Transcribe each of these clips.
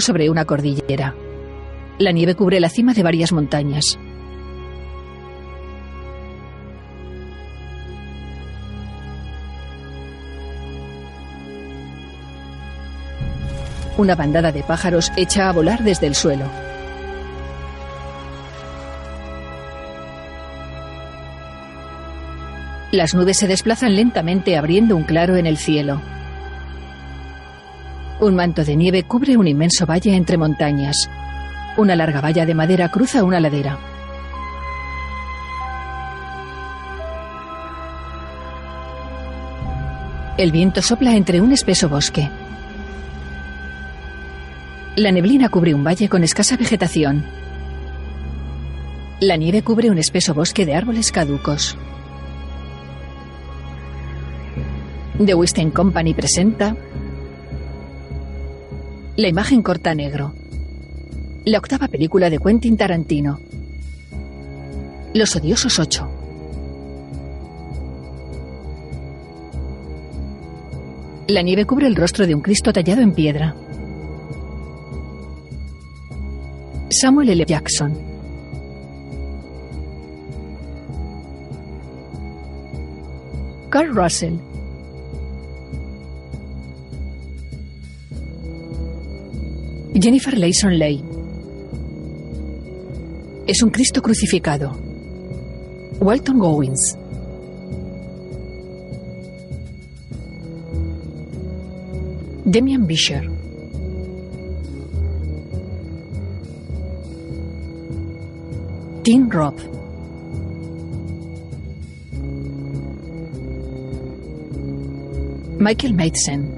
sobre una cordillera. La nieve cubre la cima de varias montañas. Una bandada de pájaros echa a volar desde el suelo. Las nubes se desplazan lentamente abriendo un claro en el cielo. Un manto de nieve cubre un inmenso valle entre montañas. Una larga valla de madera cruza una ladera. El viento sopla entre un espeso bosque. La neblina cubre un valle con escasa vegetación. La nieve cubre un espeso bosque de árboles caducos. The Western Company presenta La imagen corta negro. La octava película de Quentin Tarantino. Los odiosos ocho. La nieve cubre el rostro de un Cristo tallado en piedra. Samuel L. Jackson. Carl Russell. Jennifer Layson Leigh. Es un Cristo crucificado. Walton Goins. Demian Bisher. Tim Robb. Michael Madsen.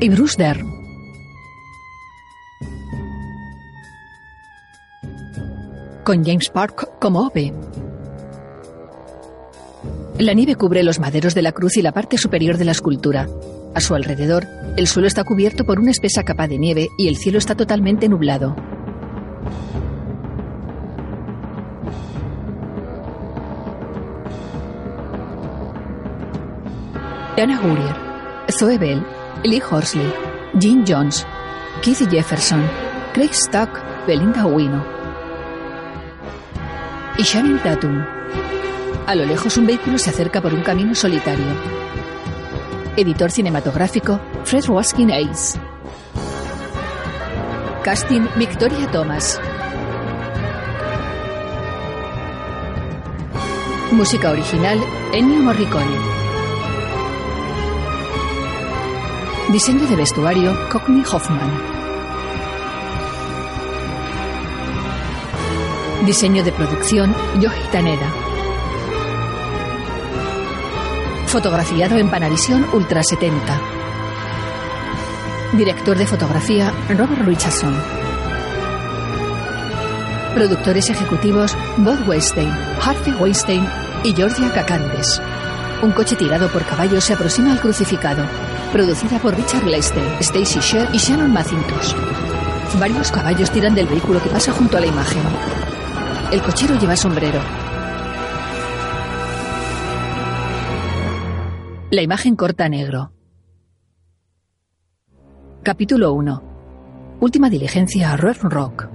Y Bruce Dern. Con James Park como Ove. La nieve cubre los maderos de la cruz y la parte superior de la escultura. A su alrededor, el suelo está cubierto por una espesa capa de nieve y el cielo está totalmente nublado. Anna Gurier, Zoe Bell, Lee Horsley, Jim Jones, Keith Jefferson, Craig Stock, Belinda Wino y Shannon Tatum. A lo lejos un vehículo se acerca por un camino solitario. Editor cinematográfico, Fred Waskin Ace. Casting, Victoria Thomas. Música original, Ennio Morricone. Diseño de vestuario, Cockney Hoffman. Diseño de producción, Yoji Taneda. Fotografiado en Panavisión Ultra 70. Director de fotografía, Robert Richardson. Productores ejecutivos, Bob Weinstein, Harvey Weinstein y Georgia Cacandes. Un coche tirado por caballos se aproxima al crucificado. Producida por Richard Leicester, Stacy Sher y Shannon Macintosh. Varios caballos tiran del vehículo que pasa junto a la imagen. El cochero lleva sombrero. La imagen corta negro. Capítulo 1. Última diligencia a Red Rock.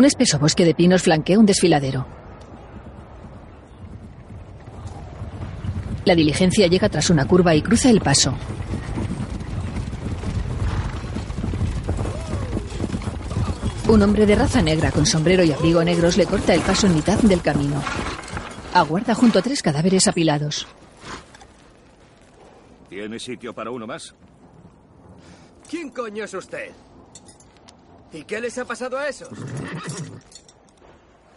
Un espeso bosque de pinos flanquea un desfiladero. La diligencia llega tras una curva y cruza el paso. Un hombre de raza negra con sombrero y abrigo negros le corta el paso en mitad del camino. Aguarda junto a tres cadáveres apilados. ¿Tiene sitio para uno más? ¿Quién coño es usted? ¿Y qué les ha pasado a esos?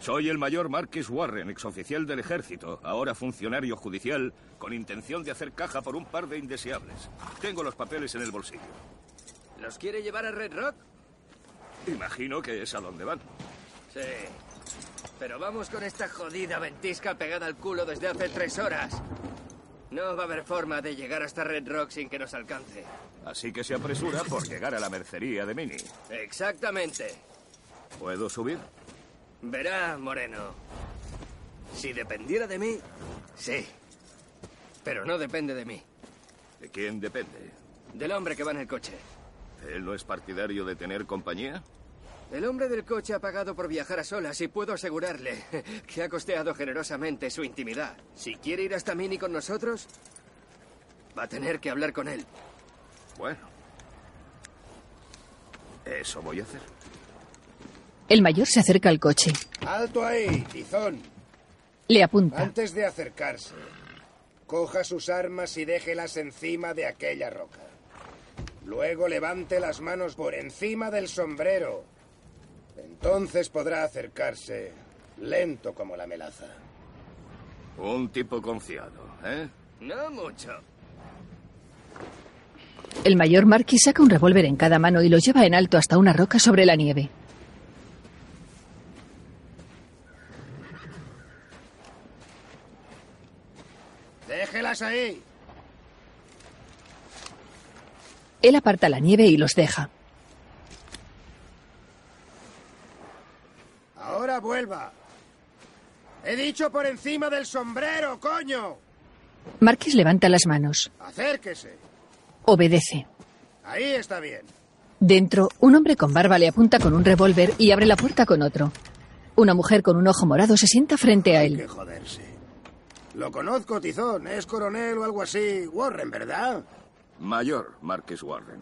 Soy el mayor Marquis Warren, exoficial del ejército, ahora funcionario judicial, con intención de hacer caja por un par de indeseables. Tengo los papeles en el bolsillo. ¿Los quiere llevar a Red Rock? Imagino que es a donde van. Sí. Pero vamos con esta jodida ventisca pegada al culo desde hace tres horas. No va a haber forma de llegar hasta Red Rock sin que nos alcance. Así que se apresura por llegar a la mercería de Mini. Exactamente. ¿Puedo subir? Verá, Moreno. Si dependiera de mí, sí. Pero no depende de mí. ¿De quién depende? Del hombre que va en el coche. ¿Él no es partidario de tener compañía? El hombre del coche ha pagado por viajar a solas y puedo asegurarle que ha costeado generosamente su intimidad. Si quiere ir hasta Mini con nosotros, va a tener que hablar con él. Bueno. Eso voy a hacer. El mayor se acerca al coche. Alto ahí, tizón. Le apunta. Antes de acercarse, coja sus armas y déjelas encima de aquella roca. Luego levante las manos por encima del sombrero. Entonces podrá acercarse, lento como la melaza. Un tipo confiado, ¿eh? No mucho. El mayor Marquis saca un revólver en cada mano y lo lleva en alto hasta una roca sobre la nieve. Déjelas ahí. Él aparta la nieve y los deja. Ahora vuelva. He dicho por encima del sombrero, coño. Marquis levanta las manos. Acérquese. Obedece. Ahí está bien. Dentro, un hombre con barba le apunta con un revólver y abre la puerta con otro. Una mujer con un ojo morado se sienta frente a Hay que él. joderse. Lo conozco, tizón. Es coronel o algo así. Warren, ¿verdad? Mayor Marquis Warren.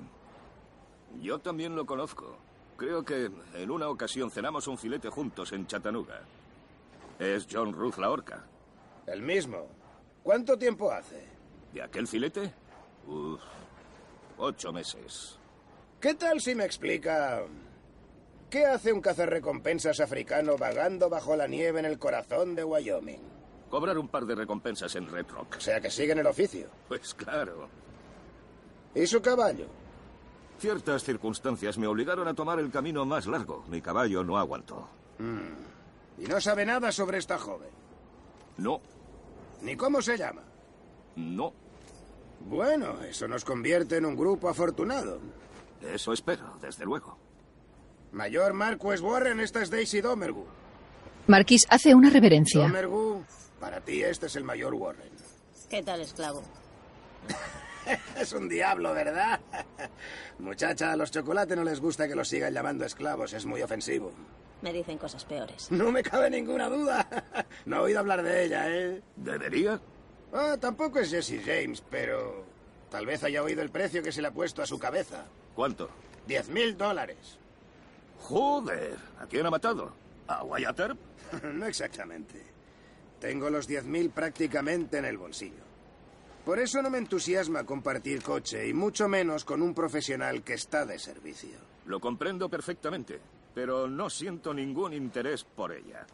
Yo también lo conozco. Creo que en una ocasión cenamos un filete juntos en Chattanooga. Es John Ruth la horca. El mismo. ¿Cuánto tiempo hace? ¿De aquel filete? Uf, ocho meses. ¿Qué tal si me explica qué hace un cazarrecompensas africano vagando bajo la nieve en el corazón de Wyoming? Cobrar un par de recompensas en Red Rock. O sea que sigue en el oficio. Pues claro. ¿Y su caballo? Ciertas circunstancias me obligaron a tomar el camino más largo. Mi caballo no aguantó. Y no sabe nada sobre esta joven. No, Ni cómo se llama. no. Bueno, eso nos convierte en un grupo afortunado. Eso espero, desde luego. Mayor Marquess Warren, esta es Daisy Domergu. Marquis hace una reverencia. Domergu, para ti este es el mayor Warren. ¿Qué tal, esclavo? Es un diablo, ¿verdad? Muchacha, a los chocolates no les gusta que los sigan llamando esclavos, es muy ofensivo. Me dicen cosas peores. No me cabe ninguna duda. No he oído hablar de ella, ¿eh? ¿Debería? Ah, tampoco es Jesse James, pero tal vez haya oído el precio que se le ha puesto a su cabeza. ¿Cuánto? Diez mil dólares. Joder, ¿a quién ha matado? ¿A Wyatt Earp? No exactamente. Tengo los diez mil prácticamente en el bolsillo. Por eso no me entusiasma compartir coche, y mucho menos con un profesional que está de servicio. Lo comprendo perfectamente, pero no siento ningún interés por ella.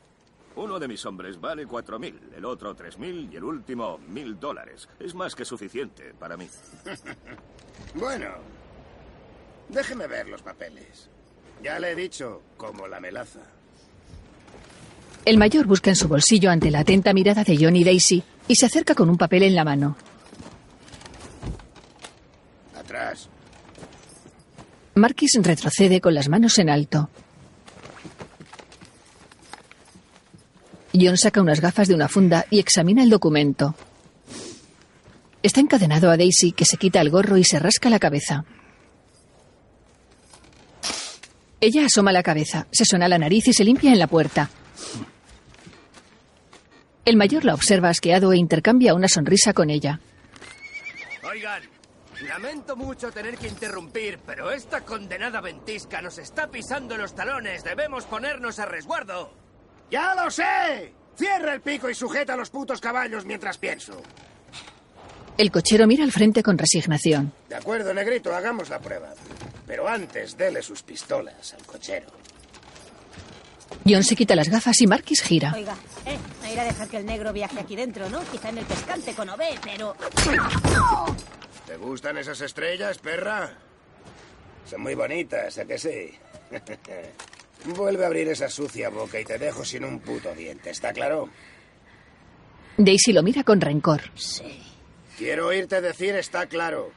Uno de mis hombres vale cuatro mil, el otro tres mil y el último mil dólares. Es más que suficiente para mí. Bueno, déjeme ver los papeles. Ya le he dicho, como la melaza. El mayor busca en su bolsillo ante la atenta mirada de John y Daisy y se acerca con un papel en la mano. Atrás. Marquis retrocede con las manos en alto. John saca unas gafas de una funda y examina el documento. Está encadenado a Daisy, que se quita el gorro y se rasca la cabeza. Ella asoma la cabeza, se suena la nariz y se limpia en la puerta. El mayor la observa asqueado e intercambia una sonrisa con ella. Oigan, lamento mucho tener que interrumpir, pero esta condenada ventisca nos está pisando los talones. Debemos ponernos a resguardo. ¡Ya lo sé! Cierra el pico y sujeta a los putos caballos mientras pienso. El cochero mira al frente con resignación. De acuerdo, negrito, hagamos la prueba. Pero antes, dele sus pistolas al cochero. John se quita las gafas y Marquis gira. Oiga, eh, a ir a dejar que el negro viaje aquí dentro, ¿no? Quizá en el pescante con OB, pero... ¿Te gustan esas estrellas, perra? Son muy bonitas, ¿a que sí? Vuelve a abrir esa sucia boca y te dejo sin un puto diente, ¿está claro? Daisy lo mira con rencor. Sí. Quiero oírte decir está claro.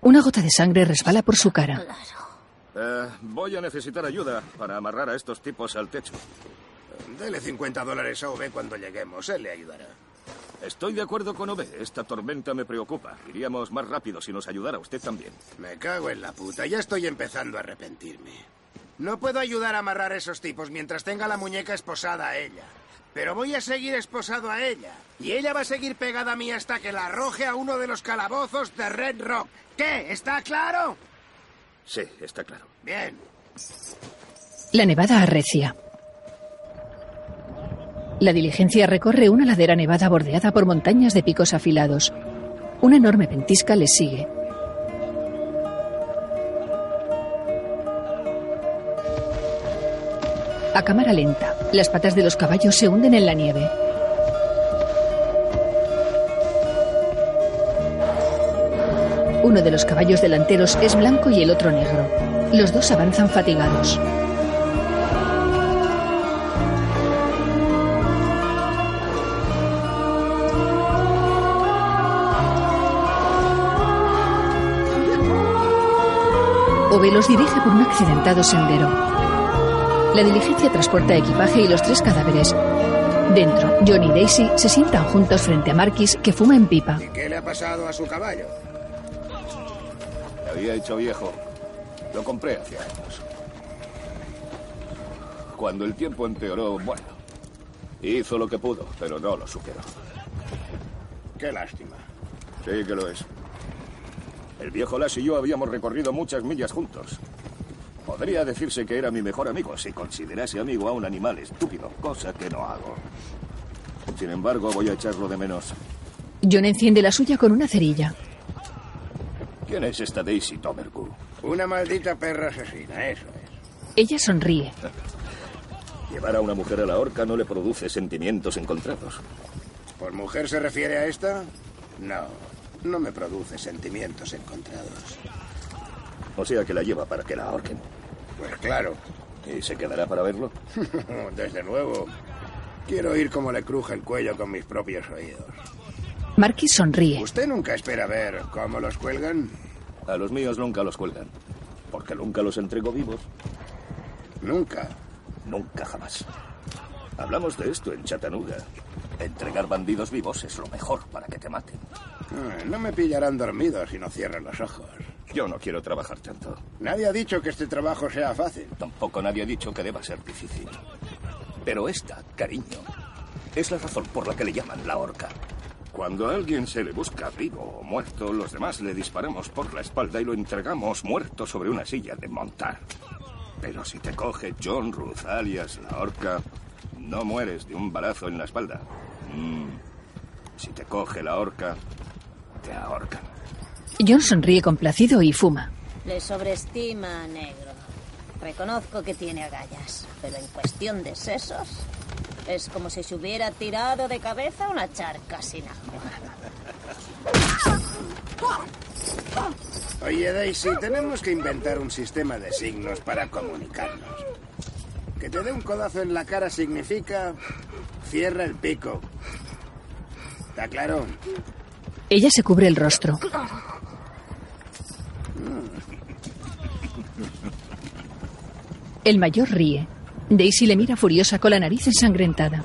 Una gota de sangre resbala por su cara. Eh, voy a necesitar ayuda para amarrar a estos tipos al techo. Dele 50 dólares a Ove cuando lleguemos. Él le ayudará. Estoy de acuerdo con Ove. Esta tormenta me preocupa. Iríamos más rápido si nos ayudara usted también. Me cago en la puta. Ya estoy empezando a arrepentirme. No puedo ayudar a amarrar a esos tipos mientras tenga la muñeca esposada a ella. Pero voy a seguir esposado a ella. Y ella va a seguir pegada a mí hasta que la arroje a uno de los calabozos de Red Rock. ¿Qué? ¿Está claro? Sí, está claro. Bien. La nevada arrecia. La diligencia recorre una ladera nevada bordeada por montañas de picos afilados. Una enorme ventisca les sigue. A cámara lenta, las patas de los caballos se hunden en la nieve. Uno de los caballos delanteros es blanco y el otro negro. Los dos avanzan fatigados. Ove los dirige por un accidentado sendero. La diligencia transporta equipaje y los tres cadáveres. Dentro, John y Daisy se sientan juntos frente a Marquis, que fuma en pipa. ¿Y qué le ha pasado a su caballo? Había hecho viejo. Lo compré hace años. Cuando el tiempo empeoró, bueno, hizo lo que pudo, pero no lo superó. Qué lástima. Sí que lo es. El viejo Lass y yo habíamos recorrido muchas millas juntos. Podría decirse que era mi mejor amigo si considerase amigo a un animal estúpido, cosa que no hago. Sin embargo, voy a echarlo de menos. John enciende la suya con una cerilla. ¿Quién es esta Daisy Tomerku? Una maldita perra asesina, eso es. Ella sonríe. Llevar a una mujer a la horca no le produce sentimientos encontrados. ¿Por mujer se refiere a esta? No, no me produce sentimientos encontrados. O sea que la lleva para que la ahorquen. Pues claro, ¿Y se quedará para verlo? desde luego. Quiero oír cómo le cruje el cuello con mis propios oídos. Marquis sonríe. ¿Usted nunca espera ver cómo los cuelgan? A los míos nunca los cuelgan. Porque nunca los entrego vivos. Nunca. Nunca jamás. Hablamos de esto en Chattanooga. Entregar bandidos vivos es lo mejor para que te maten. Ah, No me pillarán dormido si no cierro los ojos. Yo no quiero trabajar tanto. Nadie ha dicho que este trabajo sea fácil. Tampoco nadie ha dicho que deba ser difícil. Pero esta, cariño, es la razón por la que le llaman la horca. Cuando a alguien se le busca vivo o muerto, los demás le disparamos por la espalda y lo entregamos muerto sobre una silla de montar. Pero si te coge John Ruth, alias la horca, no mueres de un balazo en la espalda. Mm. Si te coge la horca, te ahorcan. John sonríe complacido y fuma. Le sobreestima, negro. Reconozco que tiene agallas, pero en cuestión de sesos, es como si se hubiera tirado de cabeza una charca sin agua. Oye, Daisy, tenemos que inventar un sistema de signos para comunicarnos. Que te dé un codazo en la cara significa cierra el pico. ¿Está claro? Ella se cubre el rostro. El mayor ríe. Daisy le mira furiosa con la nariz ensangrentada.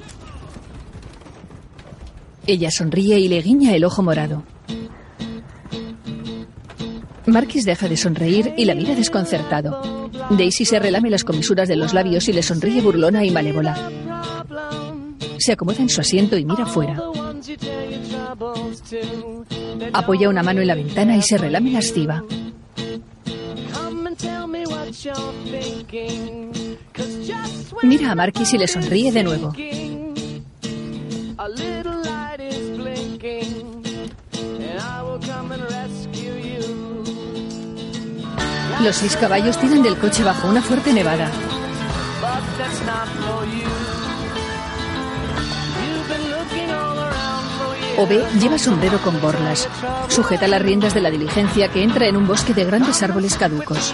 Ella sonríe y le guiña el ojo morado. Marquis deja de sonreír y la mira desconcertado. Daisy se relame las comisuras de los labios y le sonríe burlona y malévola. Se acomoda en su asiento y mira fuera. Apoya una mano en la ventana y se relame la estiva. Mira a Marquis y le sonríe de nuevo. Los seis caballos tiran del coche bajo una fuerte nevada. Ove lleva sombrero con borlas. Sujeta las riendas de la diligencia que entra en un bosque de grandes árboles caducos.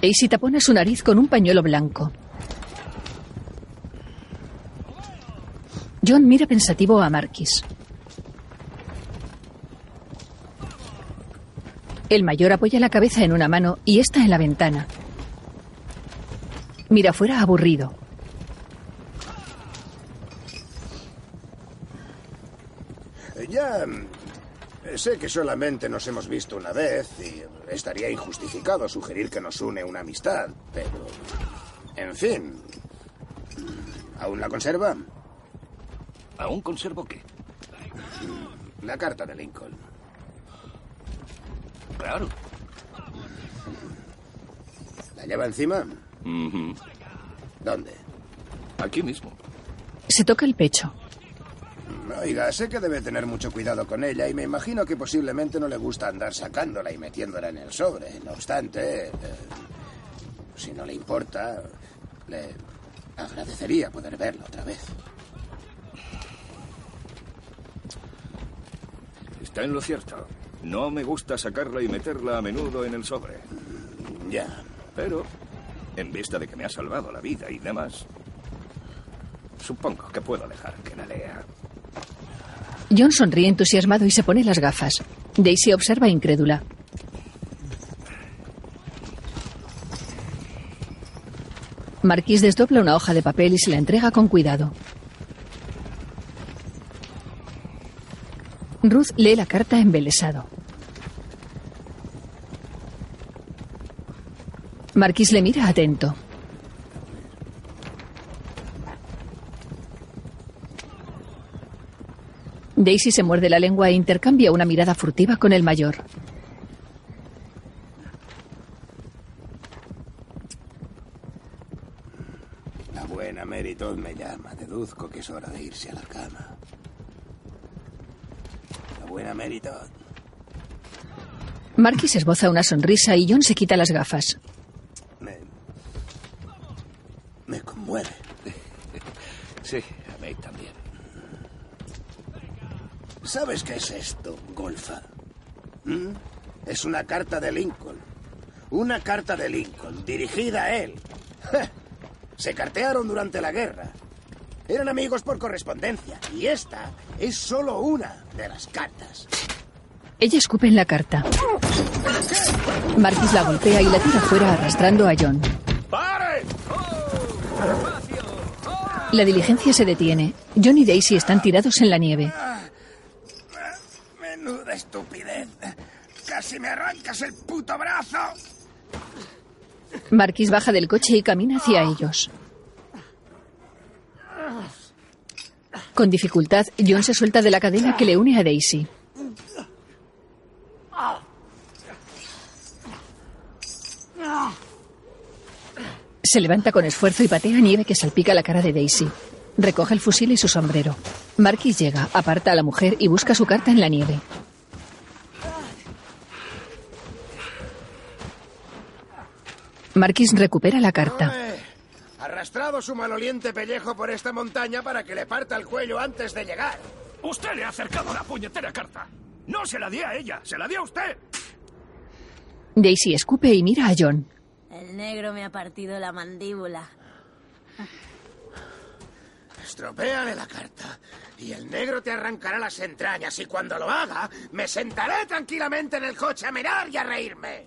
Daisy tapona su nariz con un pañuelo blanco. John mira pensativo a Marquis. El mayor apoya la cabeza en una mano y está en la ventana. Mira fuera aburrido. Ya mm, sé que solamente nos hemos visto una vez y estaría injustificado sugerir que nos une una amistad, pero... En fin. ¿Aún la conserva? ¿Aún conservo qué? La carta de Lincoln. Claro. ¿La lleva encima? ¿Dónde? Aquí mismo. Se toca el pecho. Oiga, sé que debe tener mucho cuidado con ella y me imagino que posiblemente no le gusta andar sacándola y metiéndola en el sobre. No obstante, eh, si no le importa, le agradecería poder verla otra vez. Está en lo cierto. No me gusta sacarla y meterla a menudo en el sobre. Ya. Pero, en vista de que me ha salvado la vida y demás, supongo que puedo dejar que la lea. John sonríe entusiasmado y se pone las gafas. Daisy observa incrédula. Marquis desdobla una hoja de papel y se la entrega con cuidado. Ruth lee la carta embelesado. Marquis le mira atento. Daisy se muerde la lengua e intercambia una mirada furtiva con el mayor. La buena Mary Todd me llama. Deduzco que es hora de irse a la cama. La buena Mary Todd. Marquis esboza una sonrisa y John se quita las gafas. Me. me conmueve. Sí, a mí también. ¿Sabes qué es esto, Golfa? ¿Mm? Es una carta de Lincoln. Una carta de Lincoln, dirigida a él. ¡Ja! Se cartearon durante la guerra. Eran amigos por correspondencia. Y esta es solo una de las cartas. Ella escupe en la carta. Marquis la golpea y la tira fuera arrastrando a John. ¡Pare! La diligencia se detiene. John y Daisy están tirados en la nieve. Menuda estupidez. Casi me arrancas el puto brazo. Marquis baja del coche y camina hacia ellos. Con dificultad, John se suelta de la cadena que le une a Daisy. Se levanta con esfuerzo y patea nieve que salpica la cara de Daisy. Recoge el fusil y su sombrero. Marquis llega, aparta a la mujer y busca su carta en la nieve. Marquis recupera la carta. Arrastrado su maloliente pellejo por esta montaña para que le parta el cuello antes de llegar. Usted le ha acercado la puñetera carta. No se la di a ella, se la di a usted. Daisy escupe y mira a John. El negro me ha partido la mandíbula. Estropéale la carta y el negro te arrancará las entrañas y cuando lo haga me sentaré tranquilamente en el coche a mirar y a reírme.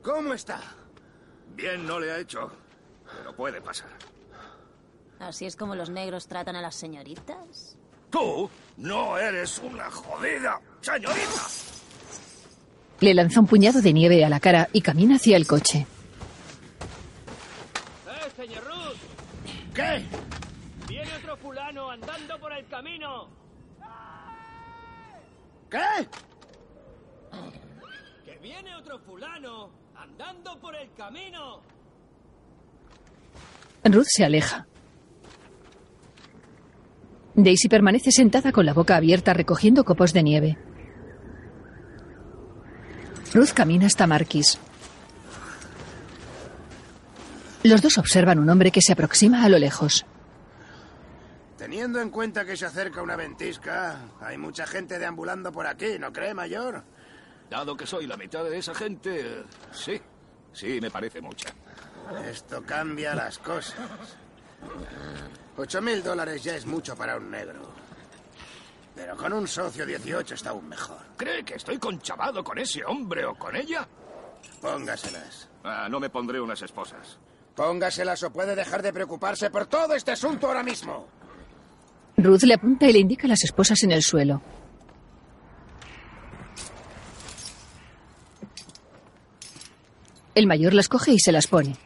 ¿Cómo está? Bien no le ha hecho, pero puede pasar. ¿Así es como los negros tratan a las señoritas? Tú no eres una jodida señorita. Le lanza un puñado de nieve a la cara y camina hacia el coche. ¡Eh, señor Ruth! ¿Qué? ¡Viene otro fulano andando por el camino! ¿Qué? ¡Que viene otro fulano andando por el camino! Ruth se aleja. Daisy permanece sentada con la boca abierta recogiendo copos de nieve. Ruth camina hasta Marquis. Los dos observan un hombre que se aproxima a lo lejos. Teniendo en cuenta que se acerca una ventisca, hay mucha gente deambulando por aquí, ¿no cree, mayor? Dado que soy la mitad de esa gente, sí. Sí, me parece mucha. Esto cambia las cosas. Ocho mil dólares ya es mucho para un negro. Pero con un socio 18 está aún mejor. ¿Cree que estoy conchavado con ese hombre o con ella? Póngaselas. Ah, no me pondré unas esposas. Póngaselas o puede dejar de preocuparse por todo este asunto ahora mismo. Ruth le apunta y le indica las esposas en el suelo. El mayor las coge y se las pone.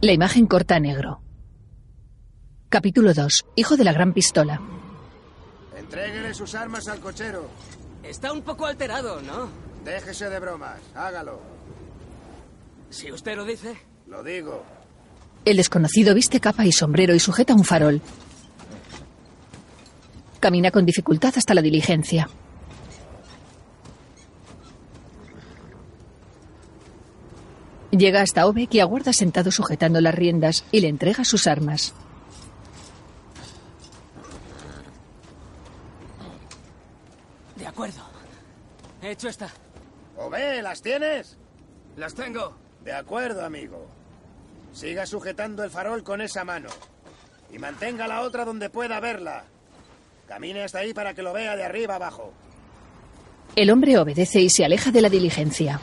La imagen corta a negro. Capítulo 2. Hijo de la gran pistola. Entréguele sus armas al cochero. Está un poco alterado, ¿no? Déjese de bromas. Hágalo. Si usted lo dice. Lo digo. El desconocido viste capa y sombrero y sujeta un farol. Camina con dificultad hasta la diligencia. Llega hasta Obek y aguarda sentado sujetando las riendas y le entrega sus armas. De acuerdo. Hecho está. Ove, ¿las tienes? Las tengo. De acuerdo, amigo. Siga sujetando el farol con esa mano. Y mantenga la otra donde pueda verla. Camine hasta ahí para que lo vea de arriba abajo. El hombre obedece y se aleja de la diligencia.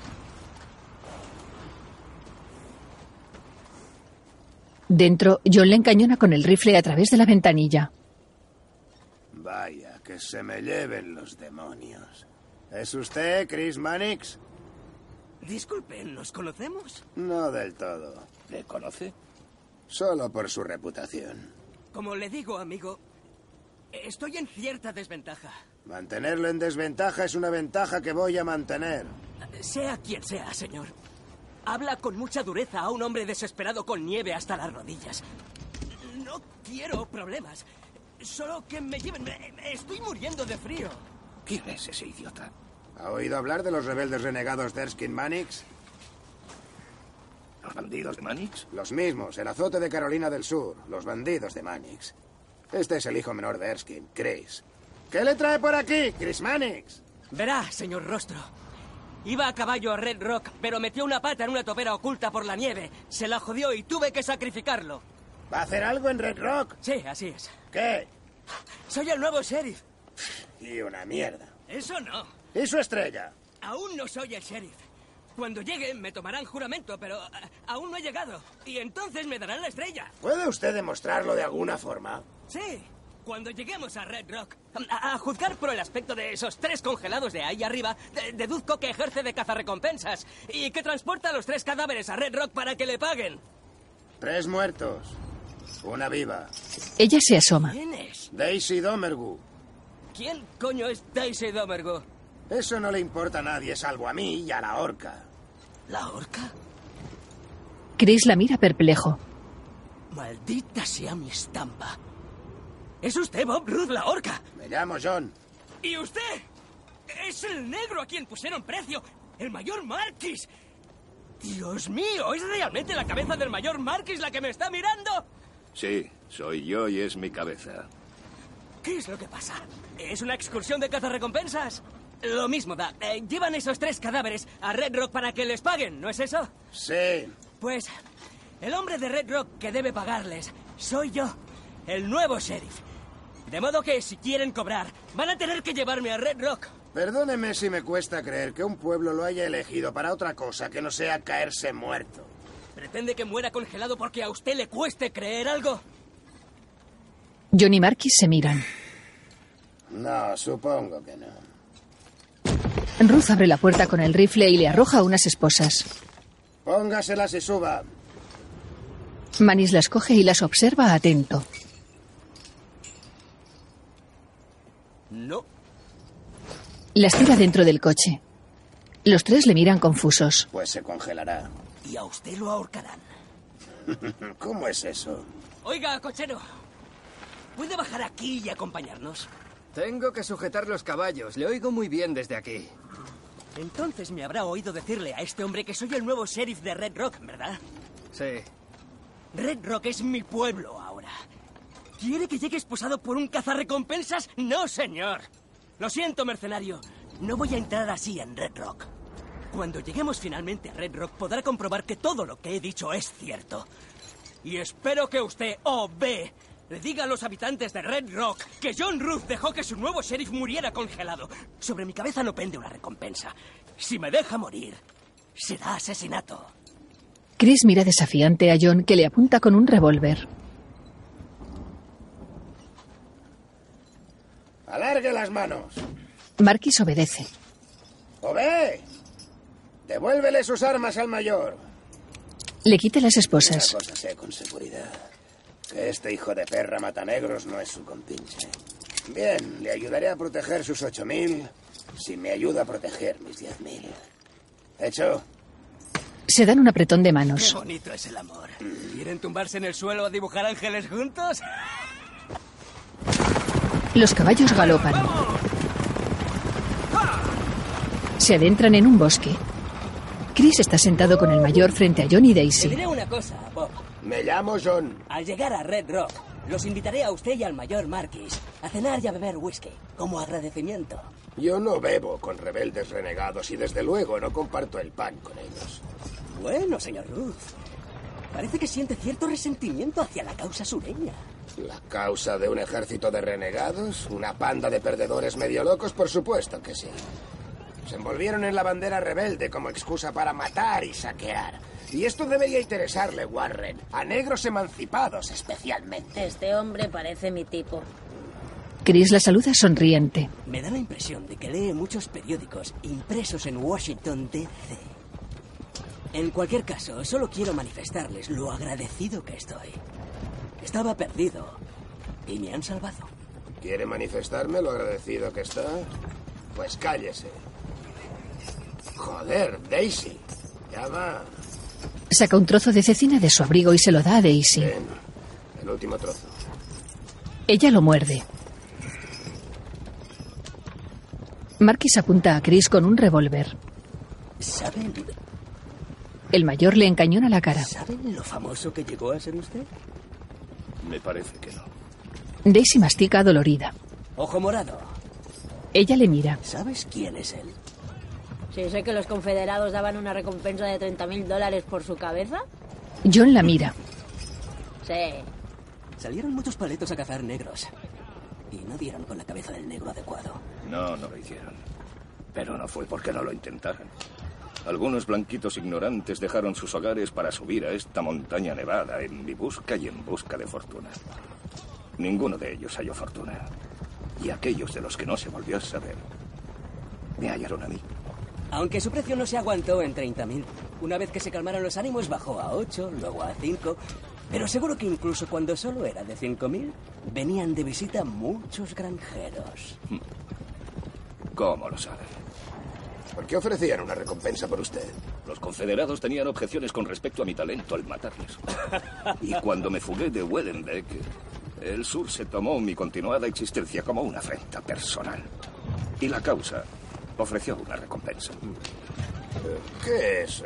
Dentro, John le encañona con el rifle a través de la ventanilla. Vaya, que se me lleven los demonios. ¿Es usted Chris Mannix? Disculpe, ¿nos conocemos? No del todo. ¿Le conoce? Solo por su reputación. Como le digo, amigo, estoy en cierta desventaja. Mantenerlo en desventaja es una ventaja que voy a mantener. Sea quien sea, señor. Habla con mucha dureza a un hombre desesperado con nieve hasta las rodillas. No quiero problemas. Solo que me lleven. estoy muriendo de frío. ¿Quién es ese idiota? ¿Ha oído hablar de los rebeldes renegados de Erskine Mannix? ¿Los bandidos de Manix? Los mismos, el azote de Carolina del Sur, los bandidos de Mannix. Este es el hijo menor de Erskine, Chris. ¿Qué le trae por aquí, Chris Mannix? Verá, señor Rostro. Iba a caballo a Red Rock, pero metió una pata en una topera oculta por la nieve. Se la jodió y tuve que sacrificarlo. ¿Va a hacer algo en Red Rock? Sí, así es. ¿Qué? Soy el nuevo sheriff. Y una mierda. Eso no. ¿Y su estrella? Aún no soy el sheriff. Cuando llegue me tomarán juramento, pero ah, aún no he llegado. Y entonces me darán la estrella. ¿Puede usted demostrarlo de alguna forma? Sí, cuando lleguemos a Red Rock. A, a juzgar por el aspecto de esos tres congelados de ahí arriba, de- deduzco que ejerce de cazarrecompensas y que transporta a los tres cadáveres a Red Rock para que le paguen. Tres muertos. Una viva. Ella se asoma. ¿Quién es? Daisy Domergu. ¿Quién coño es Daisy Domergo? Eso no le importa a nadie, salvo a mí y a la horca. ¿La horca? Chris la mira perplejo. Maldita sea mi estampa. ¿Es usted Bob Ruth la horca? Me llamo John. ¿Y usted? Es el negro a quien pusieron precio. El mayor Marquis. Dios mío, ¿es realmente la cabeza del mayor Marquis la que me está mirando? Sí, soy yo y es mi cabeza. ¿Qué es lo que pasa? ¿Es una excursión de cazarrecompensas? Lo mismo da. Eh, llevan esos tres cadáveres a Red Rock para que les paguen, ¿no es eso? Sí. Pues el hombre de Red Rock que debe pagarles soy yo, el nuevo sheriff. De modo que si quieren cobrar, van a tener que llevarme a Red Rock. Perdóneme si me cuesta creer que un pueblo lo haya elegido para otra cosa que no sea caerse muerto. ¿Pretende que muera congelado porque a usted le cueste creer algo? John y Marquis se miran. No, supongo que no. Ruth abre la puerta con el rifle y le arroja unas esposas. Póngaselas y suba. Manis las coge y las observa atento. No. Las tira dentro del coche. Los tres le miran confusos. Pues se congelará. Y a usted lo ahorcarán. ¿Cómo es eso? Oiga, cochero. ¿Puede bajar aquí y acompañarnos? Tengo que sujetar los caballos. Le oigo muy bien desde aquí. Entonces me habrá oído decirle a este hombre que soy el nuevo sheriff de Red Rock, ¿verdad? Sí. Red Rock es mi pueblo ahora. ¿Quiere que llegue esposado por un cazarrecompensas? No, señor. Lo siento, mercenario. No voy a entrar así en Red Rock. Cuando lleguemos finalmente a Red Rock podrá comprobar que todo lo que he dicho es cierto. Y espero que usted, o B, le diga a los habitantes de Red Rock que John Ruth dejó que su nuevo sheriff muriera congelado. Sobre mi cabeza no pende una recompensa. Si me deja morir, será asesinato. Chris mira desafiante a John que le apunta con un revólver. Alargue las manos. Marquis obedece. ¡Ove! Devuélvele sus armas al mayor. Le quita las esposas. cosa sé con seguridad. Que este hijo de perra matanegros no es su compinche. Bien, le ayudaré a proteger sus ocho mil si me ayuda a proteger mis diez mil. ¿Hecho? Se dan un apretón de Qué manos. bonito es el amor. ¿Quieren tumbarse en el suelo a dibujar ángeles juntos? Los caballos galopan. Se adentran en un bosque. Chris está sentado con el mayor frente a John y Te Daisy. diré una cosa, Bob. Me llamo John. Al llegar a Red Rock, los invitaré a usted y al mayor Marquis a cenar y a beber whisky, como agradecimiento. Yo no bebo con rebeldes renegados y desde luego no comparto el pan con ellos. Bueno, señor Ruth. Parece que siente cierto resentimiento hacia la causa sureña. ¿La causa de un ejército de renegados? ¿Una panda de perdedores medio locos? Por supuesto que sí. Se envolvieron en la bandera rebelde como excusa para matar y saquear. Y esto debería interesarle, Warren. A negros emancipados especialmente. Este hombre parece mi tipo. Chris la saluda sonriente. Me da la impresión de que lee muchos periódicos impresos en Washington, D.C. En cualquier caso, solo quiero manifestarles lo agradecido que estoy. Estaba perdido y me han salvado. ¿Quiere manifestarme lo agradecido que está? Pues cállese. Joder, Daisy. Ya va. Saca un trozo de cecina de su abrigo y se lo da a Daisy. Bien. El último trozo. Ella lo muerde. Marquis apunta a Chris con un revólver. ¿Saben, El mayor le encañona la cara. ¿Saben lo famoso que llegó a ser usted? Me parece que no. Daisy mastica dolorida. Ojo morado. Ella le mira. ¿Sabes quién es él? Si sé que los confederados daban una recompensa de 30 mil dólares por su cabeza. John la mira. Sí. Salieron muchos paletos a cazar negros. Y no dieron con la cabeza del negro adecuado. No, no lo hicieron. Pero no fue porque no lo intentaran. Algunos blanquitos ignorantes dejaron sus hogares para subir a esta montaña nevada en mi busca y en busca de fortuna. Ninguno de ellos halló fortuna. Y aquellos de los que no se volvió a saber, me hallaron a mí. Aunque su precio no se aguantó en 30.000. Una vez que se calmaron los ánimos, bajó a 8, luego a 5. Pero seguro que incluso cuando solo era de 5.000, venían de visita muchos granjeros. ¿Cómo lo sabe? ¿Por qué ofrecían una recompensa por usted? Los confederados tenían objeciones con respecto a mi talento al matarles. Y cuando me fugué de Wellenbeck, el sur se tomó mi continuada existencia como una afrenta personal. Y la causa ofreció una recompensa. ¿Qué es eh,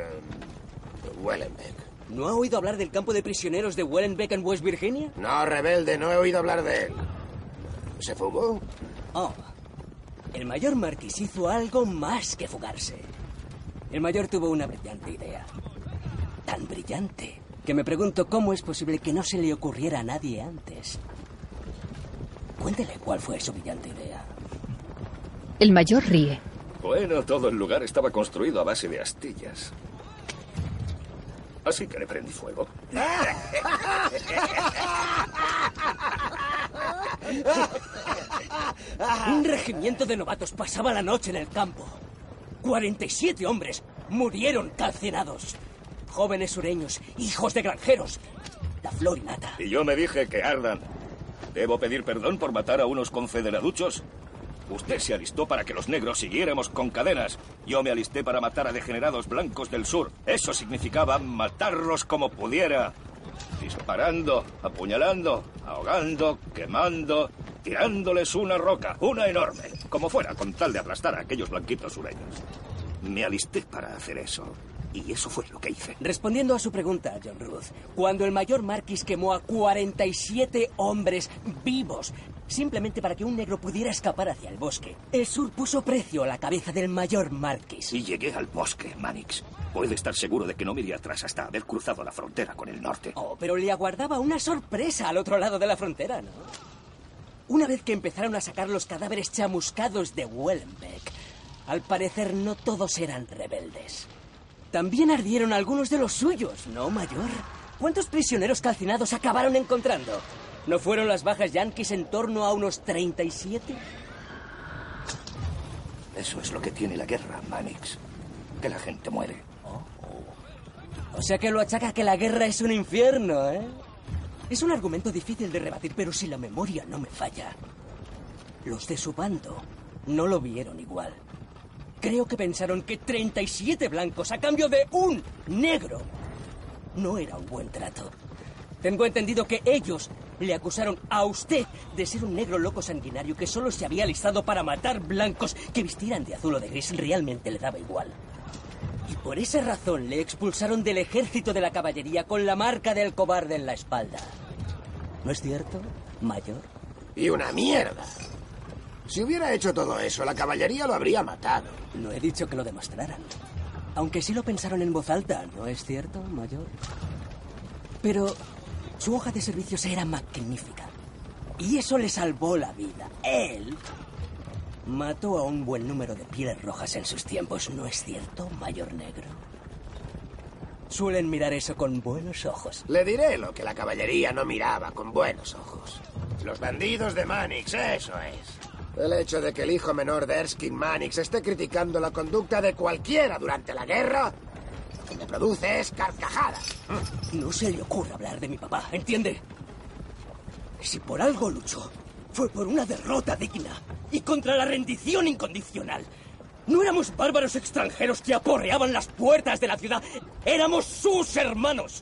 Wellenbeck? ¿No ha oído hablar del campo de prisioneros de Wellenbeck en West Virginia? No, rebelde, no he oído hablar de él. ¿Se fugó? Oh, el mayor Marquis hizo algo más que fugarse. El mayor tuvo una brillante idea. Tan brillante que me pregunto cómo es posible que no se le ocurriera a nadie antes. Cuéntele cuál fue su brillante idea. El mayor ríe. Bueno, todo el lugar estaba construido a base de astillas. Así que le prendí fuego. Un regimiento de novatos pasaba la noche en el campo. 47 hombres murieron calcinados. Jóvenes sureños, hijos de granjeros. La flor y nata. Y yo me dije que ardan. ¿Debo pedir perdón por matar a unos confederaduchos? Usted se alistó para que los negros siguiéramos con cadenas. Yo me alisté para matar a degenerados blancos del sur. Eso significaba matarlos como pudiera. Disparando, apuñalando, ahogando, quemando, tirándoles una roca, una enorme, como fuera, con tal de aplastar a aquellos blanquitos sureños. Me alisté para hacer eso. Y eso fue lo que hice. Respondiendo a su pregunta, John Ruth, cuando el mayor Marquis quemó a 47 hombres vivos, simplemente para que un negro pudiera escapar hacia el bosque. El sur puso precio a la cabeza del mayor Marquis. Y llegué al bosque, Manix. Puede estar seguro de que no miré atrás hasta haber cruzado la frontera con el norte. Oh, pero le aguardaba una sorpresa al otro lado de la frontera, ¿no? Una vez que empezaron a sacar los cadáveres chamuscados de Wellenbeck, al parecer no todos eran rebeldes. También ardieron algunos de los suyos, ¿no, mayor? ¿Cuántos prisioneros calcinados acabaron encontrando? ¿No fueron las bajas yanquis en torno a unos 37? Eso es lo que tiene la guerra, Manix. Que la gente muere. O sea que lo achaca que la guerra es un infierno, ¿eh? Es un argumento difícil de rebatir, pero si la memoria no me falla, los de su bando no lo vieron igual. Creo que pensaron que 37 blancos a cambio de un negro no era un buen trato. Tengo entendido que ellos le acusaron a usted de ser un negro loco sanguinario que solo se había alistado para matar blancos que vistieran de azul o de gris. Realmente le daba igual. Y por esa razón le expulsaron del ejército de la caballería con la marca del cobarde en la espalda. ¿No es cierto, mayor? Y una mierda. Si hubiera hecho todo eso, la caballería lo habría matado. No he dicho que lo demostraran. Aunque sí lo pensaron en voz alta, ¿no es cierto, mayor? Pero su hoja de servicios era magnífica. Y eso le salvó la vida. Él mató a un buen número de pieles rojas en sus tiempos, ¿no es cierto, mayor negro? Suelen mirar eso con buenos ojos. Le diré lo que la caballería no miraba con buenos ojos. Los bandidos de Manix, eso es. El hecho de que el hijo menor de Erskine Manix esté criticando la conducta de cualquiera durante la guerra, que me produce es carcajadas. No se le ocurre hablar de mi papá, ¿entiende? Si por algo luchó, fue por una derrota digna y contra la rendición incondicional. No éramos bárbaros extranjeros que aporreaban las puertas de la ciudad. Éramos sus hermanos.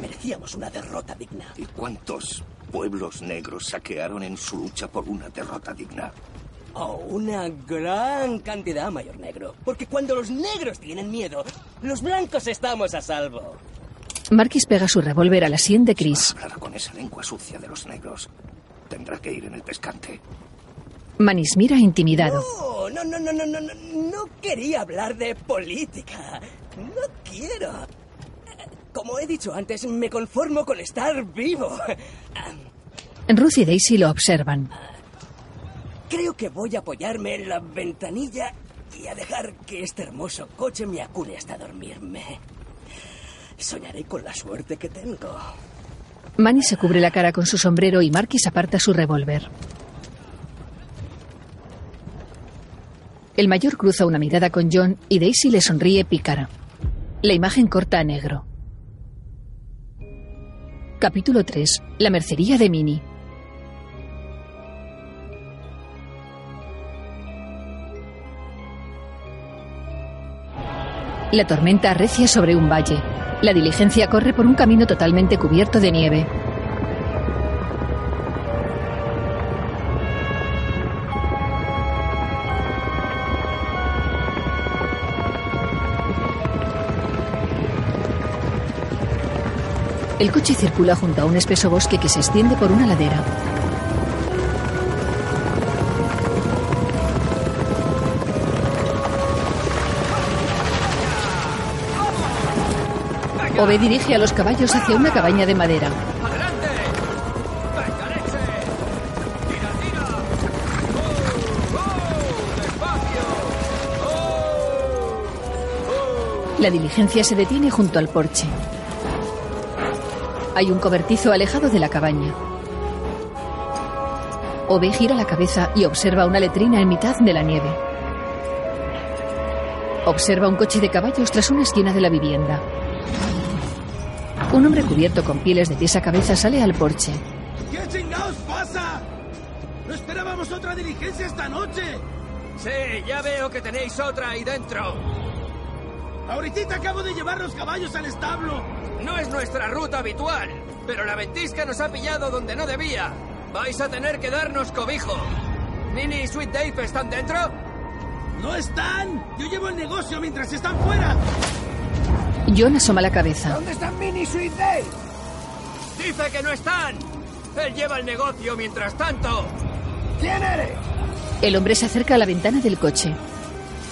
Merecíamos una derrota digna. ¿Y cuántos pueblos negros saquearon en su lucha por una derrota digna? Oh, una gran cantidad, mayor negro. Porque cuando los negros tienen miedo, los blancos estamos a salvo. Marquis pega su revólver a la sien de Chris. Hablar con esa lengua sucia de los negros. Tendrá que ir en el pescante. Manis mira intimidado. No, no, no, no, no, no, no quería hablar de política. No quiero. Como he dicho antes, me conformo con estar vivo. Ruth y Daisy lo observan. Creo que voy a apoyarme en la ventanilla y a dejar que este hermoso coche me acune hasta dormirme. Soñaré con la suerte que tengo. Manny se cubre la cara con su sombrero y Marquis aparta su revólver. El mayor cruza una mirada con John y Daisy le sonríe pícara. La imagen corta a negro. Capítulo 3. La mercería de Minnie. La tormenta arrecia sobre un valle. La diligencia corre por un camino totalmente cubierto de nieve. El coche circula junto a un espeso bosque que se extiende por una ladera. Ove dirige a los caballos hacia una cabaña de madera. La diligencia se detiene junto al porche. Hay un cobertizo alejado de la cabaña. Ove gira la cabeza y observa una letrina en mitad de la nieve. Observa un coche de caballos tras una esquina de la vivienda. Un hombre cubierto con pieles de pies a cabeza sale al porche. ¿Qué chingados pasa? ¿No esperábamos otra diligencia esta noche? Sí, ya veo que tenéis otra ahí dentro. Ahorita acabo de llevar los caballos al establo. No es nuestra ruta habitual, pero la ventisca nos ha pillado donde no debía. Vais a tener que darnos cobijo. ¿Nini y Sweet Dave están dentro? ¡No están! Yo llevo el negocio mientras están fuera. John asoma la cabeza. ¿Dónde están Minnie y Sweet Dave? ¡Dice que no están! Él lleva el negocio mientras tanto. ¿Quién eres? El hombre se acerca a la ventana del coche.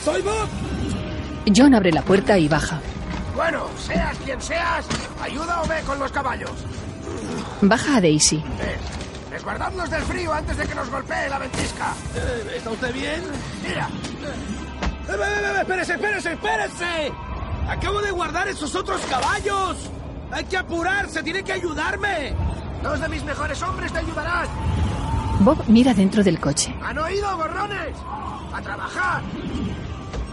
¡Soy Bob! John abre la puerta y baja. Bueno, seas quien seas, ayuda o ve con los caballos. Baja a Daisy. Ven, resguardadnos del frío antes de que nos golpee la ventisca. Eh, ¿Está usted bien? Mira, ¡Eh, eh, eh, ¡Espérese, espérese, espérese! ¡Acabo de guardar esos otros caballos! ¡Hay que apurarse! ¡Tiene que ayudarme! dos de mis mejores hombres te ayudarán. Bob mira dentro del coche. ¿Han oído, gorrones? ¡A trabajar!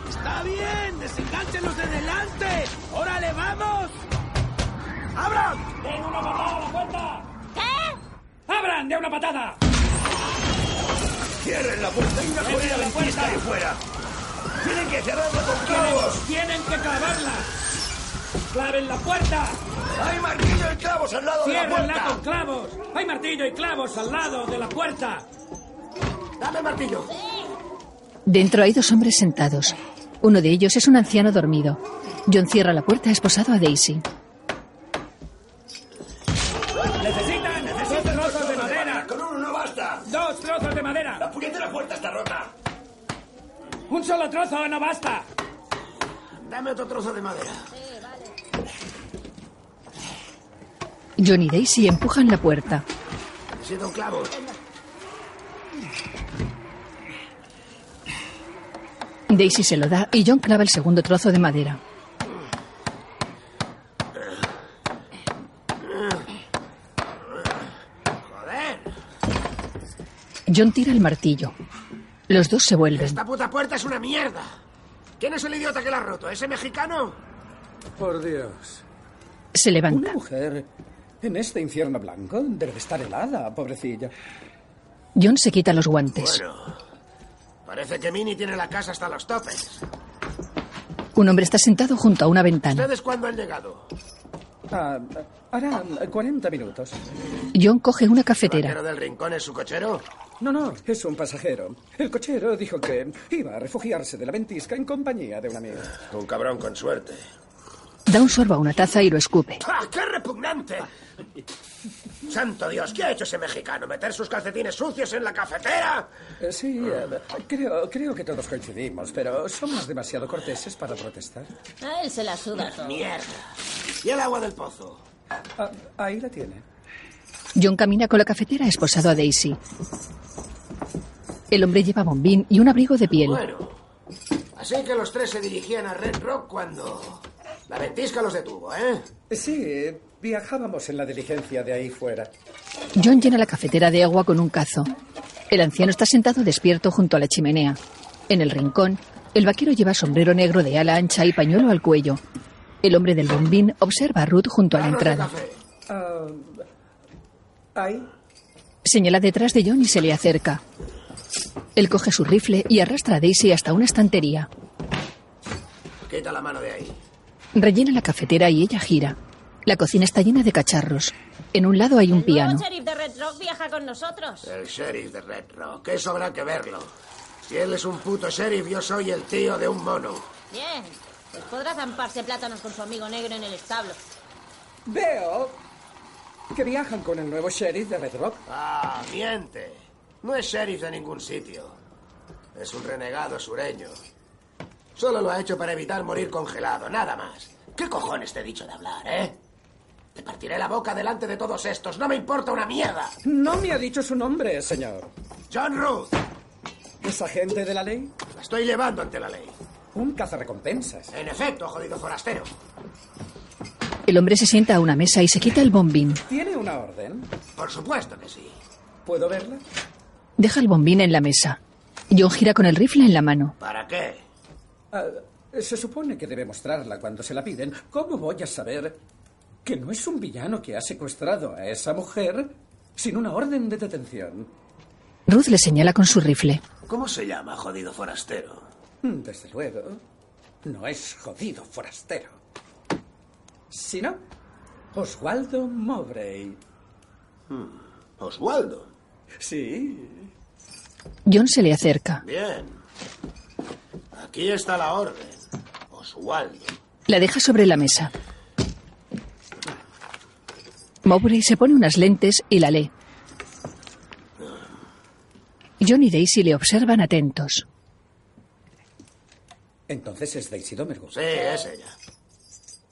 ¡Está bien! ¡Desenganchen de delante! ¡Órale, vamos! ¡Abran! ¡Den una patada a la puerta! ¿Qué? ¡Abran de una patada! ¡Cierren la puerta y una ¡Cierren jodida la ventisca puerta! ahí fuera! ¡Tienen que cerrarla con ¡Tienen, clavos! tienen que clavarla! ¡Claven la puerta! ¡Hay martillo y clavos al lado de la ¡Ciérrenla puerta! con clavos! ¡Hay martillo y clavos al lado de la puerta! ¡Dame martillo! Dentro hay dos hombres sentados. Uno de ellos es un anciano dormido. John cierra la puerta esposado a Daisy. Solo trozo no basta! Dame otro trozo de madera. John y Daisy empujan la puerta. Necesito un clavo. Daisy se lo da y John clava el segundo trozo de madera. ¡Joder! John tira el martillo. Los dos se vuelven. Esta puta puerta es una mierda. ¿Quién es el idiota que la ha roto? ¿Ese mexicano? Por Dios. Se Una levanta. mujer en este infierno blanco debe de estar helada, pobrecilla. John se quita los guantes. Bueno, parece que Minnie tiene la casa hasta los topes. Un hombre está sentado junto a una ventana. ¿Ustedes cuándo han llegado? Ah, hará 40 minutos. John coge una ¿El cafetera. vaquero del rincón es su cochero? No, no, es un pasajero. El cochero dijo que iba a refugiarse de la ventisca en compañía de un amigo. Un cabrón con suerte. Da un sorbo a una taza y lo escupe. ¡Ah, qué repugnante! Santo Dios, ¿qué ha hecho ese mexicano? ¿Meter sus calcetines sucios en la cafetera? Eh, sí, eh, creo, creo que todos coincidimos, pero somos demasiado corteses para protestar. A él se la suda todo. Mierda. ¿Y el agua del pozo? Ah, ahí la tiene. John camina con la cafetera esposado a Daisy. El hombre lleva bombín y un abrigo de piel. Bueno, así que los tres se dirigían a Red Rock cuando la ventisca los detuvo, ¿eh? Sí, viajábamos en la diligencia de ahí fuera. John llena la cafetera de agua con un cazo. El anciano está sentado despierto junto a la chimenea. En el rincón, el vaquero lleva sombrero negro de ala ancha y pañuelo al cuello. El hombre del bombín observa a Ruth junto a la entrada. Ah, ahí. Señala detrás de John y se le acerca. Él coge su rifle y arrastra a Daisy hasta una estantería. Quita la mano de ahí. Rellena la cafetera y ella gira. La cocina está llena de cacharros. En un lado hay un El piano. nuevo sheriff de Red Rock viaja con nosotros. El sheriff de Red Rock. Eso habrá que verlo. Si él es un puto sheriff, yo soy el tío de un mono. Bien. Pues podrá zamparse plátanos con su amigo negro en el establo. Veo que viajan con el nuevo sheriff de Red Rock. Ah, miente. No es sheriff de ningún sitio. Es un renegado sureño. Solo lo ha hecho para evitar morir congelado, nada más. ¿Qué cojones te he dicho de hablar, eh? Te partiré la boca delante de todos estos. No me importa una mierda. No me ha dicho su nombre, señor. John Ruth. ¿Es agente de la ley? La estoy llevando ante la ley. Un cazarrecompensas. En efecto, jodido forastero. El hombre se sienta a una mesa y se quita el bombín. ¿Tiene una orden? Por supuesto que sí. ¿Puedo verla? Deja el bombín en la mesa. John gira con el rifle en la mano. ¿Para qué? Ah, se supone que debe mostrarla cuando se la piden. ¿Cómo voy a saber que no es un villano que ha secuestrado a esa mujer sin una orden de detención? Ruth le señala con su rifle. ¿Cómo se llama, jodido forastero? Desde luego, no es jodido forastero, sino Oswaldo Mowbray. Oswaldo. Sí, John se le acerca. Bien. Aquí está la orden. Oswaldo. La deja sobre la mesa. Mowbray se pone unas lentes y la lee. John y Daisy le observan atentos. Entonces es Daisy Domergo. Sí, es ella.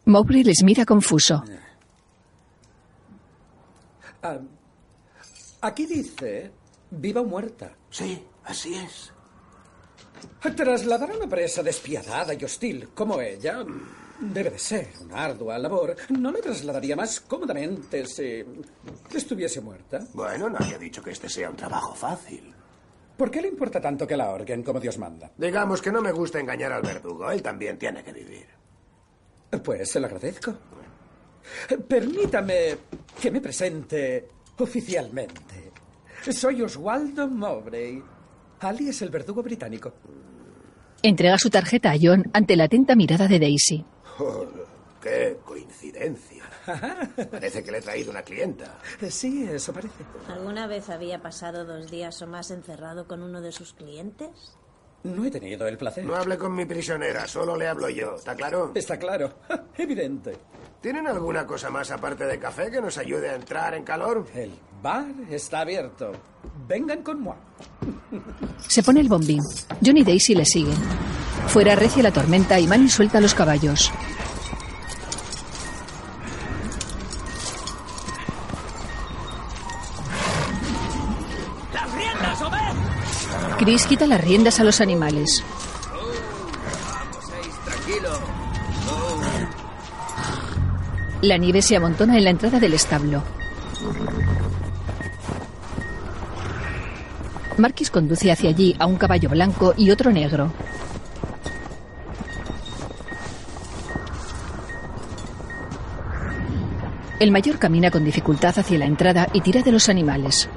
Mowbray les mira confuso. Ah, aquí dice viva o muerta. Sí, así es. Trasladar a una presa despiadada y hostil como ella debe de ser una ardua labor. No la trasladaría más cómodamente si estuviese muerta. Bueno, nadie ha dicho que este sea un trabajo fácil. ¿Por qué le importa tanto que la ahorquen como Dios manda? Digamos que no me gusta engañar al verdugo. Él también tiene que vivir. Pues se lo agradezco. Permítame que me presente oficialmente. Soy Oswaldo Mowbray, alias el verdugo británico. Entrega su tarjeta a John ante la atenta mirada de Daisy. Oh, ¡Qué coincidencia! Parece que le he traído una clienta. Sí, eso parece. ¿Alguna vez había pasado dos días o más encerrado con uno de sus clientes? No he tenido el placer. No hable con mi prisionera, solo le hablo yo. ¿Está claro? Está claro. Evidente. ¿Tienen alguna cosa más aparte de café que nos ayude a entrar en calor? El bar está abierto. Vengan con moi. Se pone el bombín. John y Daisy le siguen. Fuera recia la tormenta y Manny suelta los caballos. Chris quita las riendas a los animales. La nieve se amontona en la entrada del establo. Marquis conduce hacia allí a un caballo blanco y otro negro. El mayor camina con dificultad hacia la entrada y tira de los animales.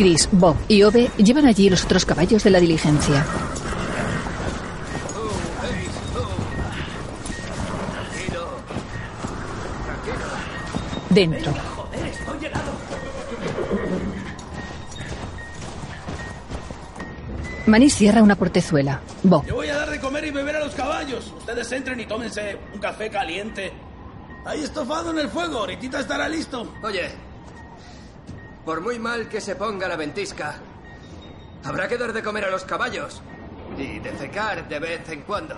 Chris, Bob y Ove llevan allí los otros caballos de la diligencia. Dentro. Manis cierra una portezuela. Bob. Yo voy a dar de comer y beber a los caballos. Ustedes entren y tómense un café caliente. Hay estofado en el fuego, ahorita estará listo. Oye, por muy mal que se ponga la ventisca, habrá que dar de comer a los caballos y defecar de vez en cuando.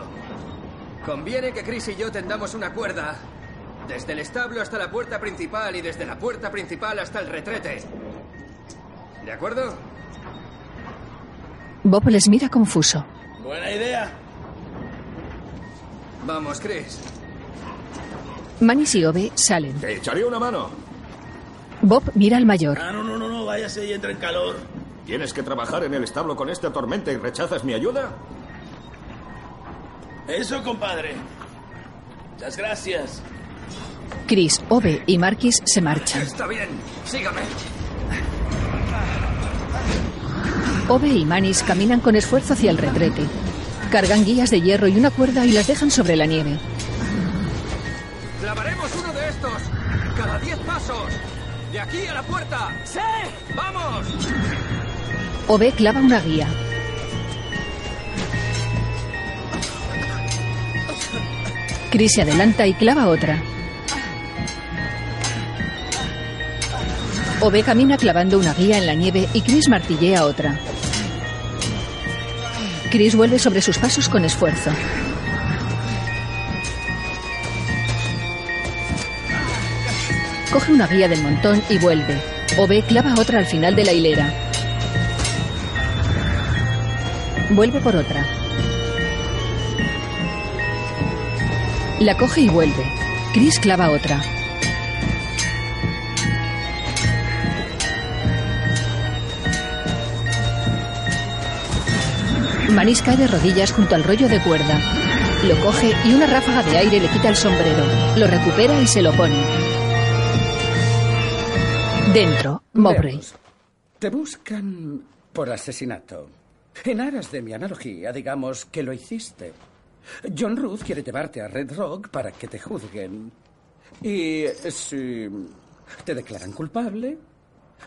Conviene que Chris y yo tendamos una cuerda desde el establo hasta la puerta principal y desde la puerta principal hasta el retrete. ¿De acuerdo? Bob les mira confuso. Buena idea. Vamos, Chris. Manis y Ove salen. Te echaré una mano. Bob mira al mayor. Ah, no, no, no, no, váyase y entra en calor. ¿Tienes que trabajar en el establo con esta tormenta y rechazas mi ayuda? Eso, compadre. Muchas gracias. Chris, Ove y Marquis se marchan. Está bien, sígame. Ove y Manis caminan con esfuerzo hacia el retrete. Cargan guías de hierro y una cuerda y las dejan sobre la nieve. Clavaremos uno de estos cada diez pasos. De aquí a la puerta. ¡Sí! ¡Vamos! Ove clava una guía. Chris se adelanta y clava otra. Ove camina clavando una guía en la nieve y Chris martillea otra. Chris vuelve sobre sus pasos con esfuerzo. Coge una guía del montón y vuelve. Ove clava otra al final de la hilera. Vuelve por otra. La coge y vuelve. Chris clava otra. Manis cae de rodillas junto al rollo de cuerda. Lo coge y una ráfaga de aire le quita el sombrero. Lo recupera y se lo pone. Dentro, Mowbray. Veamos. Te buscan por asesinato. En aras de mi analogía, digamos que lo hiciste. John Ruth quiere llevarte a Red Rock para que te juzguen. Y si te declaran culpable,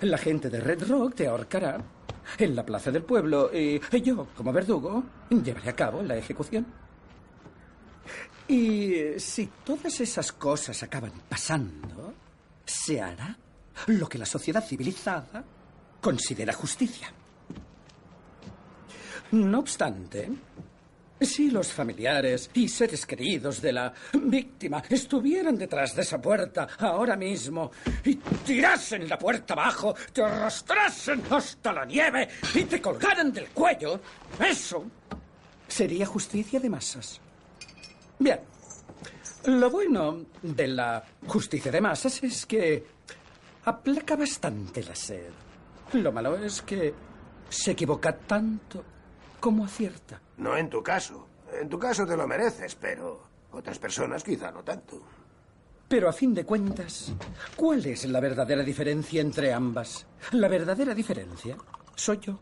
la gente de Red Rock te ahorcará en la plaza del pueblo y yo, como verdugo, llevaré a cabo la ejecución. Y si todas esas cosas acaban pasando, se hará lo que la sociedad civilizada considera justicia. No obstante, si los familiares y seres queridos de la víctima estuvieran detrás de esa puerta ahora mismo y tirasen la puerta abajo, te arrastrasen hasta la nieve y te colgaran del cuello, eso sería justicia de masas. Bien, lo bueno de la justicia de masas es que aplaca bastante la sed. Lo malo es que se equivoca tanto como acierta. No en tu caso. En tu caso te lo mereces, pero otras personas quizá no tanto. Pero a fin de cuentas, ¿cuál es la verdadera diferencia entre ambas? La verdadera diferencia soy yo,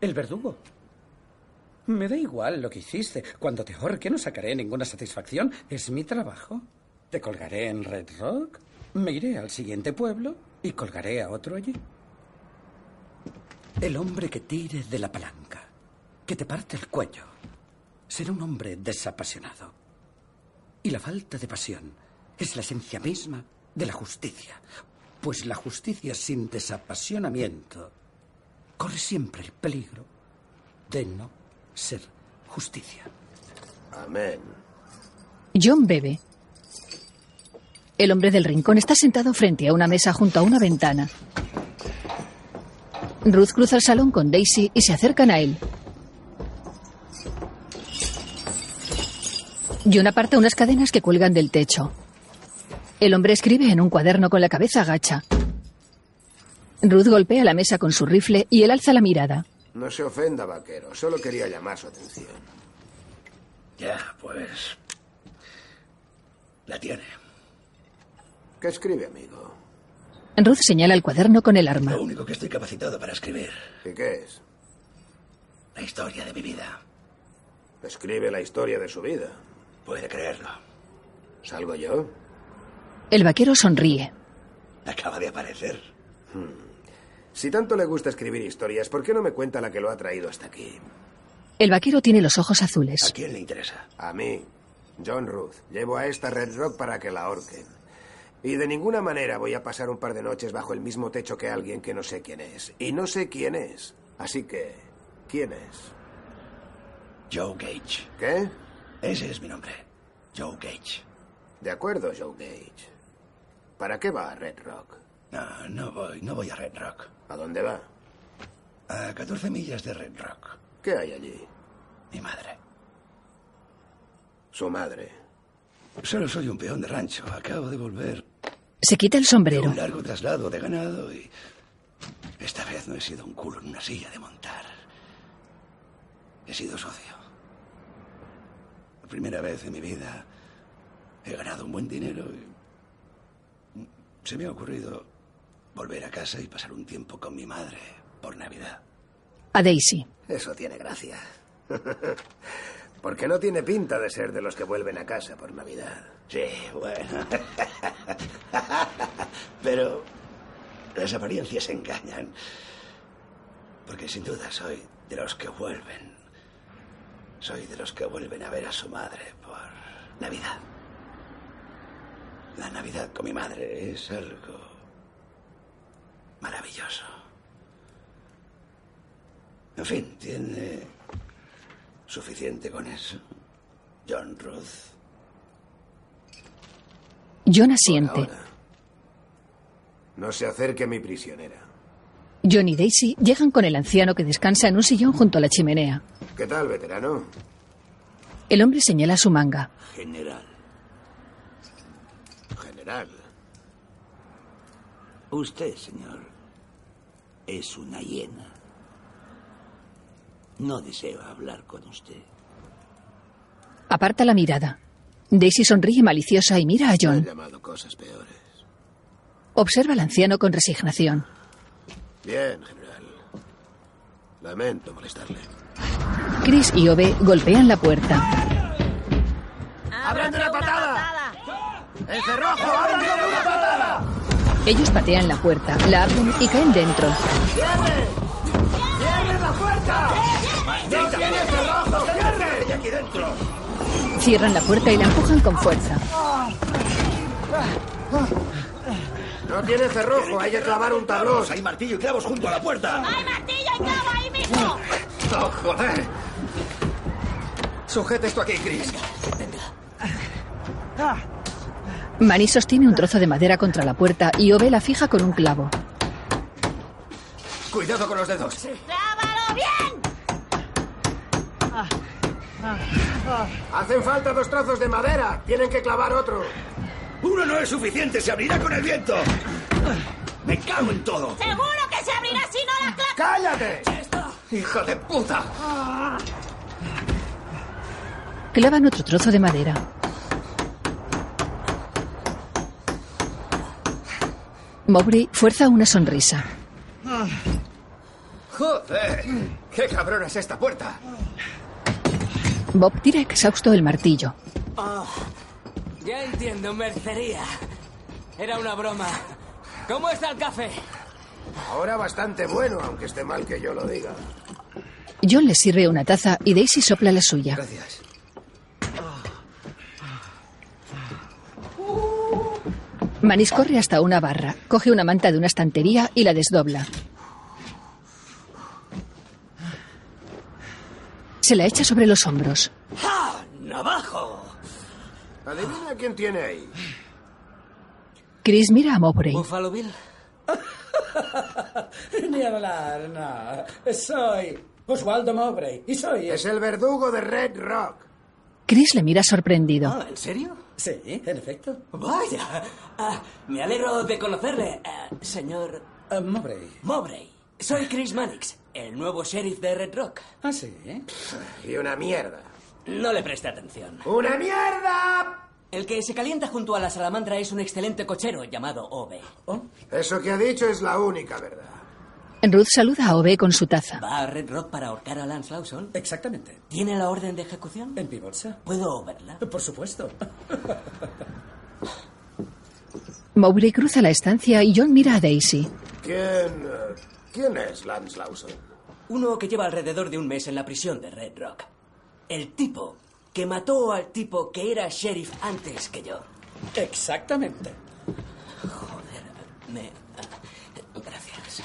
el verdugo. Me da igual lo que hiciste. Cuando te ahorque no sacaré ninguna satisfacción. Es mi trabajo. Te colgaré en Red Rock, me iré al siguiente pueblo y colgaré a otro allí. El hombre que tire de la palanca, que te parte el cuello, será un hombre desapasionado. Y la falta de pasión es la esencia misma de la justicia, pues la justicia sin desapasionamiento corre siempre el peligro de no ser justicia. Amén. John bebe. El hombre del rincón está sentado frente a una mesa junto a una ventana. Ruth cruza el salón con Daisy y se acercan a él. John aparta unas cadenas que cuelgan del techo. El hombre escribe en un cuaderno con la cabeza agacha. Ruth golpea la mesa con su rifle y él alza la mirada. No se ofenda, vaquero. Solo quería llamar su atención. Ya, pues. La tiene. ¿Qué escribe, amigo? Ruth señala el cuaderno con el arma. Lo único que estoy capacitado para escribir. ¿Y qué es? La historia de mi vida. Escribe la historia de su vida. Puede creerlo. ¿Salgo yo? El vaquero sonríe. Acaba de aparecer. Hmm. Si tanto le gusta escribir historias, ¿por qué no me cuenta la que lo ha traído hasta aquí? El vaquero tiene los ojos azules. ¿A quién le interesa? A mí, John Ruth. Llevo a esta Red Rock para que la ahorquen. Y de ninguna manera voy a pasar un par de noches bajo el mismo techo que alguien que no sé quién es. Y no sé quién es. Así que, ¿quién es? Joe Gage. ¿Qué? Ese es mi nombre. Joe Gage. De acuerdo, Joe Gage. ¿Para qué va a Red Rock? No, no voy, no voy a Red Rock. ¿A dónde va? A 14 millas de Red Rock. ¿Qué hay allí? Mi madre. Su madre. Solo soy un peón de rancho. Acabo de volver. Se quita el sombrero. Un largo traslado de ganado y. Esta vez no he sido un culo en una silla de montar. He sido socio. La primera vez en mi vida he ganado un buen dinero y. Se me ha ocurrido volver a casa y pasar un tiempo con mi madre por Navidad. A Daisy. Eso tiene gracia. Porque no tiene pinta de ser de los que vuelven a casa por Navidad. Sí, bueno. Pero las apariencias engañan. Porque sin duda soy de los que vuelven. Soy de los que vuelven a ver a su madre por Navidad. La Navidad con mi madre es algo maravilloso. En fin, tiene suficiente con eso. John Ruth. John asiente. No se acerque a mi prisionera. John y Daisy llegan con el anciano que descansa en un sillón junto a la chimenea. ¿Qué tal, veterano? El hombre señala su manga. General. General. Usted, señor, es una hiena. No deseo hablar con usted. Aparta la mirada. Daisy sonríe maliciosa y mira a Me John. han llamado cosas peores. Observa al anciano con resignación. Bien, general. Lamento molestarle. Chris y Ove golpean la puerta. ¡Abran de una patada! ¡El cerrojo, abran de una patada! Ellos patean la puerta, la abren y caen dentro. ¡Cierre! ¡Cierre la puerta! Cierran la puerta y la empujan con fuerza. No tiene cerrojo, hay que clavar un tablón. Hay martillo y clavos junto a la puerta. ¡Hay martillo y clavo ahí mismo! ¡Oh, joder! Sujeta esto aquí, Chris. Manny sostiene un trozo de madera contra la puerta y Ove la fija con un clavo. Cuidado con los dedos. ¡Clávalo bien! Hacen falta dos trozos de madera. Tienen que clavar otro. Uno no es suficiente, se abrirá con el viento. Me cago en todo. ¡Seguro que se abrirá si no la clavo! ¡Cállate! ¡Hijo de puta! Clavan otro trozo de madera. Mowbray fuerza una sonrisa. ¡Joder! ¡Qué cabrona es esta puerta! Bob tira exhausto el martillo. Oh, ya entiendo, mercería. Era una broma. ¿Cómo está el café? Ahora bastante bueno, aunque esté mal que yo lo diga. John le sirve una taza y Daisy sopla la suya. Gracias. Manis corre hasta una barra, coge una manta de una estantería y la desdobla. Se la echa sobre los hombros. ¡Ah! ¡Navajo! Adivina quién tiene ahí. Chris mira a Mowbray. ¿Buffalo Bill? Ni hablar, no. Soy Oswaldo Mowbray y soy... Es el verdugo de Red Rock. Chris le mira sorprendido. Ah, ¿En serio? Sí, en efecto. Vaya. Ah, me alegro de conocerle, eh, señor Ah, Mowbray. Mowbray. Soy Chris Mannix, el nuevo sheriff de Red Rock. Ah, sí. Y una mierda. No le preste atención. ¡Una mierda! El que se calienta junto a la salamandra es un excelente cochero llamado Ove. Oh, Eso que ha dicho es la única verdad. Ruth saluda a Ove con su taza. ¿Va a Red Rock para ahorcar a Lance Lawson? exactamente. ¿Tiene la orden de ejecución? En mi bolsa. ¿Puedo verla? Por supuesto. Mowbray cruza la estancia y John mira a Daisy. ¿Quién. ¿Quién es Lance Lawson? Uno que lleva alrededor de un mes en la prisión de Red Rock. El tipo que mató al tipo que era sheriff antes que yo. Exactamente. Joder, me... ah, Gracias.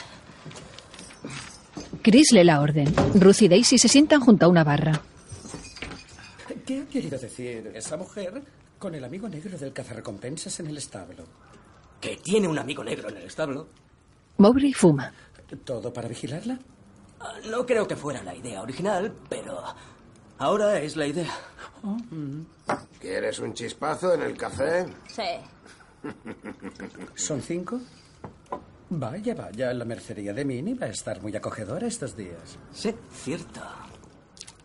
Chris lee la orden. Ruth y Daisy se sientan junto a una barra. ¿Qué ha querido decir esa mujer con el amigo negro del cazarrecompensas en el establo? Que tiene un amigo negro en el establo. Mowbray fuma. ¿Todo para vigilarla? Ah, No creo que fuera la idea original, pero ahora es la idea. ¿Quieres un chispazo en el café? Sí. ¿Son cinco? Vaya, vaya, la mercería de Minnie va a estar muy acogedora estos días. Sí, cierto.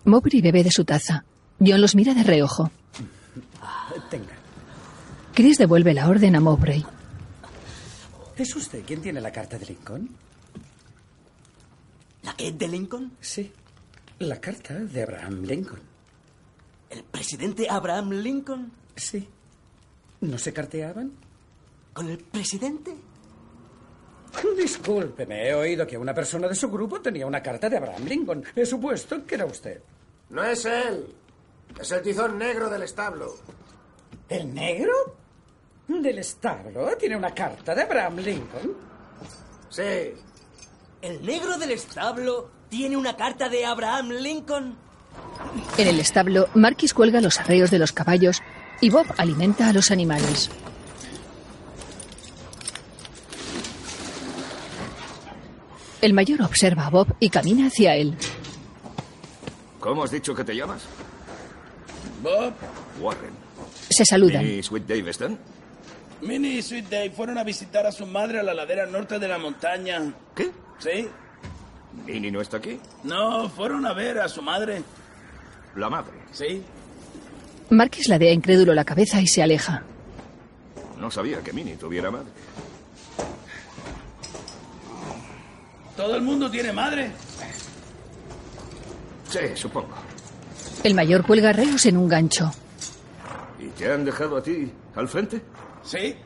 Mowbray bebe de su taza. John los mira de reojo. Tenga. Chris devuelve la orden a Mowbray. ¿Es usted quien tiene la carta de Lincoln? ¿La que de Lincoln? Sí. La carta de Abraham Lincoln. ¿El presidente Abraham Lincoln? Sí. ¿No se carteaban? ¿Con el presidente? Discúlpeme, he oído que una persona de su grupo tenía una carta de Abraham Lincoln. He supuesto que era usted. No es él. Es el tizón negro del establo. ¿El negro? ¿Del establo? ¿Tiene una carta de Abraham Lincoln? Sí. ¿El negro del establo tiene una carta de Abraham Lincoln? En el establo, Marquis cuelga los arreos de los caballos y Bob alimenta a los animales. El mayor observa a Bob y camina hacia él. ¿Cómo has dicho que te llamas? Bob, Warren. Se saludan. ¿Y Sweet Daveston? Minnie y Sweet Day fueron a visitar a su madre a la ladera norte de la montaña. ¿Qué? ¿Sí? ¿Minnie no está aquí? No, fueron a ver a su madre. La madre. ¿Sí? Marquis ladea incrédulo la cabeza y se aleja. No sabía que Minnie tuviera madre. ¿Todo el mundo tiene madre? Sí, supongo. El mayor cuelga arreos en un gancho. ¿Y te han dejado a ti al frente? ¿Sí?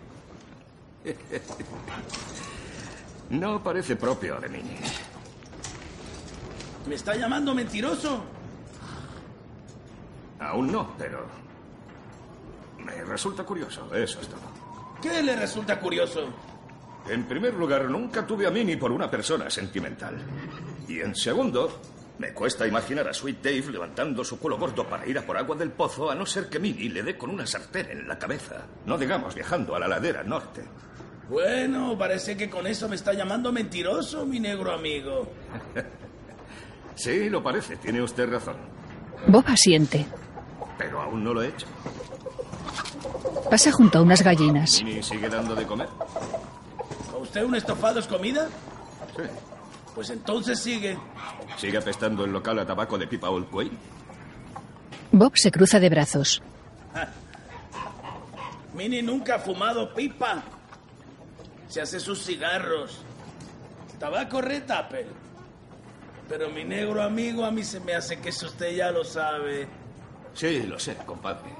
No parece propio de Minnie. ¿Me está llamando mentiroso? Aún no, pero... Me resulta curioso, eso es todo. ¿Qué le resulta curioso? En primer lugar, nunca tuve a Minnie por una persona sentimental. Y en segundo, me cuesta imaginar a Sweet Dave levantando su culo gordo para ir a por agua del pozo, a no ser que Minnie le dé con una sartén en la cabeza. No digamos viajando a la ladera norte. Bueno, parece que con eso me está llamando mentiroso, mi negro amigo. sí, lo parece, tiene usted razón. Bob asiente. Pero aún no lo he hecho. Pasa junto a unas gallinas. ¿Minnie sigue dando de comer? ¿A usted un estofado es comida? Sí. Pues entonces sigue. ¿Sigue apestando el local a tabaco de pipa Old Quay? Bob se cruza de brazos. Minnie nunca ha fumado pipa. Se hace sus cigarros. Tabaco Red Apple. Pero mi negro amigo, a mí se me hace que eso usted ya lo sabe. Sí, lo sé, compadre.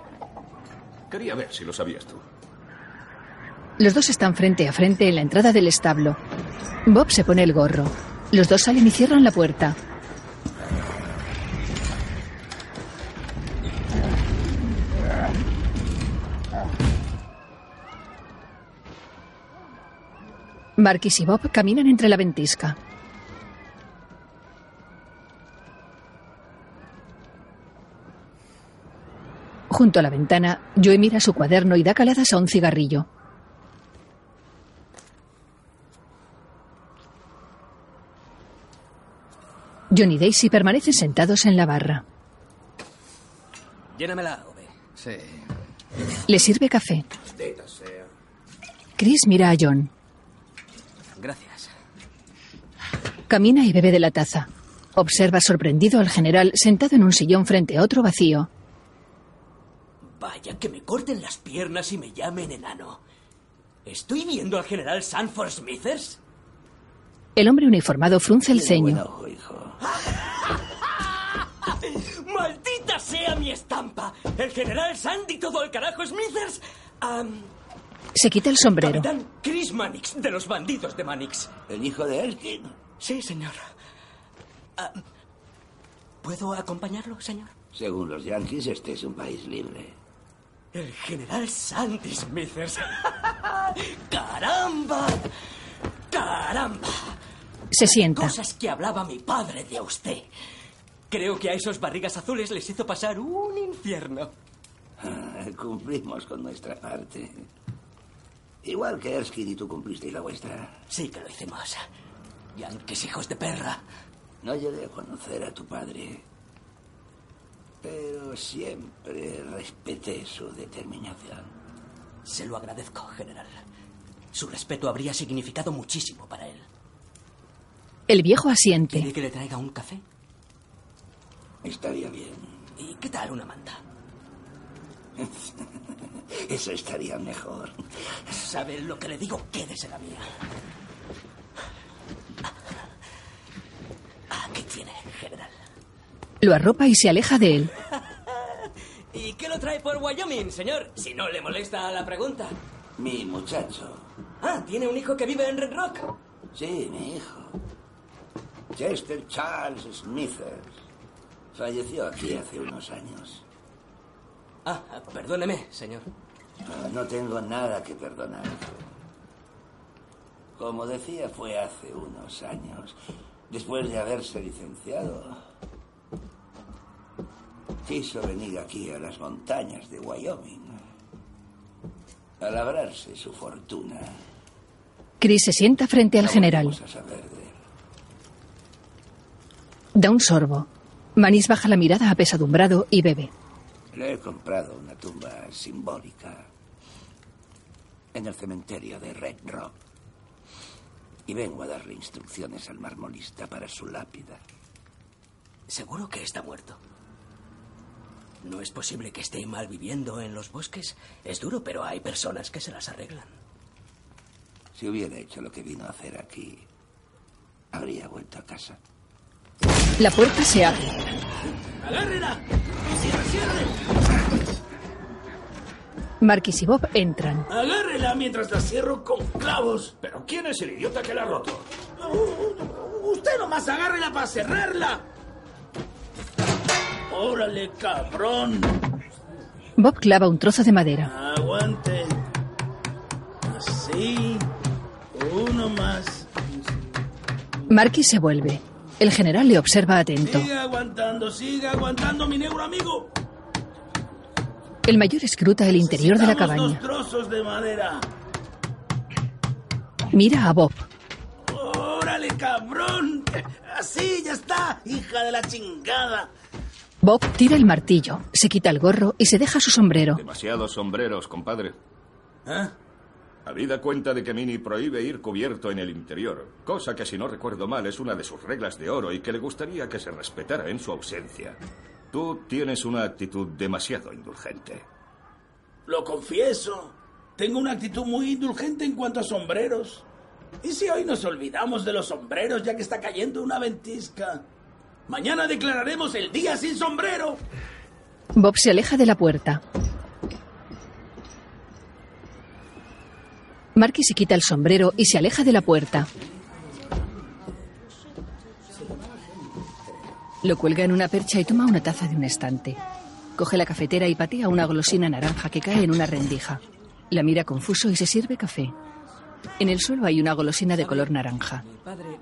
Quería ver si lo sabías tú. Los dos están frente a frente en la entrada del establo. Bob se pone el gorro. Los dos salen y cierran la puerta. Marquis y Bob caminan entre la ventisca. Junto a la ventana, Joey mira su cuaderno y da caladas a un cigarrillo. John y Daisy permanecen sentados en la barra. Llénamela, Ove. Sí. Le sirve café. Chris mira a John. Gracias. Camina y bebe de la taza. Observa sorprendido al general sentado en un sillón frente a otro vacío. Vaya, que me corten las piernas y me llamen enano. ¿Estoy viendo al general Sanford Smithers? El hombre uniformado frunce el ceño. ¡Maldita sea mi estampa! El general Sandy todo el carajo Smithers. Se quita el sombrero. Capitán Chris Mannix, de los bandidos de Mannix. ¿El hijo de Erskine? Sí, señor. Ah, ¿Puedo acompañarlo, señor? Según los yankees, este es un país libre. El general Sandy Smithers. ¡Caramba! ¡Caramba! Se sienta. Cosas que hablaba mi padre de usted. Creo que a esos barrigas azules les hizo pasar un infierno. Ah, Cumplimos con nuestra parte. Igual que Erskine y tú cumplisteis la vuestra. Sí que lo hicimos. Yankees hijos de perra. No llegué a conocer a tu padre. Pero siempre respeté su determinación. Se lo agradezco, general. Su respeto habría significado muchísimo para él. El viejo asiente. ¿Quiere que le traiga un café? Estaría bien. ¿Y qué tal una manta? Eso estaría mejor. ¿Sabe lo que le digo? Quédese la mía. Aquí tiene, general. Lo arropa y se aleja de él. ¿Y qué lo trae por Wyoming, señor? Si no le molesta la pregunta. Mi muchacho. Ah, ¿tiene un hijo que vive en Red Rock? Sí, mi hijo. Chester Charles Smithers. Falleció aquí hace unos años. Ah, perdóneme, señor. Ah, No tengo nada que perdonar. Como decía, fue hace unos años. Después de haberse licenciado, quiso venir aquí a las montañas de Wyoming a labrarse su fortuna. Chris se sienta frente al No general. Da un sorbo. Manis baja la mirada apesadumbrado y bebe. Le he comprado una tumba simbólica en el cementerio de Red Rock. Y vengo a darle instrucciones al marmolista para su lápida. ¿Seguro que está muerto? ¿No es posible que esté mal viviendo en los bosques? Es duro, pero hay personas que se las arreglan. Si hubiera hecho lo que vino a hacer aquí, habría vuelto a casa. La puerta se abre. ¡Agárrela! ¡Cierre, cierre! Marquis y Bob entran. ¡Agárrela mientras la cierro con clavos! ¿Pero quién es el idiota que la ha roto? Usted nomás agárrela para cerrarla. ¡Órale, cabrón! Bob clava un trozo de madera. Aguante. Así. Uno más. Marquis se vuelve. El general le observa atento. Sigue aguantando, sigue aguantando, mi negro amigo. El mayor escruta el interior de la cabaña. Trozos de madera. Mira a Bob. ¡Órale, cabrón! Así, ya está, hija de la chingada. Bob tira el martillo, se quita el gorro y se deja su sombrero. Demasiados sombreros, compadre. ¿Eh? Habida cuenta de que Mini prohíbe ir cubierto en el interior, cosa que si no recuerdo mal es una de sus reglas de oro y que le gustaría que se respetara en su ausencia. Tú tienes una actitud demasiado indulgente. Lo confieso. Tengo una actitud muy indulgente en cuanto a sombreros. ¿Y si hoy nos olvidamos de los sombreros ya que está cayendo una ventisca? Mañana declararemos el día sin sombrero. Bob se aleja de la puerta. Marquis se quita el sombrero y se aleja de la puerta. Lo cuelga en una percha y toma una taza de un estante. Coge la cafetera y patea una golosina naranja que cae en una rendija. La mira confuso y se sirve café. En el suelo hay una golosina de color naranja. Mi padre.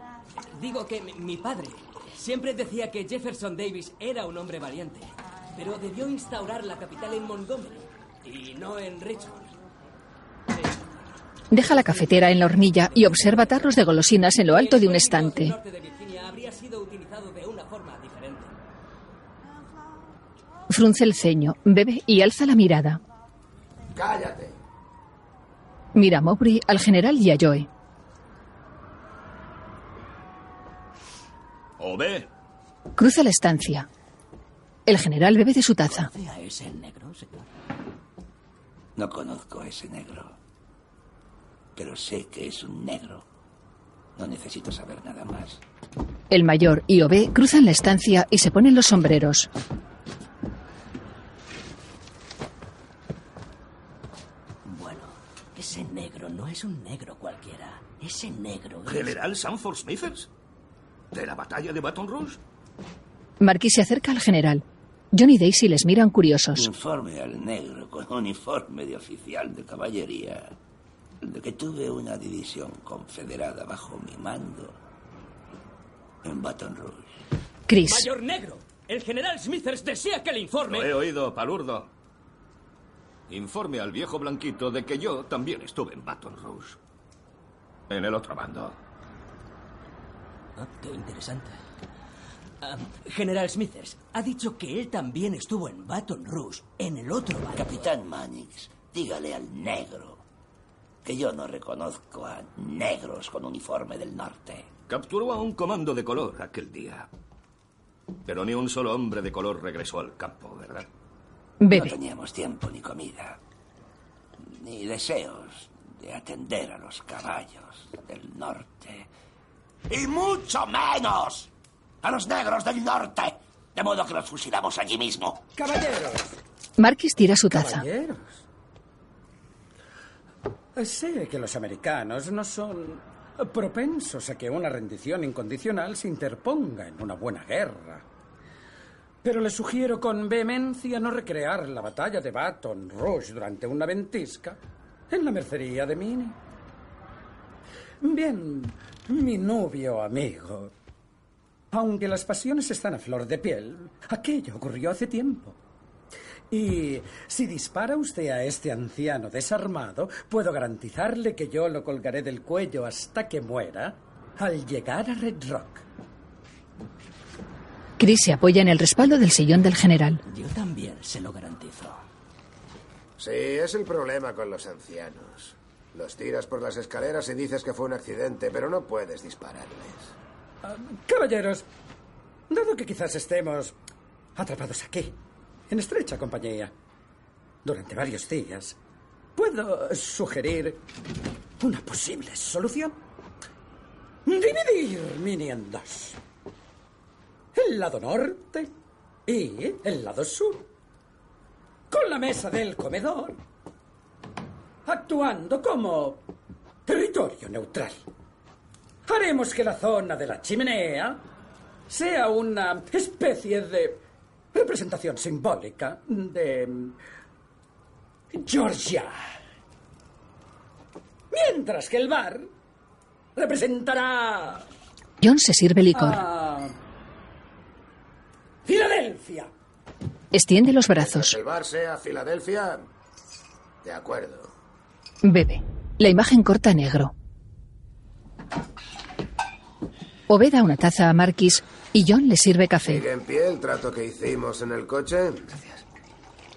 Digo que mi, mi padre siempre decía que Jefferson Davis era un hombre valiente, pero debió instaurar la capital en Montgomery y no en Richmond. Deja la cafetera en la hornilla y observa tarros de golosinas en lo alto de un estante. El norte de Virginia habría sido utilizado de una forma diferente. Frunce el ceño, bebe y alza la mirada. Cállate. Mira a Mowbray, al general y a Joe. ¿O ve? Cruza la estancia. El general bebe de su taza. a ese negro, señor? No conozco a ese negro. Pero sé que es un negro. No necesito saber nada más. El mayor y Ove cruzan la estancia y se ponen los sombreros. Bueno, ese negro no es un negro cualquiera. Ese negro es... ¿General Sanford Smithers? ¿De la batalla de Baton Rouge? Marquis se acerca al general. John y Daisy les miran curiosos. Informe al negro con uniforme de oficial de caballería de que tuve una división confederada bajo mi mando en Baton Rouge. Chris. Mayor negro, el general Smithers desea que le informe. Lo he oído, palurdo. Informe al viejo blanquito de que yo también estuve en Baton Rouge. En el otro bando. Ah, qué interesante. Ah, general Smithers ha dicho que él también estuvo en Baton Rouge, en el otro bando. Capitán Mannix, dígale al negro que yo no reconozco a negros con uniforme del norte. Capturó a un comando de color aquel día. Pero ni un solo hombre de color regresó al campo, ¿verdad? Bebe. No teníamos tiempo ni comida, ni deseos de atender a los caballos del norte. Y mucho menos a los negros del norte. De modo que los fusilamos allí mismo. Caballeros. Marquis tira su taza. Caballeros. Sé que los americanos no son propensos a que una rendición incondicional se interponga en una buena guerra. Pero les sugiero con vehemencia no recrear la batalla de Baton Rouge durante una ventisca en la mercería de Mini. Bien, mi novio amigo. Aunque las pasiones están a flor de piel, aquello ocurrió hace tiempo. Y si dispara usted a este anciano desarmado, puedo garantizarle que yo lo colgaré del cuello hasta que muera al llegar a Red Rock. Chris se apoya en el respaldo del sillón del general. Yo también se lo garantizo. Sí, es el problema con los ancianos. Los tiras por las escaleras y dices que fue un accidente, pero no puedes dispararles. Ah, caballeros, dado que quizás estemos atrapados aquí, en estrecha compañía, durante varios días, puedo sugerir una posible solución. Dividir Mini en dos. El lado norte y el lado sur. Con la mesa del comedor actuando como territorio neutral. Haremos que la zona de la chimenea sea una especie de representación simbólica de Georgia. Mientras que el bar representará John se sirve licor. a Filadelfia. Extiende los brazos. ¿El bar sea Filadelfia? De acuerdo. Bebe. La imagen corta a negro. Obed da una taza a Marquis y John le sirve café. ¿Sigue en pie el trato que hicimos en el coche? Gracias.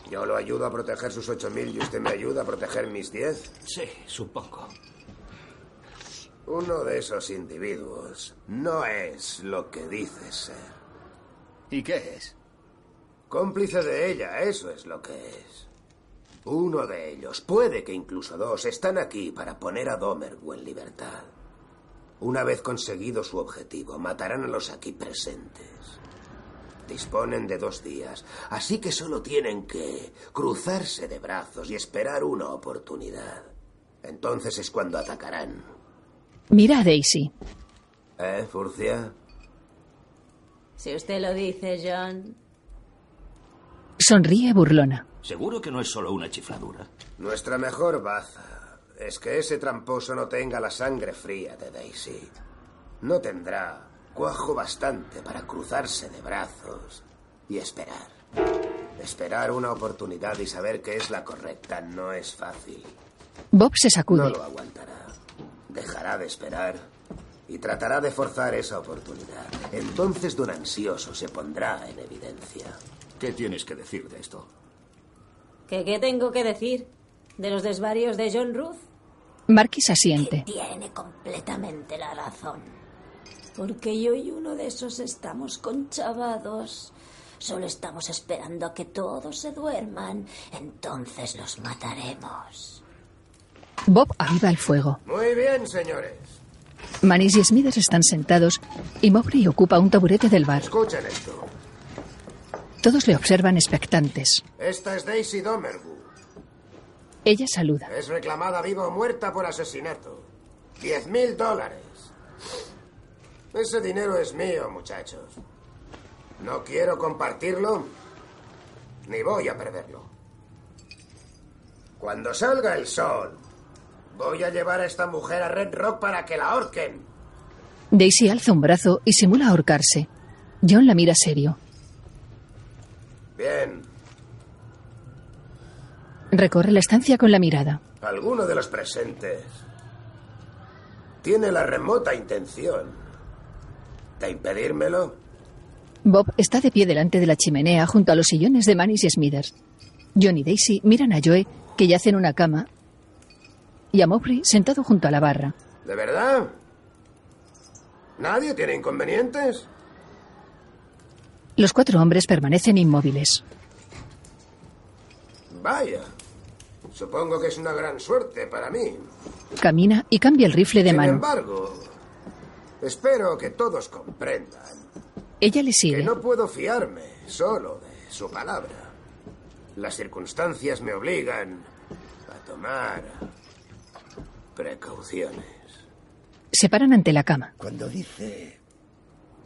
Yo lo ayudo a proteger sus 8.000 y usted me ayuda a proteger mis 10. Sí, supongo. Uno de esos individuos no es lo que dice ser. ¿Y qué es? Cómplice de ella, eso es lo que es. Uno de ellos, puede que incluso dos, están aquí para poner a Domergu en libertad. Una vez conseguido su objetivo, matarán a los aquí presentes. Disponen de dos días, así que solo tienen que cruzarse de brazos y esperar una oportunidad. Entonces es cuando atacarán. Mira a Daisy. ¿Eh, Furcia? Si usted lo dice, John. Sonríe burlona. ¿Seguro que no es solo una chifladura? Nuestra mejor baza es que ese tramposo no tenga la sangre fría de Daisy. No tendrá cuajo bastante para cruzarse de brazos y esperar. Esperar una oportunidad y saber que es la correcta no es fácil. Bob se No sacude. lo aguantará. Dejará de esperar y tratará de forzar esa oportunidad. Entonces don ansioso se pondrá en evidencia. ¿Qué tienes que decir de esto? ¿Qué, ¿Qué tengo que decir? ¿De los desvarios de John Ruth? Marquis asiente. Tiene completamente la razón. Porque yo y uno de esos estamos conchavados. Solo estamos esperando a que todos se duerman. Entonces los mataremos. Bob aviva el fuego. Muy bien, señores. Manis y Smithers están sentados y Mowbray ocupa un taburete del bar. Escuchen esto. Todos le observan expectantes. Esta es Daisy Domergu. Ella saluda. Es reclamada viva o muerta por asesinato. Diez mil dólares. Ese dinero es mío, muchachos. No quiero compartirlo, ni voy a perderlo. Cuando salga el sol, voy a llevar a esta mujer a Red Rock para que la ahorquen. Daisy alza un brazo y simula ahorcarse. John la mira serio. Bien, Recorre la estancia con la mirada. alguno de los presentes tiene la remota intención de impedírmelo. Bob está de pie delante de la chimenea junto a los sillones de Manis y Smithers. John y Daisy miran a Joe, que yace en una cama, y a Mowbray sentado junto a la barra. ¿De verdad? ¿Nadie tiene inconvenientes? Los cuatro hombres permanecen inmóviles. Vaya. Supongo que es una gran suerte para mí. Camina y cambia el rifle de Sin mano. embargo, espero que todos comprendan Ella le que sigue. no puedo fiarme solo de su palabra. Las circunstancias me obligan a tomar precauciones. Se paran ante la cama. Cuando dice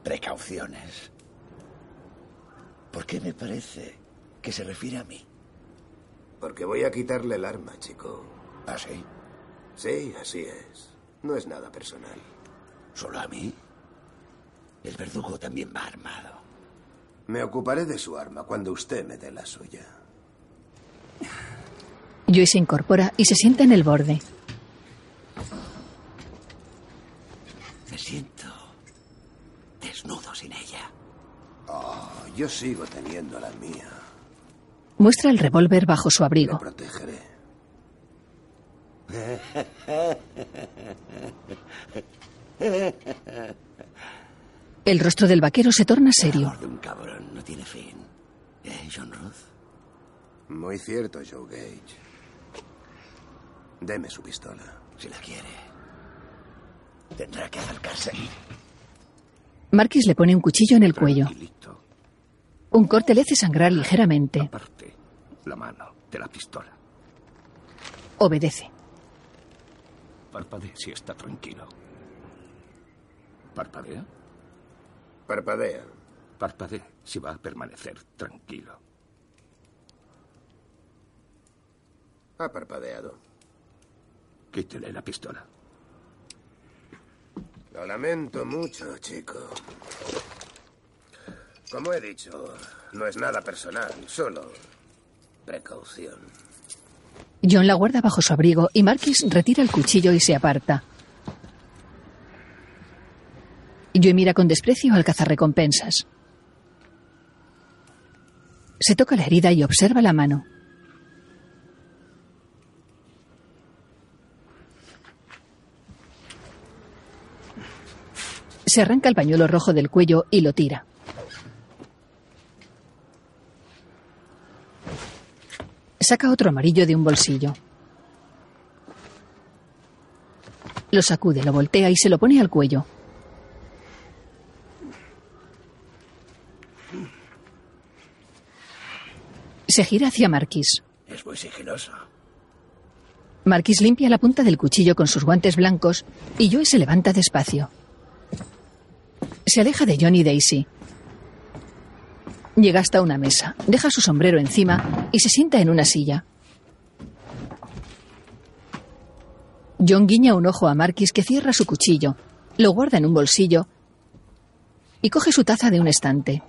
precauciones, ¿por qué me parece que se refiere a mí? Porque voy a quitarle el arma, chico. ¿Ah, sí? Sí, así es. No es nada personal. ¿Solo a mí? El verdugo también va armado. Me ocuparé de su arma cuando usted me dé la suya. Joy se incorpora y se sienta en el borde. Me siento desnudo sin ella. Oh, yo sigo teniendo la mía. Muestra el revólver bajo su abrigo. Protegeré. El rostro del vaquero se torna serio. De un cabrón no tiene fin. ¿Eh, John Ruth? Muy cierto, Joe Gage. Deme su pistola. Si la quiere. Tendrá que acercarse. Marquis le pone un cuchillo en el cuello. Un corte le hace sangrar ligeramente. Aparte la mano de la pistola. Obedece. Parpadee si está tranquilo. ¿Parpadea? Parpadea. Parpadee si va a permanecer tranquilo. Ha parpadeado. Quítele la pistola. Lo lamento mucho, chico. Como he dicho, no es nada personal, solo precaución. John la guarda bajo su abrigo y Marquis retira el cuchillo y se aparta. Joe mira con desprecio al cazarrecompensas. Se toca la herida y observa la mano. Se arranca el pañuelo rojo del cuello y lo tira. Saca otro amarillo de un bolsillo. Lo sacude, lo voltea y se lo pone al cuello. Se gira hacia Marquis. Es muy sigiloso. Marquis limpia la punta del cuchillo con sus guantes blancos y Joe se levanta despacio. Se aleja de John y Daisy. Llega hasta una mesa, deja su sombrero encima y se sienta en una silla. John guiña un ojo a Marquis que cierra su cuchillo, lo guarda en un bolsillo y coge su taza de un estante.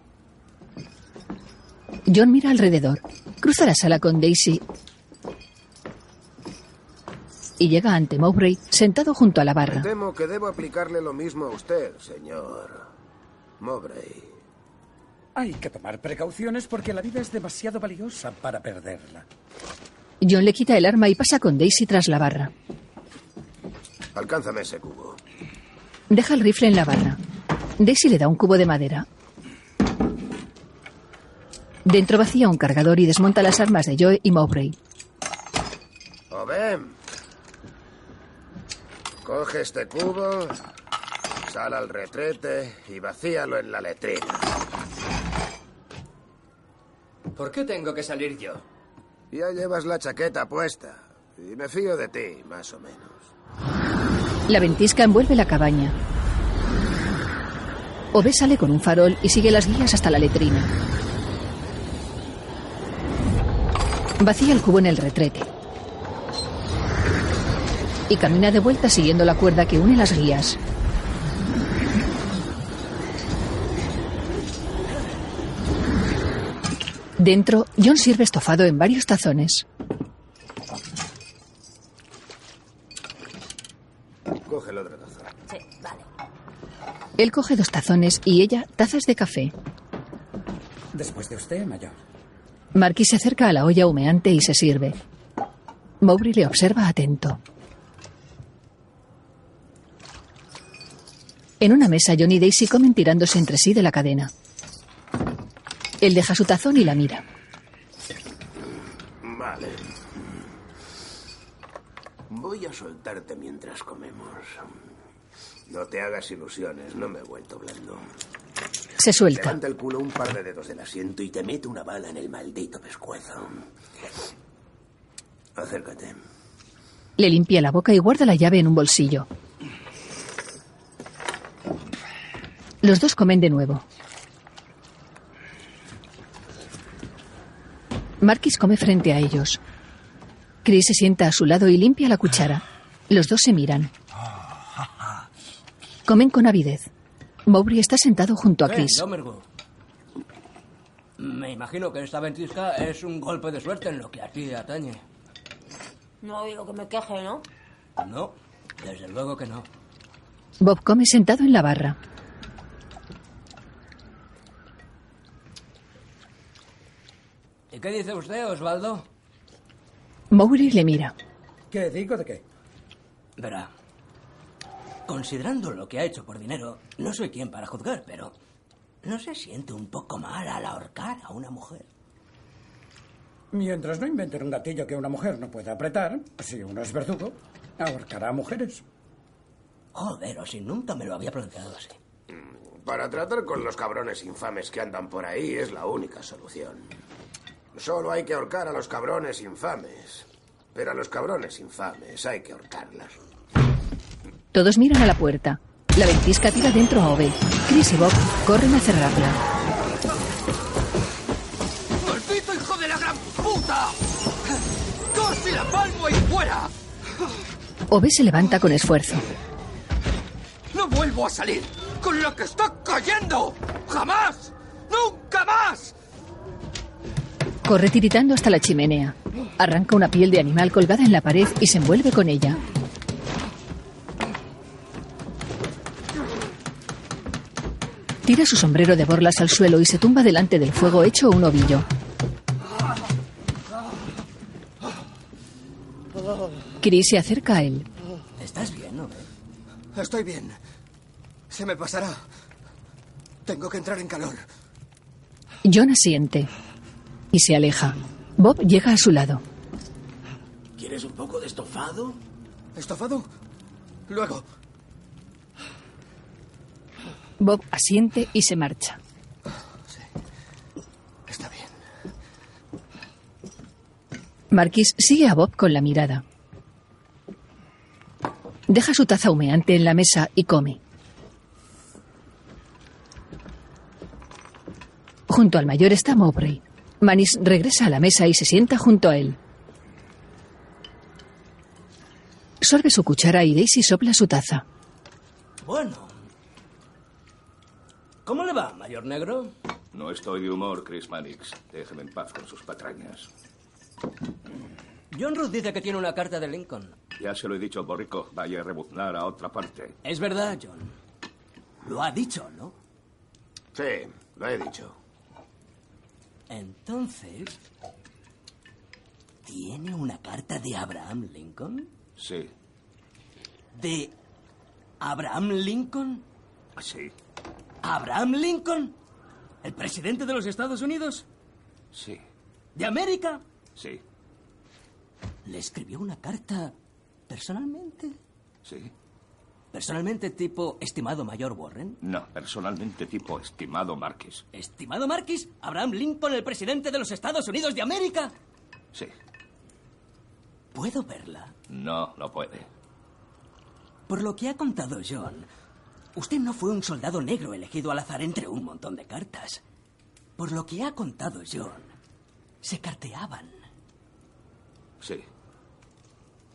John mira alrededor, cruza la sala con Daisy y llega ante Mowbray sentado junto a la barra. Temo que debo aplicarle lo mismo a usted, señor Mowbray. Hay que tomar precauciones porque la vida es demasiado valiosa para perderla. John le quita el arma y pasa con Daisy tras la barra. Alcánzame ese cubo. Deja el rifle en la barra. Daisy le da un cubo de madera. Dentro vacía un cargador y desmonta las armas de Joe y Mowbray. Obem. Coge este cubo, sal al retrete y vacíalo en la letrina. ¿Por qué tengo que salir yo? Ya llevas la chaqueta puesta. Y me fío de ti, más o menos. La ventisca envuelve la cabaña. Ove sale con un farol y sigue las guías hasta la letrina. Vacía el cubo en el retrete. Y camina de vuelta siguiendo la cuerda que une las guías. Dentro, John sirve estofado en varios tazones. Coge el otro tazo. Sí, vale. Él coge dos tazones y ella tazas de café. Después de usted, mayor. Marquis se acerca a la olla humeante y se sirve. Mowbray le observa atento. En una mesa, John y Daisy comen tirándose entre sí de la cadena. Él deja su tazón y la mira. Vale. Voy a soltarte mientras comemos. No te hagas ilusiones, no me he vuelto blando. Se suelta. Levanta el culo un par de dedos del asiento y te meto una bala en el maldito pescuezo. Acércate. Le limpia la boca y guarda la llave en un bolsillo. Los dos comen de nuevo. Marquis come frente a ellos. Chris se sienta a su lado y limpia la cuchara. Los dos se miran. Comen con avidez. Mowbray está sentado junto a Chris. Me imagino que esta ventisca es un golpe de suerte en lo que a ti atañe. No ha oído que me queje, ¿no? No, desde luego que no. Bob come sentado en la barra. ¿Y qué dice usted, Osvaldo? Mowbray le mira. ¿Qué digo de qué? Verá, considerando lo que ha hecho por dinero, no soy quien para juzgar, pero ¿no se siente un poco mal al ahorcar a una mujer? Mientras no inventen un gatillo que una mujer no pueda apretar, si uno es verdugo, ahorcará a mujeres. Joder, o si nunca me lo había planteado así. Para tratar con los cabrones infames que andan por ahí es la única solución. Solo hay que ahorcar a los cabrones infames. Pero a los cabrones infames hay que ahorcarlas. Todos miran a la puerta. La ventisca tira dentro a Ove. Chris y Bob corren a cerrarla. ¡Maldito hijo de la gran puta! ¡Casi la palmo y fuera! Ove se levanta con esfuerzo. No vuelvo a salir con lo que está cayendo. ¡Jamás! ¡Nunca más! Corre tiritando hasta la chimenea. Arranca una piel de animal colgada en la pared y se envuelve con ella. Tira su sombrero de borlas al suelo y se tumba delante del fuego hecho un ovillo. Chris se acerca a él. ¿Estás bien, no? Estoy bien. Se me pasará. Tengo que entrar en calor. John asiente y se aleja. Bob llega a su lado. ¿Quieres un poco de estofado? ¿Estofado? Luego. Bob asiente y se marcha. Está bien. Marquis sigue a Bob con la mirada. Deja su taza humeante en la mesa y come. Junto al mayor está Mowbray. Manis regresa a la mesa y se sienta junto a él. Sorbe su cuchara y Daisy sopla su taza. Bueno. ¿Cómo le va, mayor negro? No estoy de humor, Chris Mannix. Déjeme en paz con sus patrañas. John Ruth dice que tiene una carta de Lincoln. Ya se lo he dicho, Borrico. Vaya a rebuznar a otra parte. Es verdad, John. Lo ha dicho, ¿no? Sí, lo he dicho. Entonces, ¿tiene una carta de Abraham Lincoln? Sí, ¿De Abraham Lincoln? sí, ¿Abraham Lincoln? ¿El presidente de los Estados Unidos? sí, ¿De América? sí, ¿Le escribió una carta personalmente? sí. ¿Personalmente tipo estimado mayor Warren? No, personalmente tipo estimado Marquis. ¿Estimado Marquis? ¿Abraham Lincoln, el presidente de los Estados Unidos de América? Sí. ¿Puedo verla? No, no puede. Por lo que ha contado John, usted no fue un soldado negro elegido al azar entre un montón de cartas. Por lo que ha contado John, se carteaban. Sí,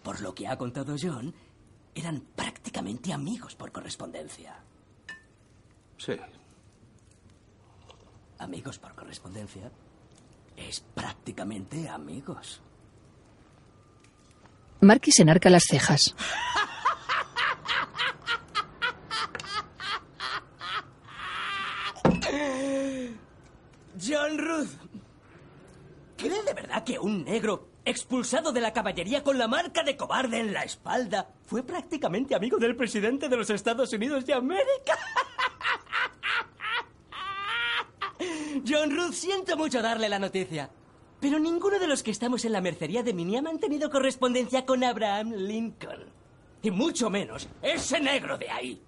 Por lo que ha contado John, eran prácticamente amigos por correspondencia. sí. Amigos por correspondencia es prácticamente amigos. Marquis enarca las cejas. John Ruth, ¿cree de verdad que un negro expulsado de la caballería con la marca de cobarde en la espalda fue prácticamente amigo del presidente de los Estados Unidos de América? John Ruth, siento mucho darle la noticia. Pero ninguno de los que estamos en la mercería de Minnie ha mantenido correspondencia con Abraham Lincoln. Y mucho menos ese negro de ahí.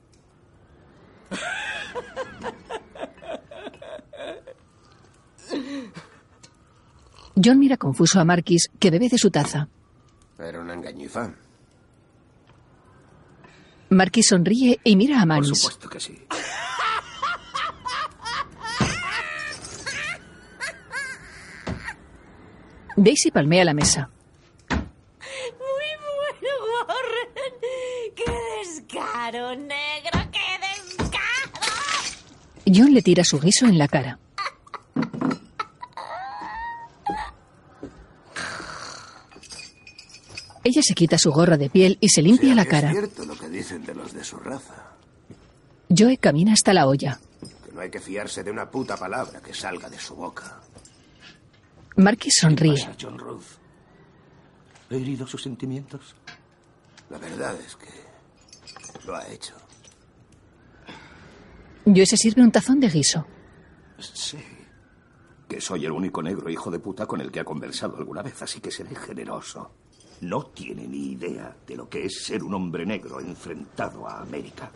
John mira confuso a Marquis, que bebe de su taza. Era una engañifa. Marquis sonríe y mira a Por Manis. supuesto que sí. Daisy palmea la mesa. Muy bueno, Warren. ¡Qué descaro, negro! ¡Qué descaro! John le tira su guiso en la cara. Ella se quita su gorro de piel y se limpia la cara. Es cierto lo que dicen de los de su raza. Joe camina hasta la olla. Que no hay que fiarse de una puta palabra que salga de su boca. Marquis sonríe. pasa, John Ruth? ¿He herido sus sentimientos? La verdad es que lo ha hecho. Joe se sirve un tazón de guiso. Sí. Que soy el único negro hijo de puta con el que ha conversado alguna vez, así que seré generoso. No tiene ni idea de lo que es ser un hombre negro enfrentado a América.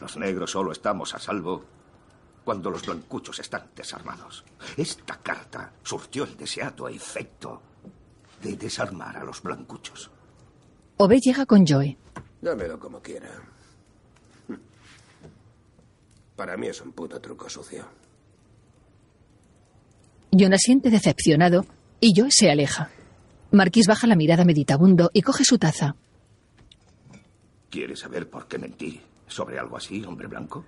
Los negros solo estamos a salvo cuando los blancuchos están desarmados. Esta carta surtió el deseado efecto de desarmar a los blancuchos. Ove llega con Joe. Llámelo como quiera. Para mí es un puto truco sucio. John asiente decepcionado y Joe se aleja. Marquis baja la mirada meditabundo y coge su taza. ¿Quieres saber por qué mentí sobre algo así, hombre blanco?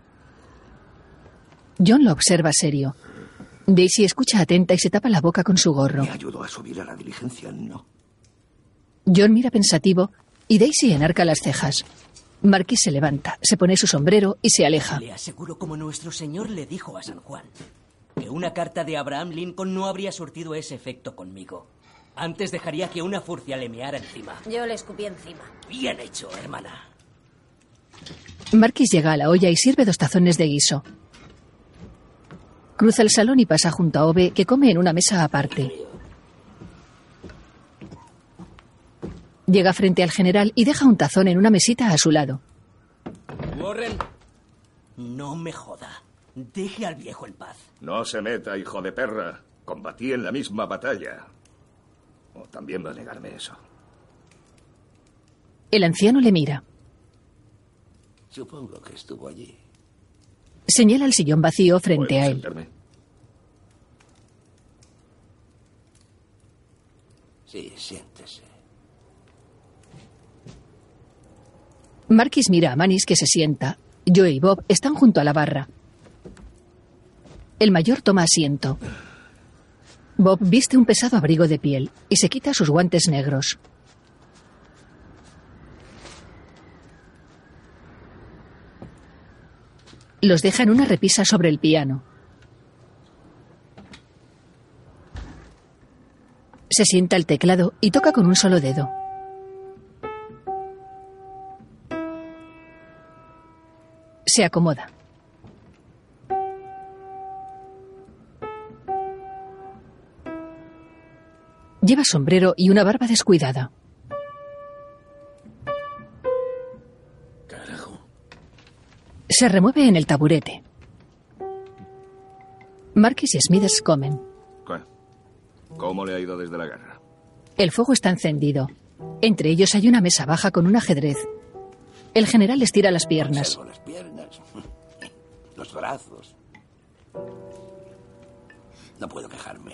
John lo observa serio. Daisy escucha atenta y se tapa la boca con su gorro. ¿Me ayudó a subir a la diligencia? No. John mira pensativo y Daisy enarca las cejas. Marquis se levanta, se pone su sombrero y se aleja. Le aseguro como nuestro señor le dijo a San Juan que una carta de Abraham Lincoln no habría surtido ese efecto conmigo. Antes dejaría que una furcia le meara encima. Yo le escupí encima. Bien hecho, hermana. Marquis llega a la olla y sirve dos tazones de guiso. Cruza el salón y pasa junto a Ove, que come en una mesa aparte. Llega frente al general y deja un tazón en una mesita a su lado. Warren, no me joda. Deje al viejo en paz. No se meta, hijo de perra. Combatí en la misma batalla. O también va a negarme eso. El anciano le mira. Supongo que estuvo allí. Señala el sillón vacío frente ¿Puedo a él. sentarme? Sí, siéntese. Marquis mira a Manis que se sienta. Joe y Bob están junto a la barra. El mayor toma asiento. Bob viste un pesado abrigo de piel y se quita sus guantes negros. Los deja en una repisa sobre el piano. Se sienta al teclado y toca con un solo dedo. Se acomoda. Lleva sombrero y una barba descuidada. Carajo. Se remueve en el taburete. Marquis y Smithers comen. ¿Qué? ¿Cómo le ha ido desde la guerra? El fuego está encendido. Entre ellos hay una mesa baja con un ajedrez. El general estira las piernas. Las piernas, los brazos. No puedo quejarme.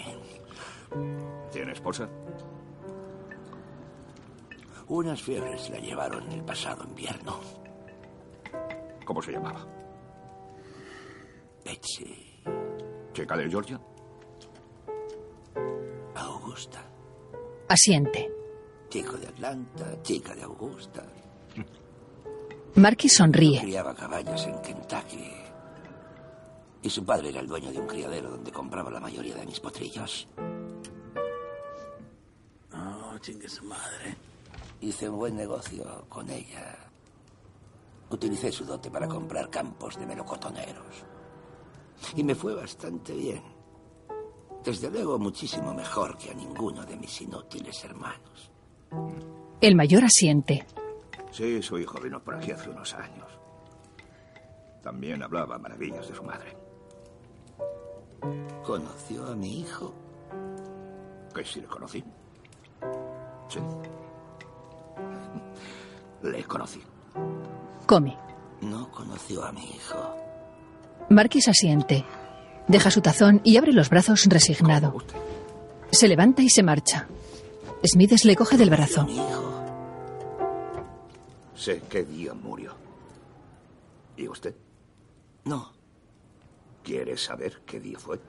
¿Tiene esposa? Unas fiebres la llevaron el pasado invierno. ¿Cómo se llamaba? Betsy. ¿Chica de Georgia? Augusta. Asiente. Chico de Atlanta, chica de Augusta. Marquis sonríe. Criaba caballas en Kentucky. Y su padre era el dueño de un criadero donde compraba la mayoría de mis potrillos. Chingue su madre. Hice un buen negocio con ella. Utilicé su dote para comprar campos de melocotoneros. Y me fue bastante bien. Desde luego muchísimo mejor que a ninguno de mis inútiles hermanos. El mayor asiente. Sí, su hijo vino por aquí hace unos años. También hablaba maravillas de su madre. ¿Conoció a mi hijo? Que sí le conocí. Sí. Le conocí. Come. No conoció a mi hijo. Marquis asiente. Deja su tazón y abre los brazos resignado. Se levanta y se marcha. Smithers le coge del brazo. Mi hijo. Sé qué día murió. ¿Y usted? No. ¿Quiere saber qué día fue?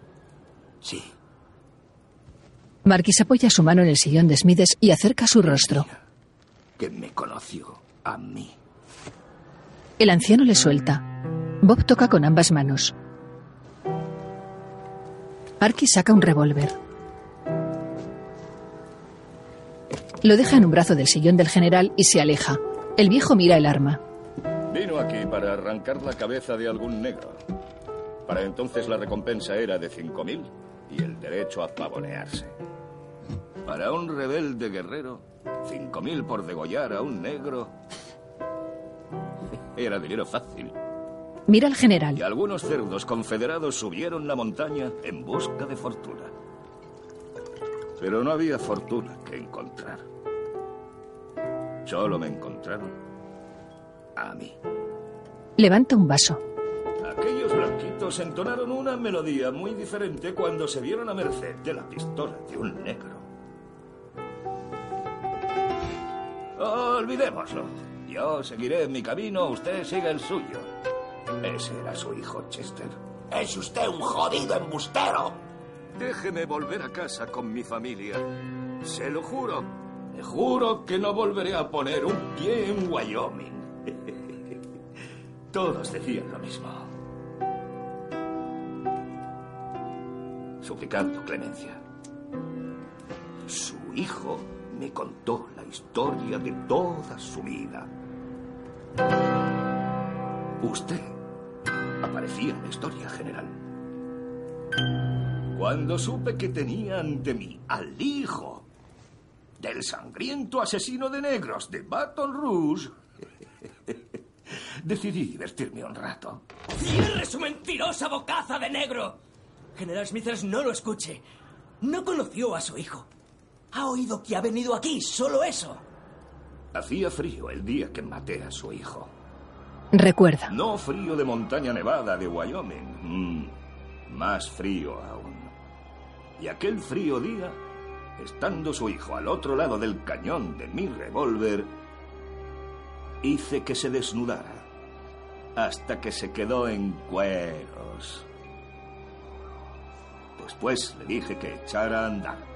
Sí. Marquis apoya su mano en el sillón de Smithers y acerca su rostro. Que me conoció a mí. El anciano le suelta. Bob toca con ambas manos. Marquis saca un revólver. Lo deja en un brazo del sillón del general y se aleja. El viejo mira el arma. Vino aquí para arrancar la cabeza de algún negro. Para entonces la recompensa era de 5.000 y el derecho a pavonearse. Para un rebelde guerrero, 5.000 por degollar a un negro era dinero fácil. Mira al general. Y algunos cerdos confederados subieron la montaña en busca de fortuna. Pero no había fortuna que encontrar. Solo me encontraron a mí. Levanta un vaso. Aquellos blanquitos entonaron una melodía muy diferente cuando se vieron a merced de la pistola de un negro. Olvidémoslo. Yo seguiré mi camino, usted sigue el suyo. Ese era su hijo, Chester. Es usted un jodido embustero. Déjeme volver a casa con mi familia. Se lo juro. Le juro que no volveré a poner un pie en Wyoming. Todos decían lo mismo. Suplicando clemencia. Su hijo me contó la historia de toda su vida. Usted aparecía en la historia general. Cuando supe que tenía ante mí al hijo del sangriento asesino de negros de Baton Rouge, decidí divertirme un rato. ¡Cierre su mentirosa bocaza de negro! General Smithers, no lo escuche. No conoció a su hijo. Ha oído que ha venido aquí, solo eso. Hacía frío el día que maté a su hijo. Recuerda. No frío de montaña nevada de Wyoming. Mm, más frío aún. Y aquel frío día, estando su hijo al otro lado del cañón de mi revólver, hice que se desnudara hasta que se quedó en cueros. Después le dije que echara a andar.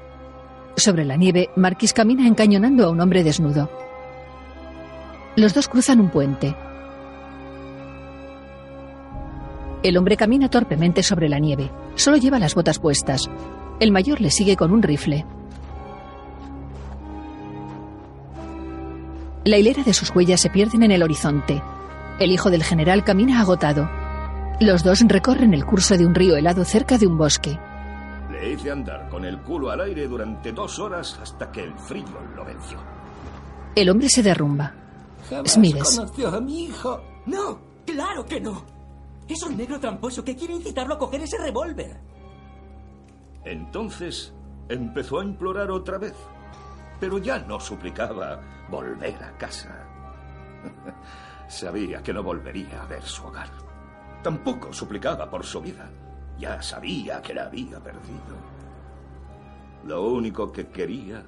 Sobre la nieve, Marquis camina encañonando a un hombre desnudo. Los dos cruzan un puente. El hombre camina torpemente sobre la nieve. Solo lleva las botas puestas. El mayor le sigue con un rifle. La hilera de sus huellas se pierden en el horizonte. El hijo del general camina agotado. Los dos recorren el curso de un río helado cerca de un bosque. Le hice andar con el culo al aire durante dos horas hasta que el frío lo venció. El hombre se derrumba. Jamás Smithers. conoció a mi hijo. No, claro que no. Es un negro tramposo que quiere incitarlo a coger ese revólver. Entonces empezó a implorar otra vez, pero ya no suplicaba volver a casa. Sabía que no volvería a ver su hogar. Tampoco suplicaba por su vida. Ya sabía que la había perdido. Lo único que quería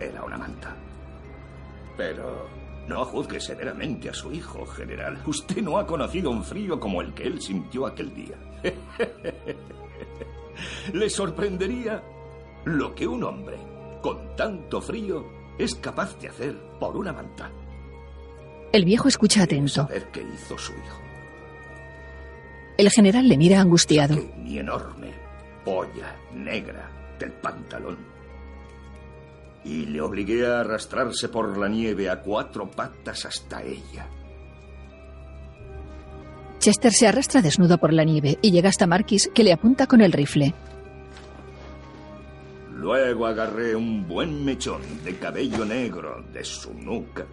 era una manta. Pero no juzgue severamente a su hijo, general. Usted no ha conocido un frío como el que él sintió aquel día. Le sorprendería lo que un hombre con tanto frío es capaz de hacer por una manta. El viejo escucha atento. Saber qué hizo su hijo. El general le mira angustiado. Mi enorme polla negra del pantalón. Y le obligué a arrastrarse por la nieve a cuatro patas hasta ella. Chester se arrastra desnudo por la nieve y llega hasta Marquis, que le apunta con el rifle. Luego agarré un buen mechón de cabello negro de su nuca.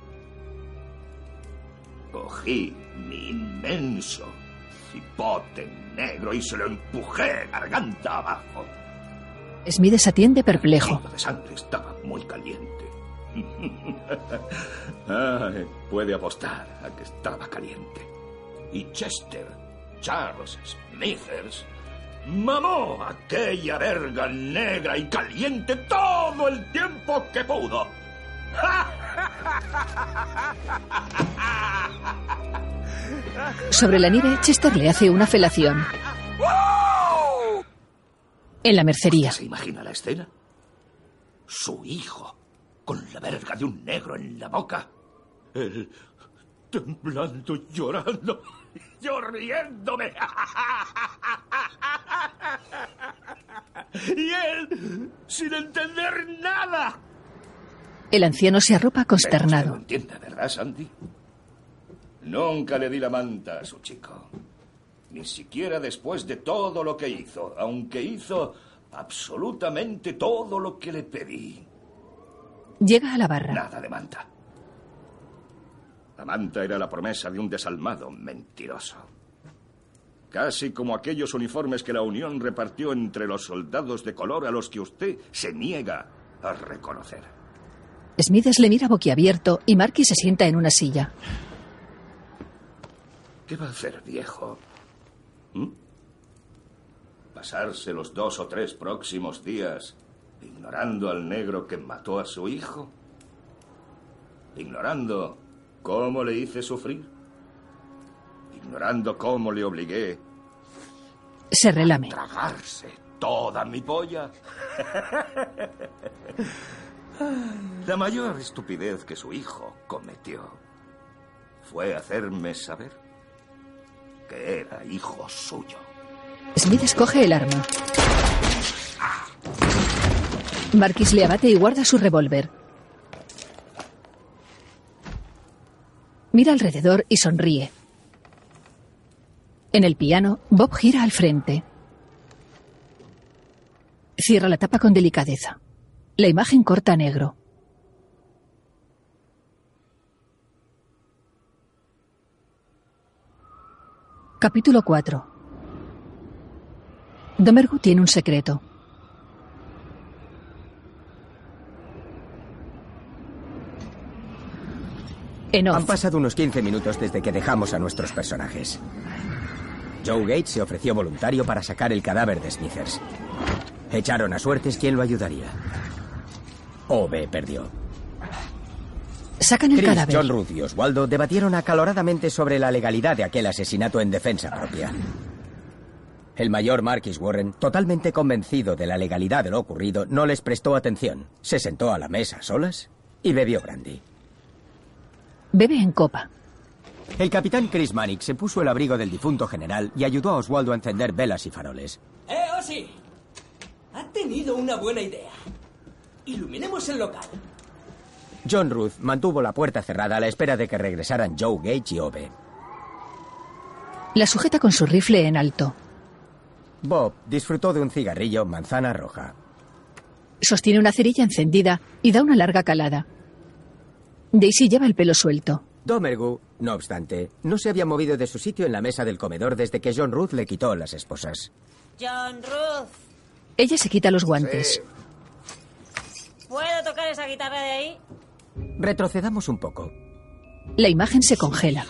Cogí mi inmenso cipote negro y se lo empujé garganta abajo. Smith atiende perplejo. La de sangre estaba muy caliente. Ay, puede apostar a que estaba caliente. Y Chester, Charles Smithers, mamó aquella verga negra y caliente todo el tiempo que pudo. Sobre la nieve, Chester le hace una felación. En la mercería. ¿Se imagina la escena? Su hijo, con la verga de un negro en la boca. Él temblando, llorando, yo. Y él sin entender nada. El anciano se arropa consternado. Usted entiende, ¿verdad, Sandy? Nunca le di la manta a su chico. Ni siquiera después de todo lo que hizo, aunque hizo absolutamente todo lo que le pedí. Llega a la barra. Nada de manta. La manta era la promesa de un desalmado mentiroso. Casi como aquellos uniformes que la Unión repartió entre los soldados de color a los que usted se niega a reconocer. Smithers le mira boquiabierto y Marquis se sienta en una silla. ¿Qué va a hacer, viejo? ¿Mm? ¿Pasarse los dos o tres próximos días ignorando al negro que mató a su hijo? ignorando cómo le hice sufrir, ignorando cómo le obligué Se relame. a tragarse toda mi polla. La mayor estupidez que su hijo cometió fue hacerme saber que era hijo suyo. Smith escoge el arma. Marquis le abate y guarda su revólver. Mira alrededor y sonríe. En el piano, Bob gira al frente. Cierra la tapa con delicadeza. La imagen corta negro. Capítulo 4 Domergu tiene un secreto. Han pasado unos 15 minutos desde que dejamos a nuestros personajes. Joe Gates se ofreció voluntario para sacar el cadáver de Smithers. Echaron a suertes quién lo ayudaría. OB perdió. Sacan el Chris, cadáver. John Ruth y Oswaldo debatieron acaloradamente sobre la legalidad de aquel asesinato en defensa propia. El mayor Marquis Warren, totalmente convencido de la legalidad de lo ocurrido, no les prestó atención. Se sentó a la mesa a solas y bebió brandy. Bebe en copa. El capitán Chris Mannix se puso el abrigo del difunto general y ayudó a Oswaldo a encender velas y faroles. ¡Eh, Osi! Ha tenido una buena idea. Iluminemos el local. John Ruth mantuvo la puerta cerrada a la espera de que regresaran Joe Gage y Ove. La sujeta con su rifle en alto. Bob disfrutó de un cigarrillo manzana roja. Sostiene una cerilla encendida y da una larga calada. Daisy lleva el pelo suelto. Domergu, no obstante, no se había movido de su sitio en la mesa del comedor desde que John Ruth le quitó las esposas. John Ruth, Ella se quita los guantes. ¿Puedo tocar esa guitarra de ahí? Retrocedamos un poco. La imagen se congela.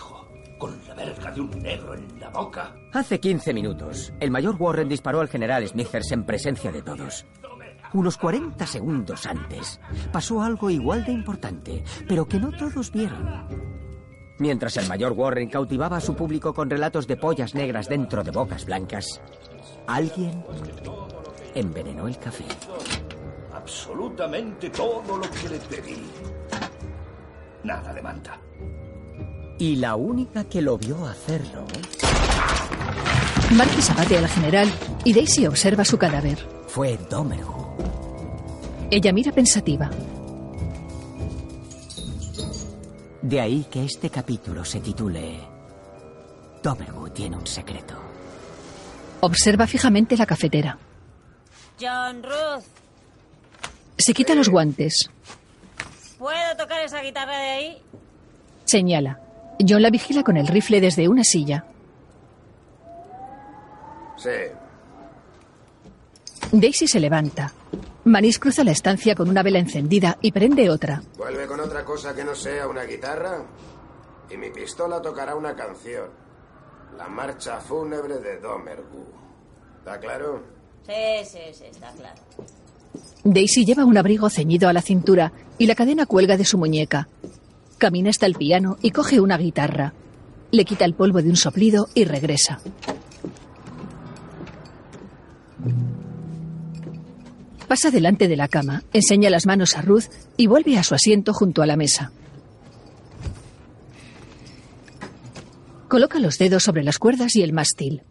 Con la verga de un negro en la boca. Hace 15 minutos, el mayor Warren disparó al general Smithers en presencia de todos. Unos 40 segundos antes, pasó algo igual de importante, pero que no todos vieron. Mientras el mayor Warren cautivaba a su público con relatos de pollas negras dentro de bocas blancas, alguien envenenó el café. Absolutamente todo lo que le pedí. Nada de manta. Y la única que lo vio hacerlo Marquis abate al general y Daisy observa su cadáver. fue Domergu. Ella mira pensativa. De ahí que este capítulo se titule Domergu tiene un secreto. Observa fijamente la cafetera. John Ruth, Se quita los guantes. ¿puedo tocar esa guitarra de ahí? Señala. John la vigila con el rifle desde una silla. Sí. Daisy se levanta. Manis cruza la estancia con una vela encendida y prende otra. Vuelve con otra cosa que no sea una guitarra y mi pistola tocará una canción. La marcha fúnebre de Domergu. ¿Está claro? Sí, sí, sí, está claro. Daisy lleva un abrigo ceñido a la cintura y la cadena cuelga de su muñeca. Camina hasta el piano y coge una guitarra. Le quita el polvo de un soplido y regresa. Pasa delante de la cama, enseña las manos a Ruth y vuelve a su asiento junto a la mesa. Coloca los dedos sobre las cuerdas y el mástil.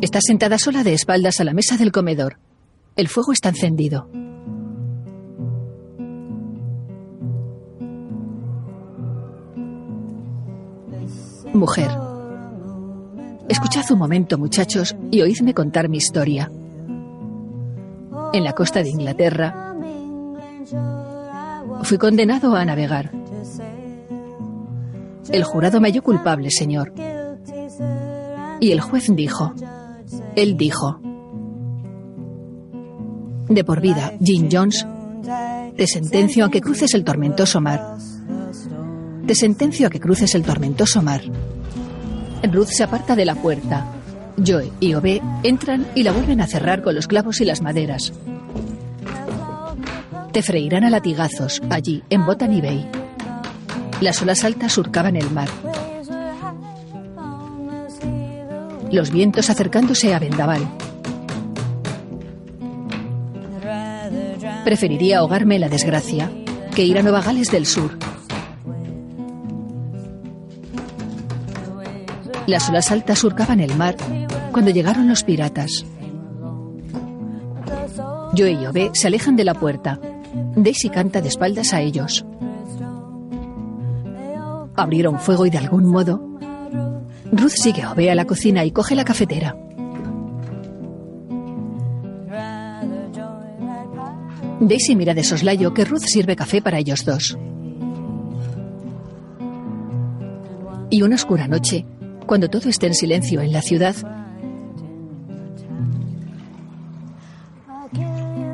Está sentada sola de espaldas a la mesa del comedor. El fuego está encendido. Mujer. Escuchad un momento, muchachos, y oídme contar mi historia. En la costa de Inglaterra, fui condenado a navegar. El jurado me halló culpable, señor. Y el juez dijo, él dijo, de por vida, Jim Jones, te sentencio a que cruces el tormentoso mar. Te sentencio a que cruces el tormentoso mar. Ruth se aparta de la puerta. Joe y Obe entran y la vuelven a cerrar con los clavos y las maderas. Te freirán a latigazos allí, en Botany Bay. Las olas altas surcaban el mar. Los vientos acercándose a vendaval. Preferiría ahogarme en la desgracia que ir a Nueva Gales del Sur. Las olas altas surcaban el mar cuando llegaron los piratas. Joe y Obe se alejan de la puerta. Daisy canta de espaldas a ellos. Abrieron fuego y de algún modo Ruth sigue a Obe a la cocina y coge la cafetera. Daisy mira de soslayo que Ruth sirve café para ellos dos. Y una oscura noche, cuando todo esté en silencio en la ciudad,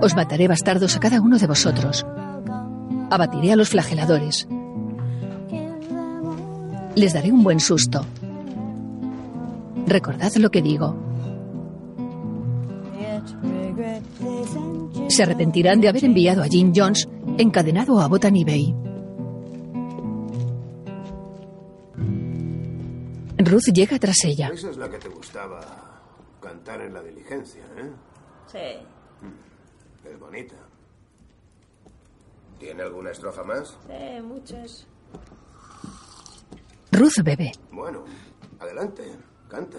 os mataré bastardos a cada uno de vosotros. Abatiré a los flageladores. Les daré un buen susto. Recordad lo que digo. Se arrepentirán de haber enviado a Jim Jones encadenado a Botany Bay. Ruth llega tras ella. Esa es la que te gustaba cantar en la diligencia, ¿eh? Sí, Es bonita. ¿Tiene alguna estrofa más? sí, muchas. Ruth bebe. Bueno, adelante, canta.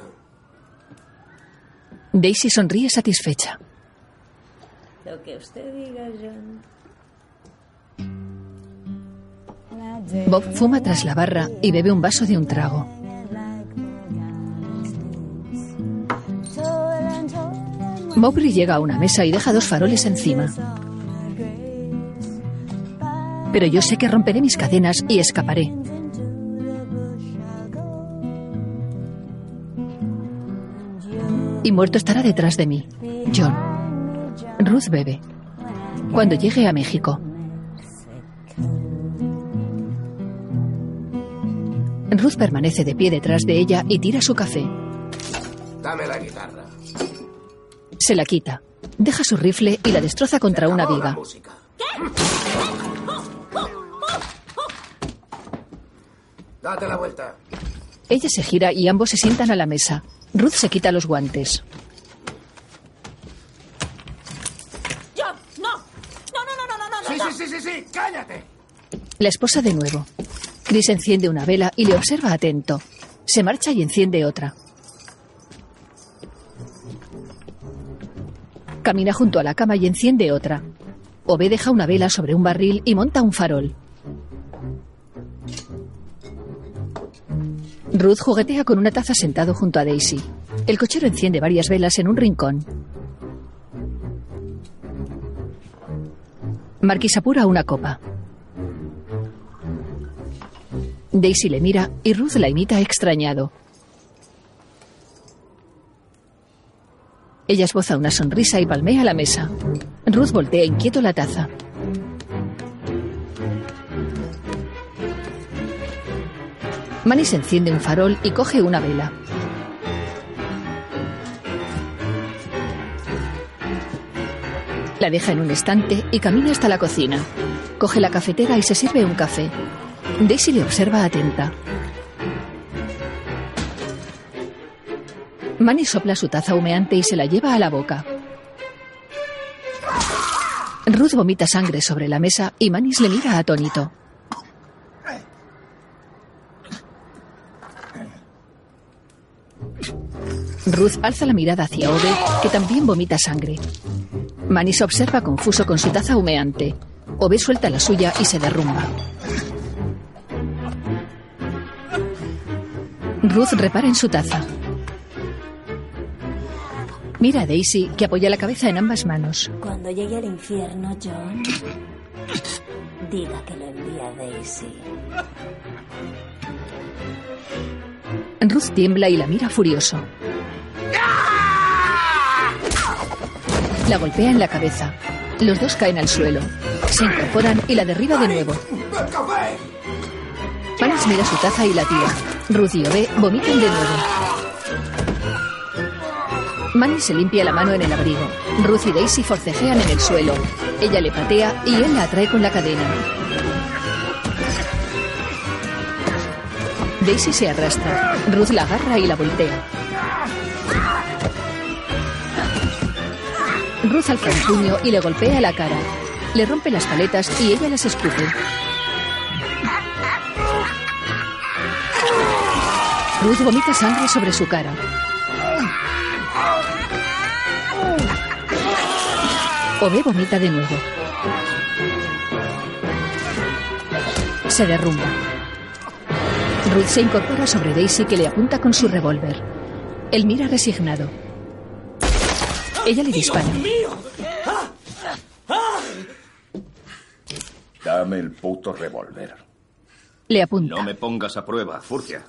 Daisy sonríe satisfecha. Lo que usted diga, John. Bob fuma tras la barra y bebe un vaso de un trago. Mowbray llega a una mesa y deja dos faroles encima. Pero yo sé que romperé mis cadenas y escaparé. Y muerto estará detrás de mí. John. Ruth bebe. Cuando llegue a México. Ruth permanece de pie detrás de ella y tira su café. Dame la guitarra. Se la quita. Deja su rifle y la destroza contra una viga. Date la vuelta. Ella se gira y ambos se sientan a la mesa. Ruth se quita los guantes. John, no. No, no, no, no, no, no. Sí, no. sí, sí, sí, sí, cállate. La esposa de nuevo. Chris enciende una vela y le observa atento. Se marcha y enciende otra. Camina junto a la cama y enciende otra. Obe deja una vela sobre un barril y monta un farol. Ruth juguetea con una taza sentado junto a Daisy. El cochero enciende varias velas en un rincón. Marquis apura una copa. Daisy le mira y Ruth la imita extrañado. Ella esboza una sonrisa y palmea la mesa. Ruth voltea inquieto la taza. Manis enciende un farol y coge una vela. La deja en un estante y camina hasta la cocina. Coge la cafetera y se sirve un café. Daisy le observa atenta. Manny sopla su taza humeante y se la lleva a la boca. Ruth vomita sangre sobre la mesa y Manis le mira atónito. Ruth alza la mirada hacia Ode, que también vomita sangre. Manis observa confuso con su taza humeante. Ove suelta la suya y se derrumba. Ruth repara en su taza. Mira a Daisy, que apoya la cabeza en ambas manos. Cuando llegue al infierno, John, diga que lo envía Daisy. Ruth tiembla y la mira furioso. La golpea en la cabeza. Los dos caen al suelo. Se incorporan y la derriba de nuevo. Panis mira su taza y la tira. Ruth y Ove vomitan de nuevo. Manny se limpia la mano en el abrigo. Ruth y Daisy forcejean en el suelo. Ella le patea y él la atrae con la cadena. Daisy se arrastra. Ruth la agarra y la voltea. Ruth alza un puño y le golpea la cara. Le rompe las paletas y ella las escupe. Ruth vomita sangre sobre su cara. Ove vomita de nuevo. Se derrumba. Ruth se incorpora sobre Daisy que le apunta con su revólver. Él mira resignado. Ella le dispara. Dame el puto revólver. Le apunta. No me pongas a prueba, Furcia.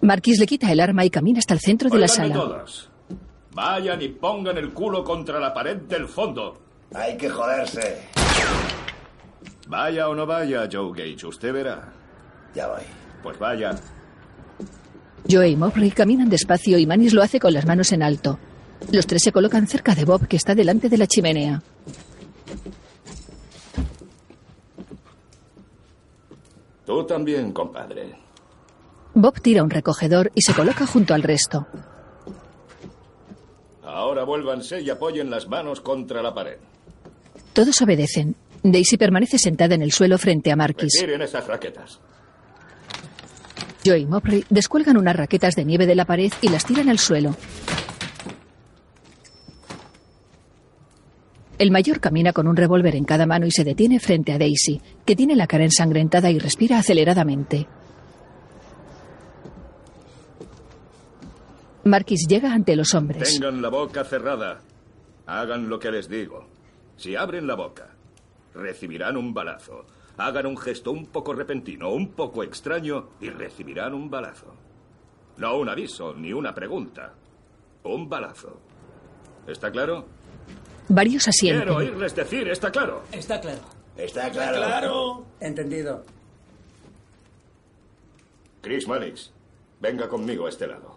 Marquis le quita el arma y camina hasta el centro de la sala. todos. Vayan y pongan el culo contra la pared del fondo. Hay que joderse. Vaya o no vaya, Joe Gage, usted verá. Ya voy. Pues vaya. Joe y Mowbray caminan despacio y Manis lo hace con las manos en alto. Los tres se colocan cerca de Bob, que está delante de la chimenea. Tú también, compadre. Bob tira un recogedor y se coloca junto al resto. Ahora vuélvanse y apoyen las manos contra la pared. Todos obedecen. Daisy permanece sentada en el suelo frente a Marquis. Retiren esas raquetas. Joe y Mowbray descuelgan unas raquetas de nieve de la pared y las tiran al suelo. El mayor camina con un revólver en cada mano y se detiene frente a Daisy, que tiene la cara ensangrentada y respira aceleradamente. Marquis llega ante los hombres. Tengan la boca cerrada. Hagan lo que les digo. Si abren la boca, recibirán un balazo. Hagan un gesto un poco repentino, un poco extraño y recibirán un balazo. No un aviso ni una pregunta. Un balazo. ¿Está claro? Varios asienten. Quiero oírles decir, ¿está claro? Está claro. Está claro. Entendido. Chris Mannix, venga conmigo a este lado.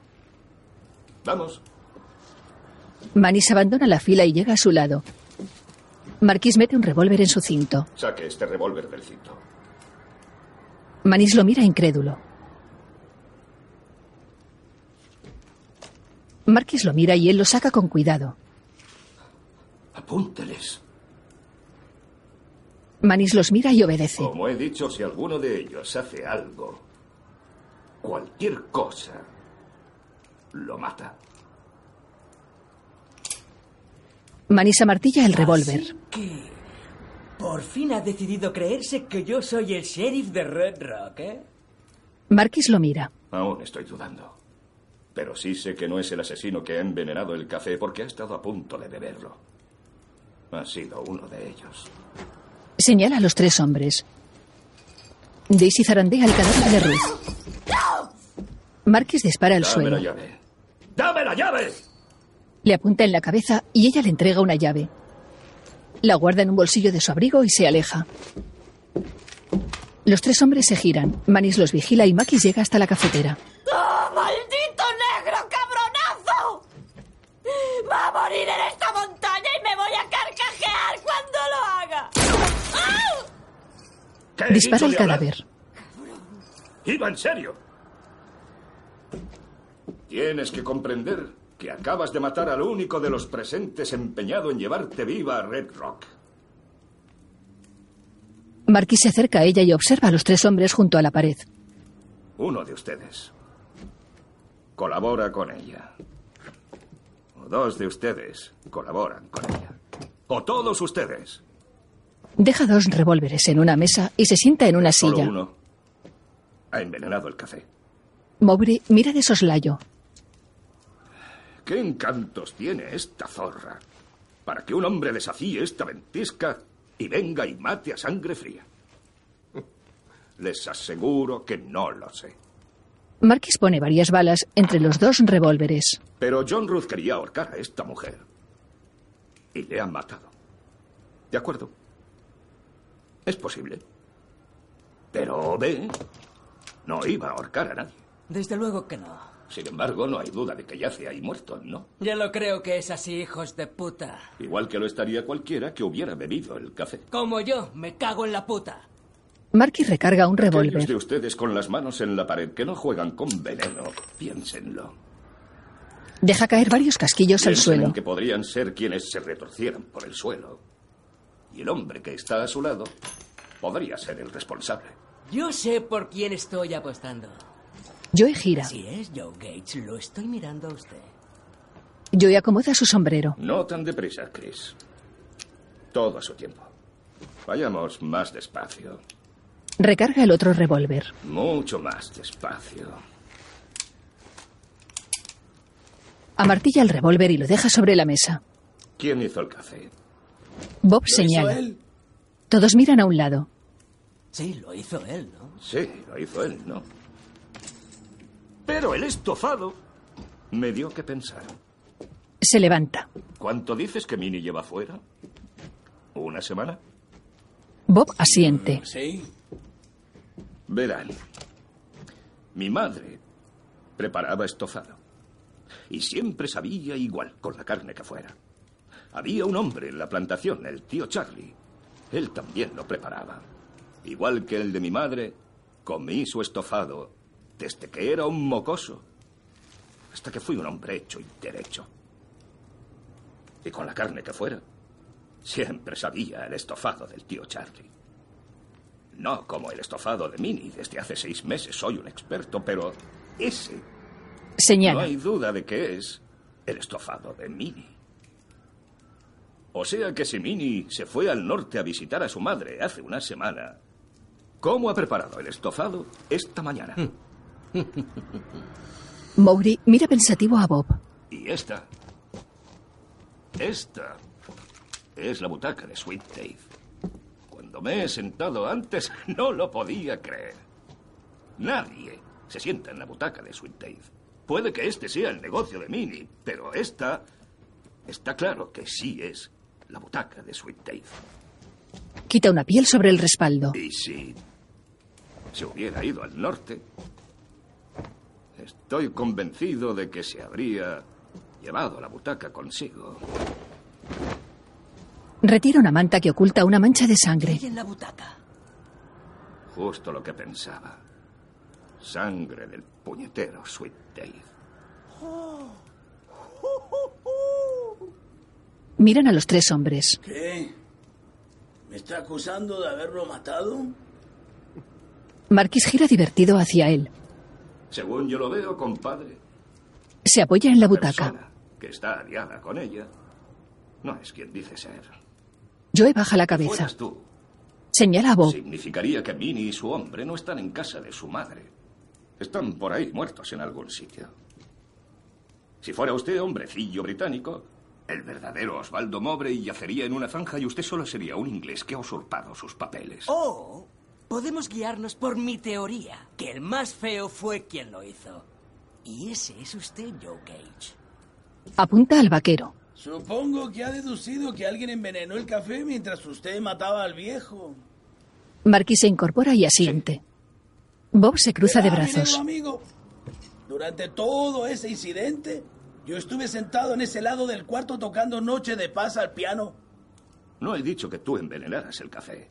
Vamos. Manis abandona la fila y llega a su lado. Marquis mete un revólver en su cinto. Saque este revólver del cinto. Manis lo mira incrédulo. Marquis lo mira y él lo saca con cuidado. Apúnteles. Manis los mira y obedece. Como he dicho, si alguno de ellos hace algo, cualquier cosa, lo mata. Manis amartilla el revólver. Que por fin ha decidido creerse que yo soy el sheriff de Red Rock, ¿eh? Marquis lo mira. Aún estoy dudando. Pero sí sé que no es el asesino que ha envenenado el café porque ha estado a punto de beberlo. Ha sido uno de ellos. Señala a los tres hombres. Daisy zarandea el cadáver de Ruth. Marquis dispara al Dame suelo. la llave. ¡Dame la llave! Le apunta en la cabeza y ella le entrega una llave. La guarda en un bolsillo de su abrigo y se aleja. Los tres hombres se giran. Manis los vigila y Makis llega hasta la cafetera. ¡Oh, maldito negro cabronazo! Va a morir en esta montaña y me voy a carcajear cuando lo haga. ¡Au! ¿Qué he Dispara el cadáver. Iba en serio. Tienes que comprender que acabas de matar al único de los presentes empeñado en llevarte viva a Red Rock. Marquis se acerca a ella y observa a los tres hombres junto a la pared. Uno de ustedes colabora con ella. O dos de ustedes colaboran con ella. O todos ustedes. Deja dos revólveres en una mesa y se sienta en una Solo silla. uno ha envenenado el café. Mowbray mira de soslayo. ¿Qué encantos tiene esta zorra para que un hombre desafíe esta ventisca y venga y mate a sangre fría? Les aseguro que no lo sé. Marquis pone varias balas entre los dos revólveres. Pero John Ruth quería ahorcar a esta mujer. Y le han matado. ¿De acuerdo? Es posible. Pero ve, no iba a ahorcar a nadie. Desde luego que no. Sin embargo, no hay duda de que yace ahí muerto, ¿no? Ya lo creo que es así, hijos de puta. Igual que lo estaría cualquiera que hubiera bebido el café. Como yo, me cago en la puta. Marky recarga un revólver. de ustedes con las manos en la pared que no juegan con veneno, piénsenlo. Deja caer varios casquillos al en suelo. que podrían ser quienes se retorcieran por el suelo. Y el hombre que está a su lado podría ser el responsable. Yo sé por quién estoy apostando. Joe gira. Así es, Joe Gates. Lo estoy mirando a usted. Joe acomoda su sombrero. No tan deprisa, Chris. Todo a su tiempo. Vayamos más despacio. Recarga el otro revólver. Mucho más despacio. Amartilla el revólver y lo deja sobre la mesa. ¿Quién hizo el café? Bob ¿Lo hizo señala. él? Todos miran a un lado. Sí, lo hizo él, ¿no? Sí, lo hizo él, ¿no? Pero el estofado me dio que pensar. Se levanta. ¿Cuánto dices que Minnie lleva fuera? ¿Una semana? Bob asiente. Sí. Verán, mi madre preparaba estofado. Y siempre sabía igual con la carne que fuera. Había un hombre en la plantación, el tío Charlie. Él también lo preparaba. Igual que el de mi madre, comí su estofado desde que era un mocoso. Hasta que fui un hombre hecho y derecho. Y con la carne que fuera, siempre sabía el estofado del tío Charlie. No como el estofado de Minnie. Desde hace seis meses soy un experto, pero ese no Señala. hay duda de que es el estofado de Minnie. O sea que si Minnie se fue al norte a visitar a su madre hace una semana, ¿cómo ha preparado el estofado esta mañana? Mowry mira pensativo a Bob. Y esta. Esta es la butaca de Sweet Dave. Cuando me he sentado antes, no lo podía creer. Nadie se sienta en la butaca de Sweet Dave. Puede que este sea el negocio de Minnie, pero esta. Está claro que sí es la butaca de Sweet Dave. Quita una piel sobre el respaldo. Y si se hubiera ido al norte, estoy convencido de que se habría llevado la butaca consigo. Retira una manta que oculta una mancha de sangre. en la butaca? Justo lo que pensaba. Sangre del puñetero Sweet Dave. Miran a los tres hombres. ¿Qué? ¿Me está acusando de haberlo matado? Marquis gira divertido hacia él. Según yo lo veo, compadre, Se apoya en la butaca. que está aliada con ella no es quien dice ser. Joe baja la cabeza. Tú, Señala a Bob. significaría que Minnie y su hombre no están en casa de su madre. Están por ahí muertos en algún sitio. Si fuera usted hombrecillo británico, el verdadero Osvaldo Mobrey yacería en una zanja y usted solo sería un inglés que ha usurpado sus papeles. O podemos guiarnos por mi teoría, que el más feo fue quien lo hizo. Y ese es usted, Joe Gage. Apunta al vaquero. Supongo que ha deducido que alguien envenenó el café mientras usted mataba al viejo. Marquis se incorpora y asiente. Bob se cruza de negro brazos. amigo, durante todo ese incidente, yo estuve sentado en ese lado del cuarto tocando Noche de Paz al piano. No he dicho que tú envenenaras el café.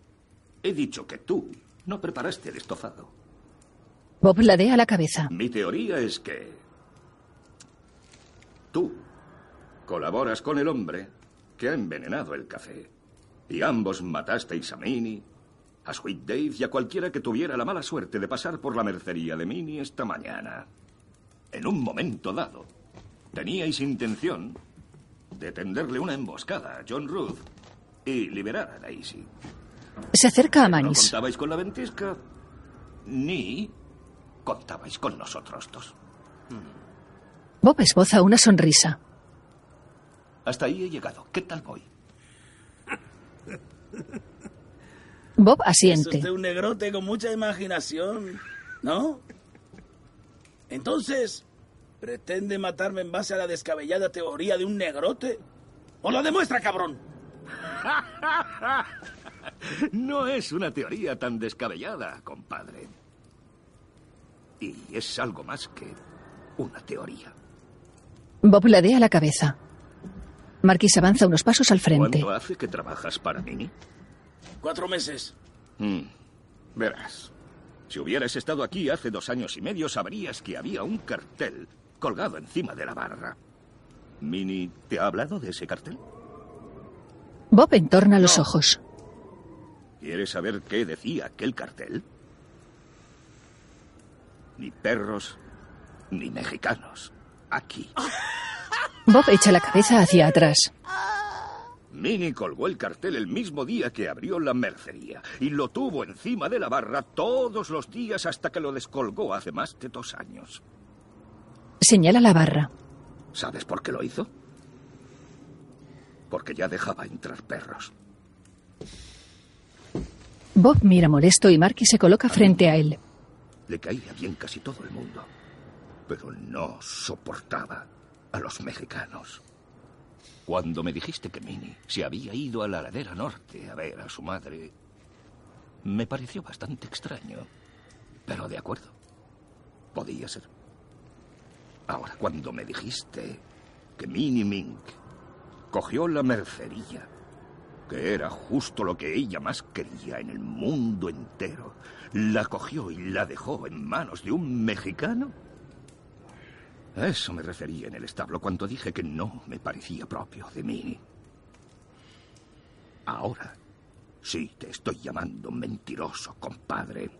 He dicho que tú no preparaste el estofado. Bob ladea la cabeza. Mi teoría es que tú colaboras con el hombre que ha envenenado el café. Y ambos matasteis a Minnie, a Sweet Dave y a cualquiera que tuviera la mala suerte de pasar por la mercería de Minnie esta mañana. En un momento dado, teníais intención de tenderle una emboscada a John Ruth y liberar a Daisy. Se acerca a No Manis. contabais con la ventisca ni contabais con nosotros dos. Bob esboza una sonrisa. Hasta ahí he llegado. ¿Qué tal voy? Bob Es asiente. usted un negrote con mucha imaginación, ¿no? Entonces, ¿pretende matarme en base a la descabellada teoría de un negrote? ¿O lo demuestra, cabrón? no es una teoría tan descabellada, compadre. Y es algo más que una teoría. Bob ladea la cabeza. Marquis avanza unos pasos al frente. ¿Cuánto hace que trabajas para mí? Cuatro meses. Mm, verás, si hubieras estado aquí hace dos años y medio, sabrías que había un cartel colgado encima de la barra. Minnie, ¿te ha hablado de ese cartel? Bob entorna los ojos. ¿Quieres saber qué decía aquel cartel? Ni perros, ni mexicanos. Aquí. Bob echa la cabeza hacia atrás. Minnie colgó el cartel el mismo día que abrió la mercería y lo tuvo encima de la barra todos los días hasta que lo descolgó hace más de dos años. Señala la barra. ¿Sabes por qué lo hizo? Porque ya dejaba entrar perros. Bob mira molesto y Marky se coloca frente a él. Le caía bien casi todo el mundo, pero no soportaba a los mexicanos. Cuando me dijiste que Minnie se había ido a la ladera norte a ver a su madre, me pareció bastante extraño. Pero de acuerdo. Podía ser. Ahora, cuando me dijiste que Minnie Mink cogió la mercería, que era justo lo que ella más quería en el mundo entero, la cogió y la dejó en manos de un mexicano, a eso me refería en el establo cuando dije que no me parecía propio de mí. Ahora sí te estoy llamando mentiroso, compadre.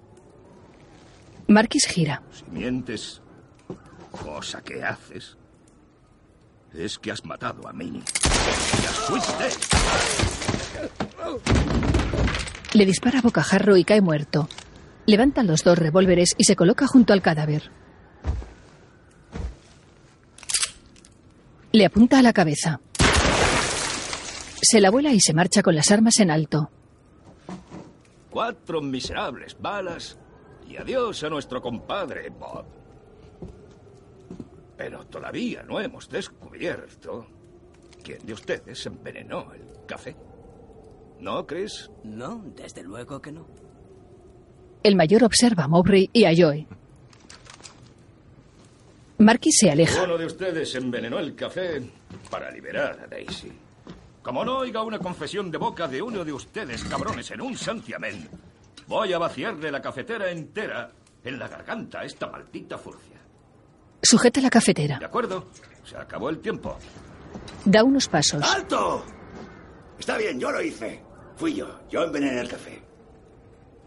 Marquis gira. Si mientes, cosa que haces, es que has matado a Minnie. ¡Ya fuiste! Le dispara a bocajarro y cae muerto. Levantan los dos revólveres y se coloca junto al cadáver. Le apunta a la cabeza. Se la vuela y se marcha con las armas en alto. Cuatro miserables balas y adiós a nuestro compadre Bob. Pero todavía no hemos descubierto quién de ustedes envenenó el café. ¿No, Chris? No, desde luego que no. El mayor observa a Mowbray y a Joe. Marquis se aleja. Uno de ustedes envenenó el café para liberar a Daisy. Como no oiga una confesión de boca de uno de ustedes, cabrones, en un santiamén, voy a vaciarle la cafetera entera en la garganta a esta maldita furcia. Sujeta la cafetera. ¿De acuerdo? Se acabó el tiempo. Da unos pasos. ¡Alto! Está bien, yo lo hice. Fui yo. Yo envenené el café.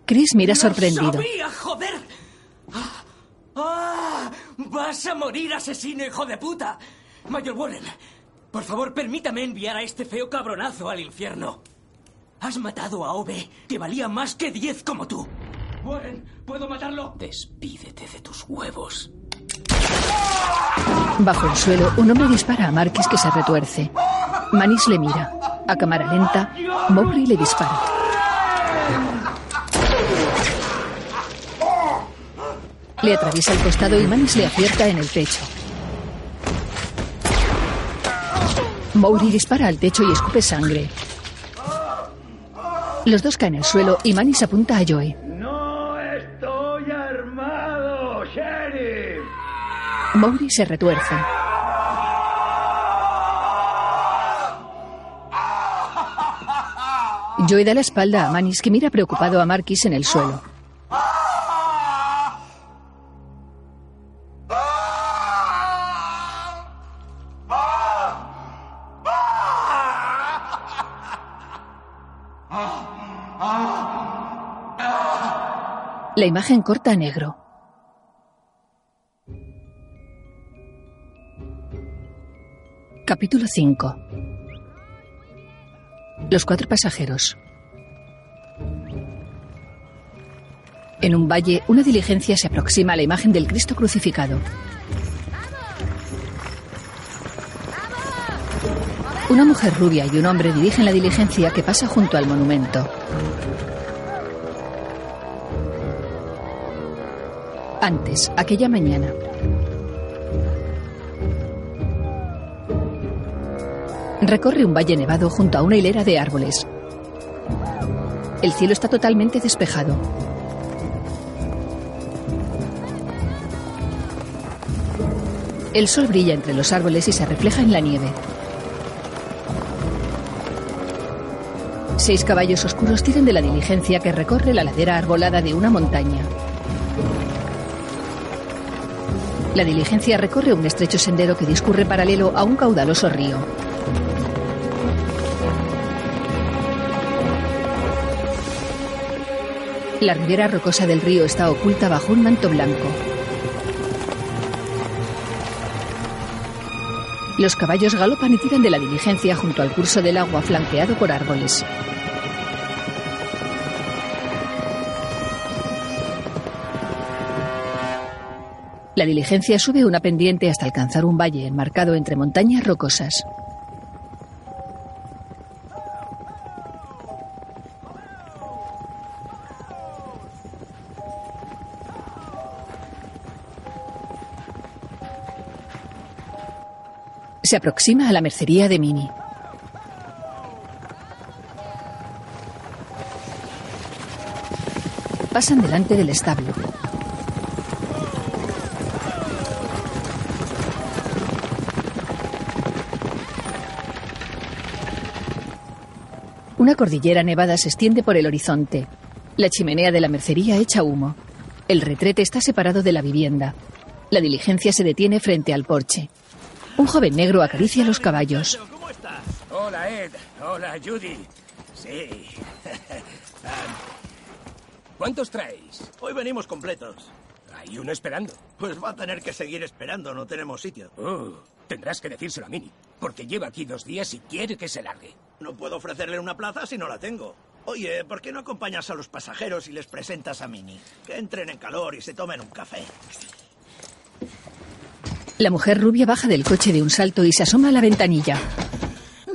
Chris mira sorprendido. ¡Lo sabía, joder! ¡Ah! ¡Ah! ¡Vas a morir, asesino, hijo de puta! Mayor Warren, por favor, permítame enviar a este feo cabronazo al infierno. Has matado a Ove, que valía más que diez como tú. Warren, ¿puedo matarlo? Despídete de tus huevos. Bajo el suelo, un hombre dispara a Marquis que se retuerce. Manis le mira. A cámara lenta, Mowbray le dispara. Le atraviesa el costado y Manis le acierta en el pecho. Mowbray dispara al techo y escupe sangre. Los dos caen al suelo y Manis apunta a Joey. Mowbray se retuerce. Joey da la espalda a Manis que mira preocupado a Marquis en el suelo. La imagen corta a negro. Capítulo 5 Los cuatro pasajeros. En un valle, una diligencia se aproxima a la imagen del Cristo crucificado. Una mujer rubia y un hombre dirigen la diligencia que pasa junto al monumento. Antes, aquella mañana. Recorre un valle nevado junto a una hilera de árboles. El cielo está totalmente despejado. El sol brilla entre los árboles y se refleja en la nieve. Seis caballos oscuros tiran de la diligencia que recorre la ladera arbolada de una montaña. La diligencia recorre un estrecho sendero que discurre paralelo a un caudaloso río. La ribera rocosa del río está oculta bajo un manto blanco. Los caballos galopan y tiran de la diligencia junto al curso del agua flanqueado por árboles. La diligencia sube una pendiente hasta alcanzar un valle enmarcado entre montañas rocosas. Se aproxima a la mercería de Mini. Pasan delante del establo. Una cordillera nevada se extiende por el horizonte. La chimenea de la mercería echa humo. El retrete está separado de la vivienda. La diligencia se detiene frente al porche. Un joven negro acaricia los caballos. ¿Cómo estás? Hola, Ed. Hola, Judy. Sí. ¿Cuántos traéis? Hoy venimos completos. Hay uno esperando. Pues va a tener que seguir esperando, no tenemos sitio. Uh, tendrás que decírselo a Mini, porque lleva aquí dos días y quiere que se largue. No puedo ofrecerle una plaza si no la tengo. Oye, ¿por qué no acompañas a los pasajeros y les presentas a Mini? Que entren en calor y se tomen un café. La mujer rubia baja del coche de un salto y se asoma a la ventanilla.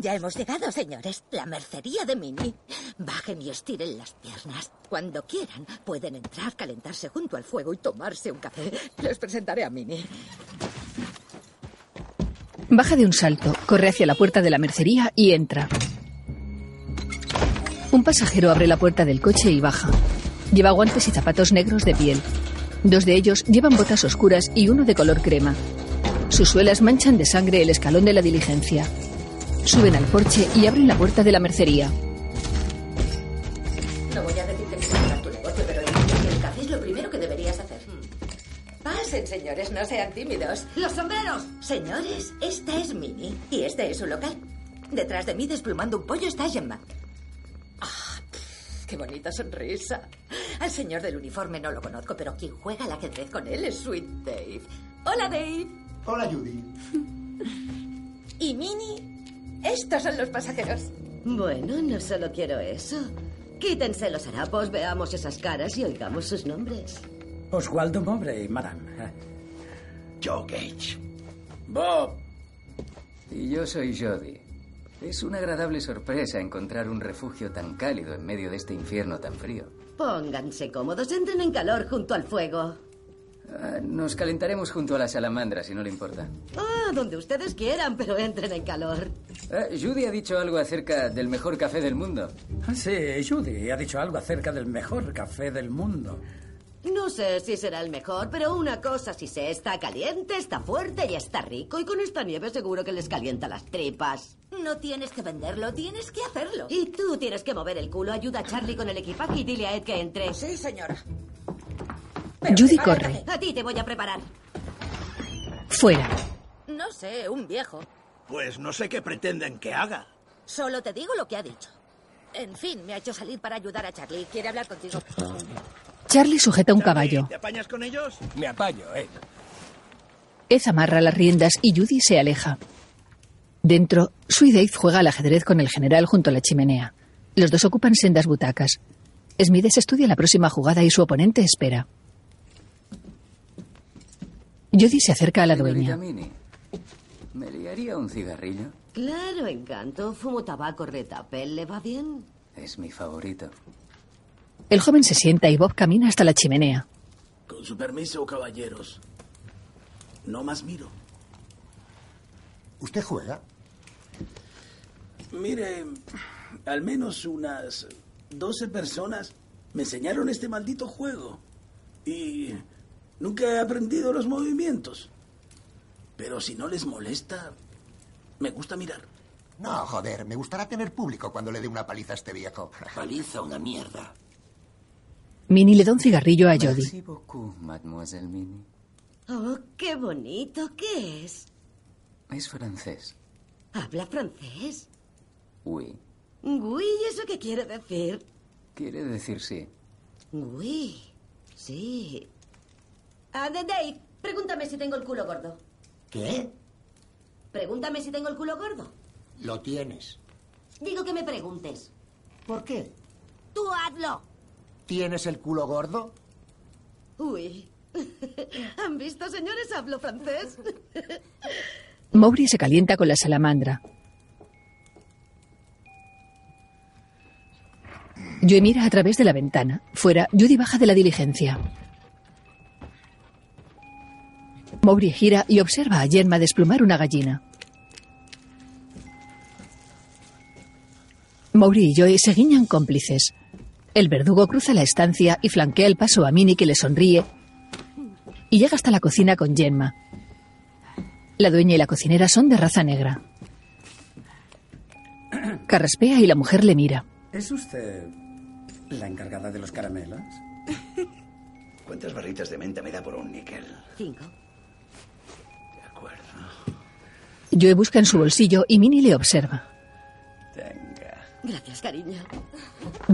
Ya hemos llegado, señores. La mercería de Mini. Bajen y estiren las piernas. Cuando quieran, pueden entrar, calentarse junto al fuego y tomarse un café. Les presentaré a Mini. Baja de un salto, corre hacia la puerta de la mercería y entra. Un pasajero abre la puerta del coche y baja. Lleva guantes y zapatos negros de piel. Dos de ellos llevan botas oscuras y uno de color crema. Sus suelas manchan de sangre el escalón de la diligencia. Suben al porche y abren la puerta de la mercería. No voy a decirte que cerrar tu negocio, pero el café es lo primero que deberías hacer. Pasen, señores, no sean tímidos. ¡Los sombreros! Señores, esta es Mini y este es su local. Detrás de mí, desplumando un pollo, está Gemma. Ah, ¡Qué bonita sonrisa! Al señor del uniforme no lo conozco, pero quien juega al ajedrez con él es Sweet Dave. ¡Hola, Dave! Hola, Judy. ¿Y Mini? Estos son los pasajeros. Bueno, no solo quiero eso. Quítense los harapos, veamos esas caras y oigamos sus nombres. Oswaldo Mowbray, madame. Joe Gage. Bob. Y yo soy Jody. Es una agradable sorpresa encontrar un refugio tan cálido en medio de este infierno tan frío. Pónganse cómodos, entren en calor junto al fuego. Ah, nos calentaremos junto a la salamandra, si no le importa. Ah, donde ustedes quieran, pero entren en calor. Ah, Judy ha dicho algo acerca del mejor café del mundo. Ah, Sí, Judy ha dicho algo acerca del mejor café del mundo. No sé si será el mejor, pero una cosa sí sé, está caliente, está fuerte y está rico. Y con esta nieve seguro que les calienta las tripas. No tienes que venderlo, tienes que hacerlo. Y tú tienes que mover el culo. Ayuda a Charlie con el equipaje y dile a Ed que entre. Sí, señora. Judy corre. A ti te voy a preparar. Fuera. No sé, un viejo. Pues no sé qué pretenden que haga. Solo te digo lo que ha dicho. En fin, me ha hecho salir para ayudar a Charlie. Quiere hablar contigo. Charlie sujeta un caballo. ¿Te apañas con ellos? Me apaño, eh. Ed amarra las riendas y Judy se aleja. Dentro, Sweet Dave juega al ajedrez con el general junto a la chimenea. Los dos ocupan sendas butacas. Smithers estudia la próxima jugada y su oponente espera. Judy se acerca a la dueña. ¿me liaría un cigarrillo? Claro, encanto. Fumo tabaco retapel. ¿Le va bien? Es mi favorito. El joven se sienta y Bob camina hasta la chimenea. Con su permiso, caballeros. No más miro. ¿Usted juega? Mire, al menos unas 12 personas me enseñaron este maldito juego. Y nunca he aprendido los movimientos. Pero si no les molesta, me gusta mirar. No, joder, me gustará tener público cuando le dé una paliza a este viejo. Paliza una mierda. Minnie le da un cigarrillo a Merci Jodie. beaucoup, mademoiselle Minnie. Oh, qué bonito. ¿Qué es? Es francés. ¿Habla francés? Oui. Uy, ¿eso qué quiere decir? Quiere decir sí. Uy, sí. Ah, de Dave, pregúntame si tengo el culo gordo. ¿Qué? Pregúntame si tengo el culo gordo. Lo tienes. Digo que me preguntes. ¿Por qué? Tú hazlo. ¿Tienes el culo gordo? Uy. ¿Han visto, señores? Hablo francés. Mowbray se calienta con la salamandra. Joe mira a través de la ventana. Fuera, Judy baja de la diligencia. Mowbray gira y observa a Gemma desplumar una gallina. Mowbray y Joe se guiñan cómplices. El verdugo cruza la estancia y flanquea el paso a Minnie que le sonríe y llega hasta la cocina con Gemma. La dueña y la cocinera son de raza negra. Carraspea y la mujer le mira. ¿Es usted la encargada de los caramelos? ¿Cuántas barritas de menta me da por un níquel? Cinco. Joe busca en su bolsillo y Minnie le observa. Venga. Gracias, cariño.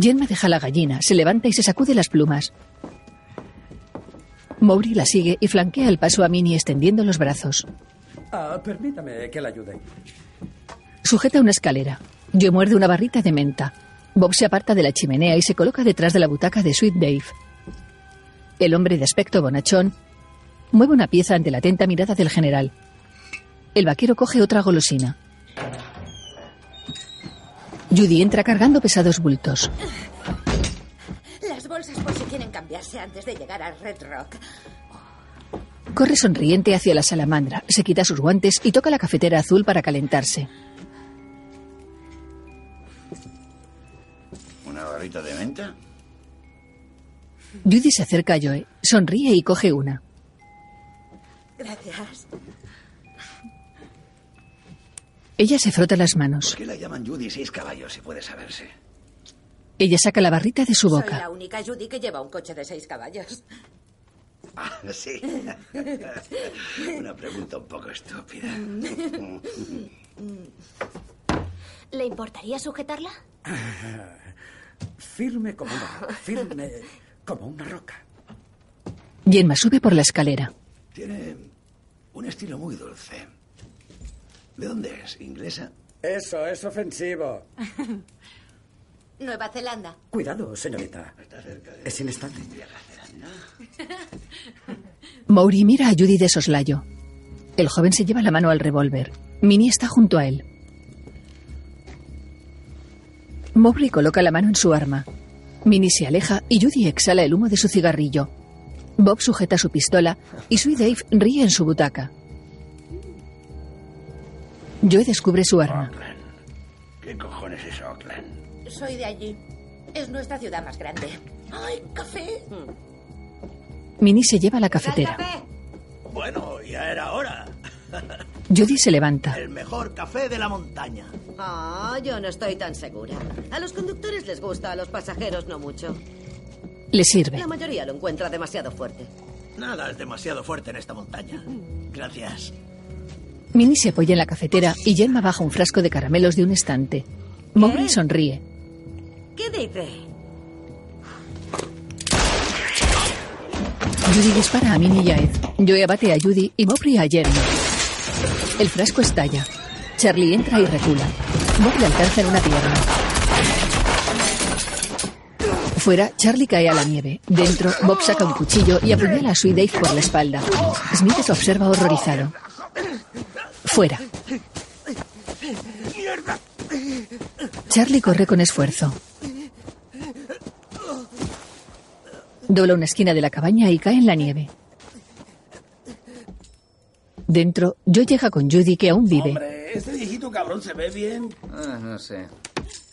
Gemma deja la gallina, se levanta y se sacude las plumas. Mowbray la sigue y flanquea el paso a Minnie extendiendo los brazos. Ah, permítame que la ayude. Sujeta una escalera. Joe muerde una barrita de menta. Bob se aparta de la chimenea y se coloca detrás de la butaca de Sweet Dave. El hombre de aspecto bonachón mueve una pieza ante la atenta mirada del general. El vaquero coge otra golosina. Judy entra cargando pesados bultos. Las bolsas por si quieren cambiarse antes de llegar a Red Rock. Corre sonriente hacia la salamandra, se quita sus guantes y toca la cafetera azul para calentarse. ¿Una barrita de menta? Judy se acerca a Joe, sonríe y coge una. Gracias. Ella se frota las manos. ¿Por qué la llaman Judy seis caballos, si puede saberse? Ella saca la barrita de su Soy boca. la única Judy que lleva un coche de seis caballos. Ah, sí. Una pregunta un poco estúpida. ¿Le importaría sujetarla? Firme como una, firme como una roca. Gemma sube por la escalera. Tiene un estilo muy dulce. ¿De dónde es? ¿Inglesa? Eso es ofensivo. Nueva Zelanda. Cuidado, señorita. Es inestable. Maury mira a Judy de soslayo. El joven se lleva la mano al revólver. Minnie está junto a él. Mowbray coloca la mano en su arma. Minnie se aleja y Judy exhala el humo de su cigarrillo. Bob sujeta su pistola y Sweet Dave ríe en su butaca. Joe descubre su arma. ¿Qué cojones es Oakland? Soy de allí. Es nuestra ciudad más grande. ¡Ay, café! Minnie se lleva la cafetera. Bueno, ya era hora. Judy se levanta. El mejor café de la montaña. Ah, yo no estoy tan segura. A los conductores les gusta, a los pasajeros no mucho. Le sirve. La mayoría lo encuentra demasiado fuerte. Nada es demasiado fuerte en esta montaña. Gracias. Minnie se apoya en la cafetera y Gemma baja un frasco de caramelos de un estante. Mowbray sonríe. ¿Qué dice? Judy dispara a Minnie y a Ed. Joe abate a Judy y Mowbray a Gemma. El frasco estalla. Charlie entra y recula. Bob le alcanza en una pierna. Fuera, Charlie cae a la nieve. Dentro, Bob saca un cuchillo y apuñala a Sweet Dave por la espalda. Smith observa horrorizado. Fuera. ¡Mierda! Charlie corre con esfuerzo. Dobla una esquina de la cabaña y cae en la nieve. Dentro, Joe llega con Judy que aún vive. Hombre, este viejito cabrón se ve bien. Ah, no sé.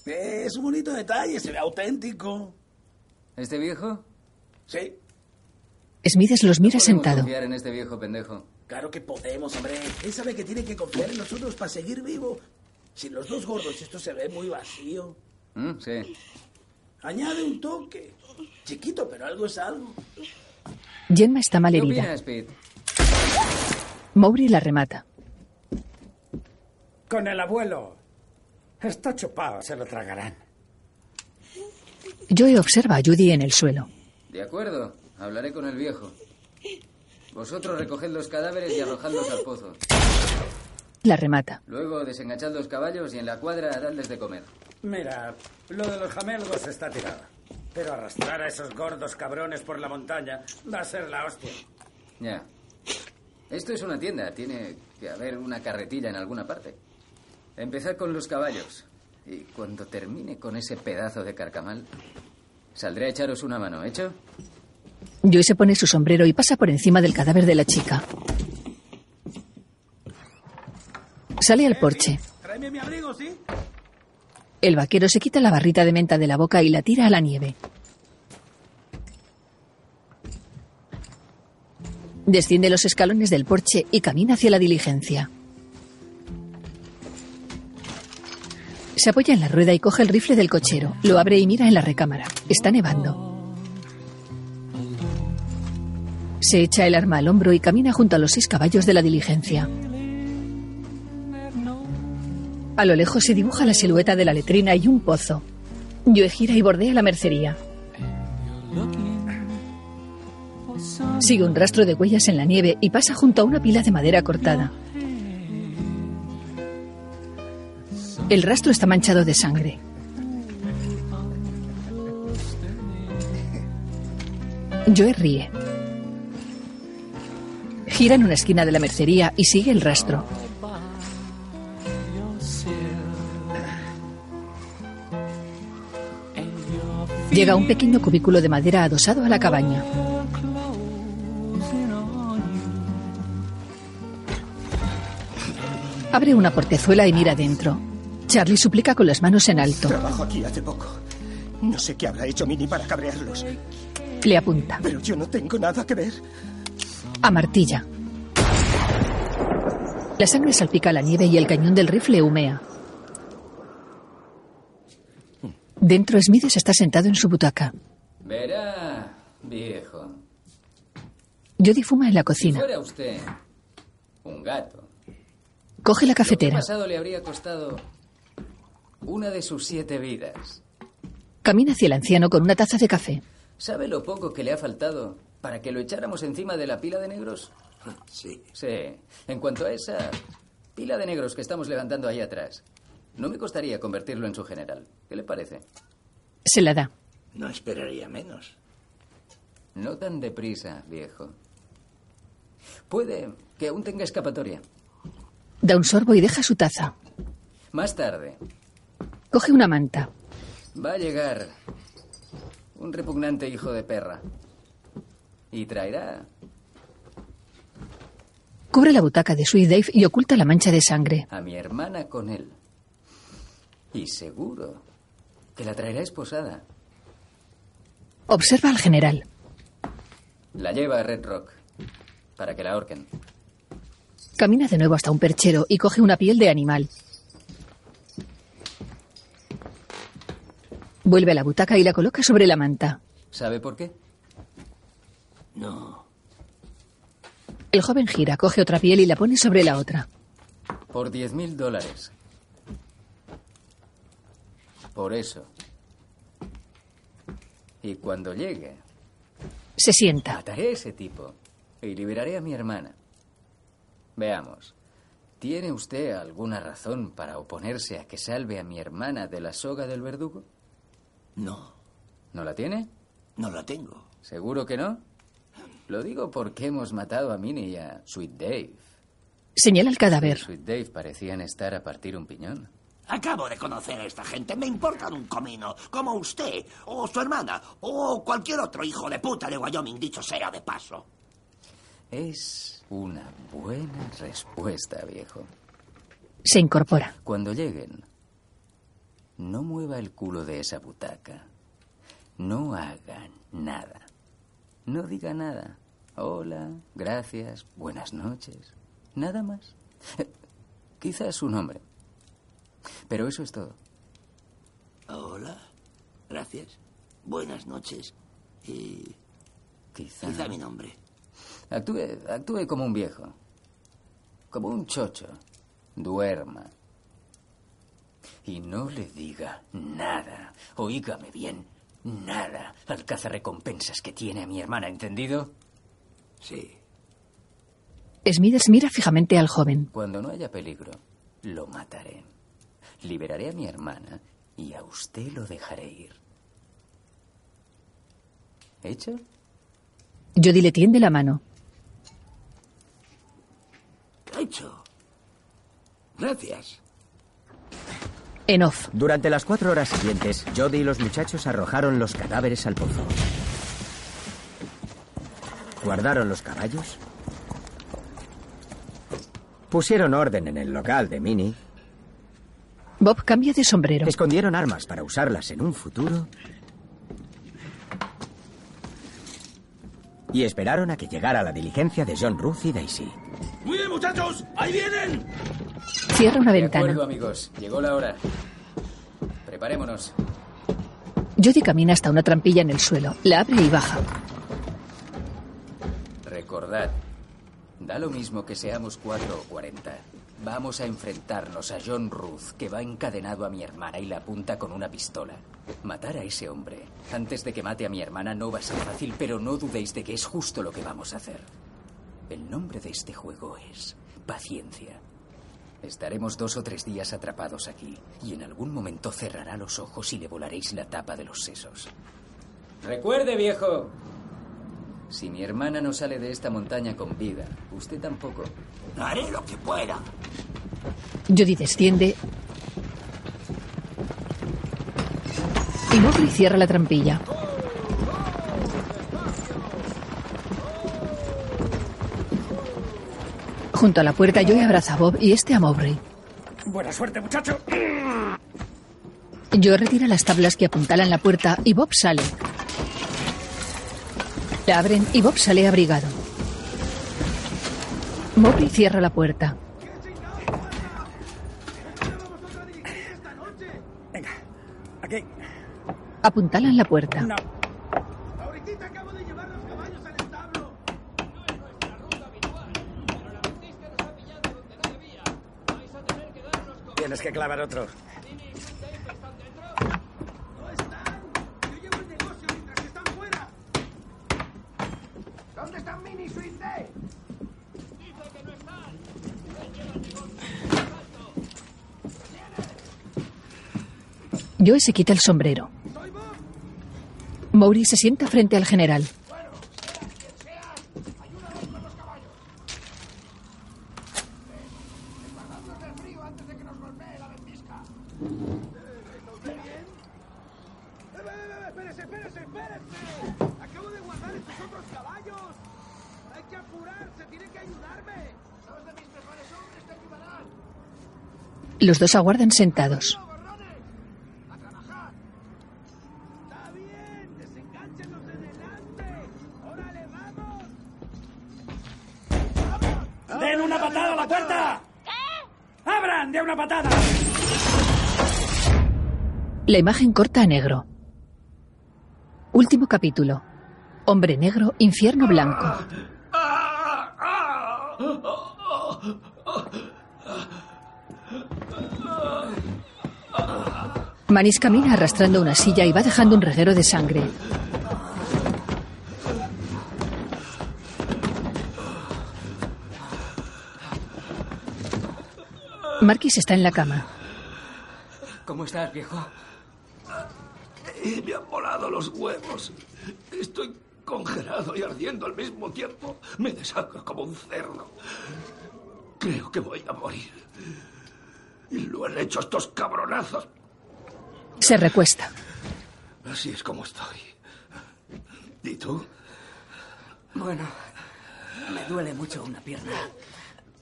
Es un bonito detalle, se ve auténtico. ¿Este viejo? Sí, Smithers los mira ¿Podemos sentado. confiar en este viejo pendejo? Claro que podemos, hombre. Él sabe que tiene que confiar en nosotros para seguir vivo. Sin los dos gordos esto se ve muy vacío. Mm, sí. Añade un toque. Chiquito, pero algo es algo. Gemma está mal ¿Qué herida. Mowbray la remata. Con el abuelo. Está chupado, se lo tragarán. Joe observa a Judy en el suelo. De acuerdo, hablaré con el viejo. Vosotros recoged los cadáveres y arrojadlos al pozo. La remata. Luego desenganchad los caballos y en la cuadra dadles de comer. Mira, lo de los jamelgos está tirado. Pero arrastrar a esos gordos cabrones por la montaña va a ser la hostia. Ya. Esto es una tienda, tiene que haber una carretilla en alguna parte. Empezad con los caballos. Y cuando termine con ese pedazo de carcamal, saldré a echaros una mano, ¿hecho? Joe se pone su sombrero y pasa por encima del cadáver de la chica. Sale al porche. El vaquero se quita la barrita de menta de la boca y la tira a la nieve. Desciende los escalones del porche y camina hacia la diligencia. Se apoya en la rueda y coge el rifle del cochero. Lo abre y mira en la recámara. Está nevando. Se echa el arma al hombro y camina junto a los seis caballos de la diligencia. A lo lejos se dibuja la silueta de la letrina y un pozo. Joe gira y bordea la mercería. Sigue un rastro de huellas en la nieve y pasa junto a una pila de madera cortada. El rastro está manchado de sangre. Joe ríe. Gira en una esquina de la mercería y sigue el rastro. Llega a un pequeño cubículo de madera adosado a la cabaña. Abre una portezuela y mira dentro. Charlie suplica con las manos en alto. Trabajo aquí hace poco. No sé qué habrá hecho Minnie para cabrearlos. Le apunta. Pero yo no tengo nada que ver. Amartilla. La sangre salpica la nieve y el cañón del rifle humea. Dentro, Smithers está sentado en su butaca. Verá, viejo. Jody fuma en la Si cocina. fuera usted un gato, Coge la lo que cafetera. pasado le habría costado una de sus siete vidas. Camina hacia el anciano con una taza de café. ¿Sabe lo poco que le ha faltado para que lo echáramos encima de la pila de negros? Sí. Sí. En cuanto a esa pila de negros que estamos levantando ahí atrás, no me costaría convertirlo en su general. ¿Qué le parece? Se la da. No esperaría menos. No tan deprisa, viejo. Puede que aún tenga escapatoria. Da un sorbo y deja su taza. Más tarde Coge una manta. va a llegar un repugnante hijo de perra. Y traerá Cubre la butaca de Sweet Dave y oculta la mancha de sangre. a mi hermana con él. Y seguro que la traerá esposada. Observa al general. La lleva a Red Rock para que la ahorquen. Camina de nuevo hasta un perchero y coge una piel de animal. Vuelve a la butaca y la coloca sobre la manta. ¿Sabe por qué? No. El joven gira, coge otra piel y la pone sobre la otra. Por diez mil dólares. Por eso. Y cuando llegue, Se sienta. mataré a ese tipo y liberaré a mi hermana. Veamos. ¿Tiene usted alguna razón para oponerse a que salve a mi hermana de la soga del verdugo? No. ¿No la tiene? No la tengo. ¿Seguro que no? Lo digo porque hemos matado a Minnie y a Sweet Dave. Señala el cadáver. Sweet Dave parecían estar a partir un piñón. Acabo de conocer a esta gente. Me importan un comino. Como usted, o su hermana, o cualquier otro hijo de puta de Wyoming, dicho sea de paso. Es una buena respuesta, viejo. Se incorpora. Cuando lleguen, no mueva el culo de esa butaca. No haga nada. No diga nada. Hola, gracias, buenas noches. Nada más. Quizás su nombre. Pero eso es todo. Hola, gracias, buenas noches. Y Quizá. quizá mi nombre. Actúe, actúe como un viejo. Como un chocho. Duerma. Y no le diga nada. Oígame bien. Nada al cazarrecompensas que tiene a mi hermana, ¿entendido? Sí. Smithers mira fijamente al joven. Cuando no haya peligro, lo mataré. Liberaré a mi hermana y a usted lo dejaré ir. ¿Hecho? Jody le tiende la mano. Hecho. Gracias. En off. Durante las cuatro horas siguientes, Jody y los muchachos arrojaron los cadáveres al pozo. Guardaron los caballos. Pusieron orden en el local de Minnie. Bob cambia de sombrero. Escondieron armas para usarlas en un futuro. Y esperaron a que llegara la diligencia de John Ruth y Daisy. Muy bien, muchachos, ahí vienen. Cierra una De ventana. acuerdo, amigos. Llegó la hora. Preparémonos. Jody camina hasta una trampilla en el suelo. La abre y baja. Recordad, da lo mismo que seamos cuatro o cuarenta. Vamos a enfrentarnos a John Ruth, que va encadenado a mi hermana y la apunta con una pistola. Matar a ese hombre antes de que mate a mi hermana no va a ser fácil, pero no dudéis de que es justo lo que vamos a hacer. El nombre de este juego es paciencia. Estaremos dos o tres días atrapados aquí y en algún momento cerrará los ojos y le volaréis la tapa de los sesos. Recuerde, viejo. Si mi hermana no sale de esta montaña con vida, usted tampoco. Haré lo que pueda. Jody desciende. Y Mowgli cierra la trampilla. Junto a la puerta, Joey abraza a Bob y este a Mowbray. Buena suerte, muchacho. Joe retira las tablas que apuntalan la puerta y Bob sale. La abren y Bob sale abrigado. Mowgli cierra la puerta. Venga, aquí. Apuntalan la puerta. No. Tienes que clavar otro. ¿Dónde están Minnie y Sweet Day? Joe se quita el sombrero. Mowgli se sienta frente al general. Espérese, espérese, espérese. Acabo de guardar estos otros caballos. Hay que apurarse, tiene que ayudarme. Dos de mis mejores hombres te ayudarán. Los dos aguardan sentados. ¡Den una patada a la puerta! ¡Abran de una patada! La imagen corta a negro. Último capítulo. Hombre negro, infierno blanco. Manis camina arrastrando una silla y va dejando un reguero de sangre. Marquis está en la cama. ¿Cómo estás, viejo? Me han volado los huevos. Estoy congelado y ardiendo al mismo tiempo. Me desangro como un cerdo. Creo que voy a morir. Y lo han hecho estos cabronazos. Se recuesta. Así es como estoy. ¿Y tú? Bueno, me duele mucho una pierna.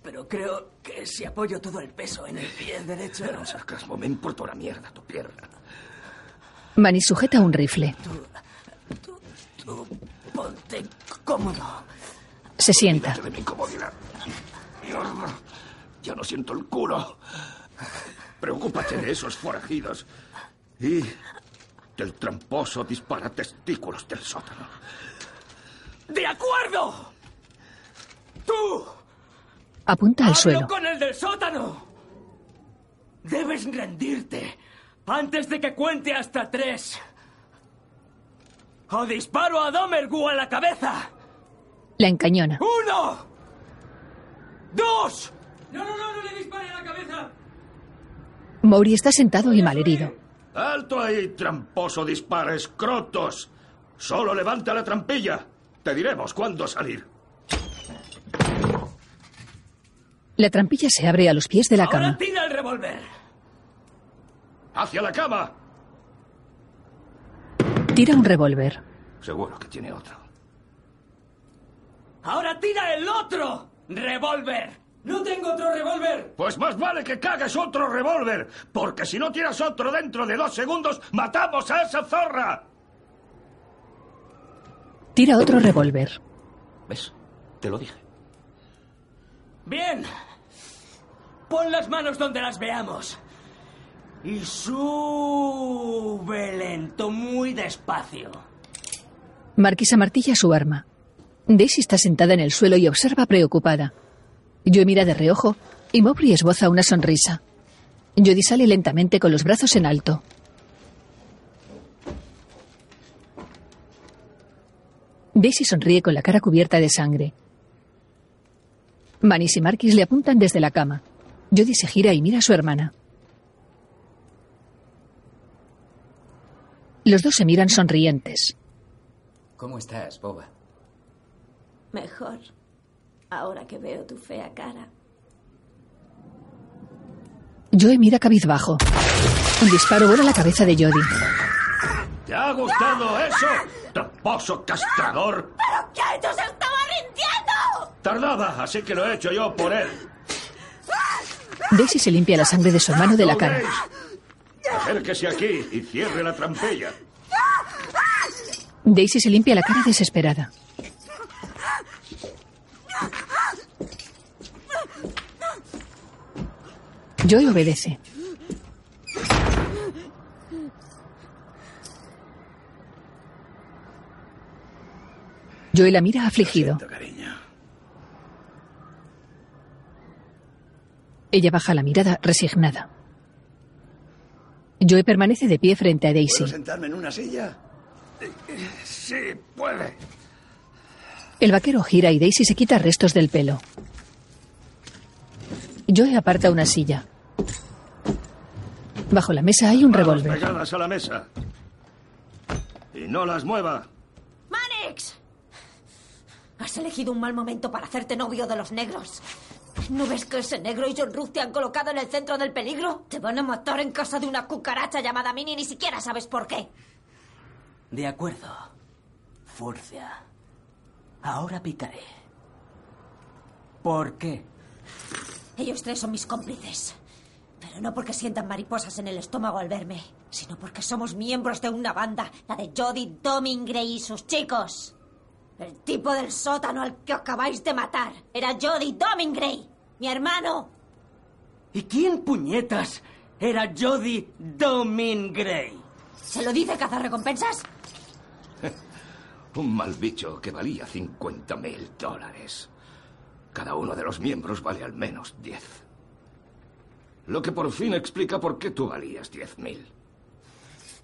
pero creo que si apoyo todo el peso en el pie derecho... Era un sarcasmo. Me importa una mierda tu pierna. Manny sujeta un rifle. Tú ponte cómodo. Se sienta. De mi comodidad. Mierda. Ya no siento el culo. Preocúpate de esos forajidos. Y del tramposo dispara testículos del sótano. ¡De acuerdo! ¡Tú! Apunta al ¡Hablo suelo. con el del sótano! Debes rendirte antes de que cuente hasta tres. O disparo a Domergu a la cabeza. La encañona. ¡Uno! ¡Dos! No, no, no, no le dispare a la cabeza. Maury está sentado y malherido. ¡Alto ahí, tramposo dispara escrotos! Solo levanta la trampilla. Te diremos cuándo salir. La trampilla se abre a los pies de la Ahora cama. tira el revólver. ¡Hacia la cama! Tira un revólver. Seguro que tiene otro. Ahora tira el otro revólver. No tengo otro revólver. Pues más vale que cagues otro revólver, porque si no tiras otro dentro de dos segundos, matamos a esa zorra. Tira otro revólver. ¿Ves? Te lo dije. Bien. Pon las manos donde las veamos. Y sube lento, muy despacio. Marquisa martilla su arma. Daisy está sentada en el suelo y observa preocupada. Joe mira de reojo y Mowbray esboza una sonrisa. Jody sale lentamente con los brazos en alto. Daisy sonríe con la cara cubierta de sangre. Manis y Marquis le apuntan desde la cama. Jody se gira y mira a su hermana. Los dos se miran sonrientes. ¿Cómo estás, Boba? Mejor. Ahora que veo tu fea cara. Joe mira cabizbajo. Un disparo vuela a la cabeza de Jody. ¿Te ha gustado eso? ¡Tramposo castrador! ¡Pero Kaito se estaba rindiendo! Tardaba, así que lo he hecho yo por él. Daisy se limpia la sangre de su hermano de la cara. Acérquese aquí y cierre la trampilla. Daisy se limpia la cara desesperada. Joe obedece. Joe la mira afligido. Ella baja la mirada resignada. Joe permanece de pie frente a Daisy. ¿Puedo sentarme en una silla? Sí, puede. El vaquero gira y Daisy se quita restos del pelo. Joe aparta una silla. Bajo la mesa hay un revólver. pegadas a la mesa. Y no las mueva. ¡Manix! Has elegido un mal momento para hacerte novio de los negros. ¿No ves que ese negro y John Ruth te han colocado en el centro del peligro? Te van a matar en casa de una cucaracha llamada Minnie y ni siquiera sabes por qué. De acuerdo. Furcia. Ahora picaré. ¿Por qué? Ellos tres son mis cómplices. Pero no porque sientan mariposas en el estómago al verme, sino porque somos miembros de una banda, la de Jody Domingray y sus chicos. El tipo del sótano al que acabáis de matar era Jody Domingray, mi hermano. ¿Y quién puñetas era Jody Domingray? ¿Se lo dice cazarrecompensas? Un mal bicho que valía 50 mil dólares. Cada uno de los miembros vale al menos 10. Lo que por fin explica por qué tú valías 10 mil.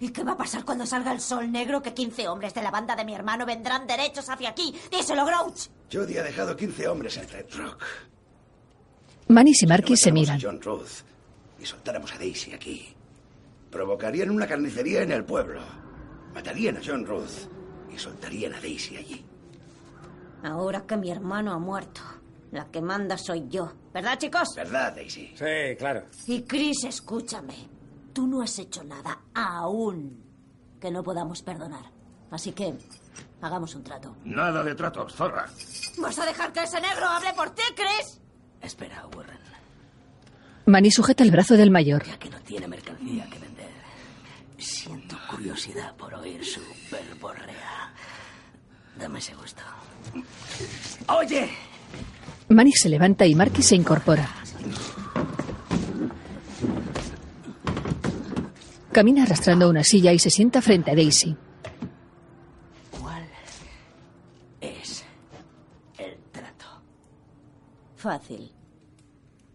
¿Y qué va a pasar cuando salga el sol negro que 15 hombres de la banda de mi hermano vendrán derechos hacia aquí? Díselo, Grouch. Jody ha dejado 15 hombres en Red Rock. Manis y Marquis se miran. a John Ruth y soltáramos a Daisy aquí. Provocarían una carnicería en el pueblo. Matarían a John Ruth y soltarían a Daisy allí. Ahora que mi hermano ha muerto, la que manda soy yo. ¿Verdad, chicos? ¿Verdad, Daisy? Sí, claro. Y Chris, escúchame. Tú no has hecho nada aún que no podamos perdonar. Así que hagamos un trato. Nada de tratos, zorra. ¿Vas a dejar que ese negro hable por ti, Chris? Espera, Warren. Manny sujeta el brazo del mayor. Ya que no tiene mercancía que vender, siento curiosidad por oír su verborrea. Dame ese gusto. ¡Oye! Manny se levanta y Marky se incorpora. Camina arrastrando una silla y se sienta frente a Daisy. ¿Cuál es el trato? Fácil.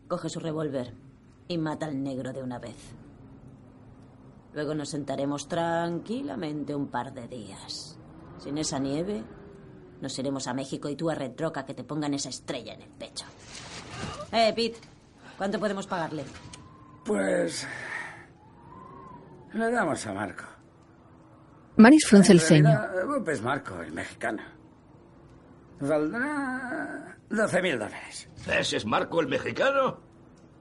Coge su revólver y mata al negro de una vez. Luego nos sentaremos tranquilamente un par de días. Sin esa nieve, nos iremos a México y tú a Red Rock a que te pongan esa estrella en el pecho. Eh, Pete, ¿cuánto podemos pagarle? Pues... Le damos a Marco. Manny frunce el ceño. realidad, Bob es Marco, el mexicano. Valdrá 12 mil dólares. ¿Ese es Marco el mexicano?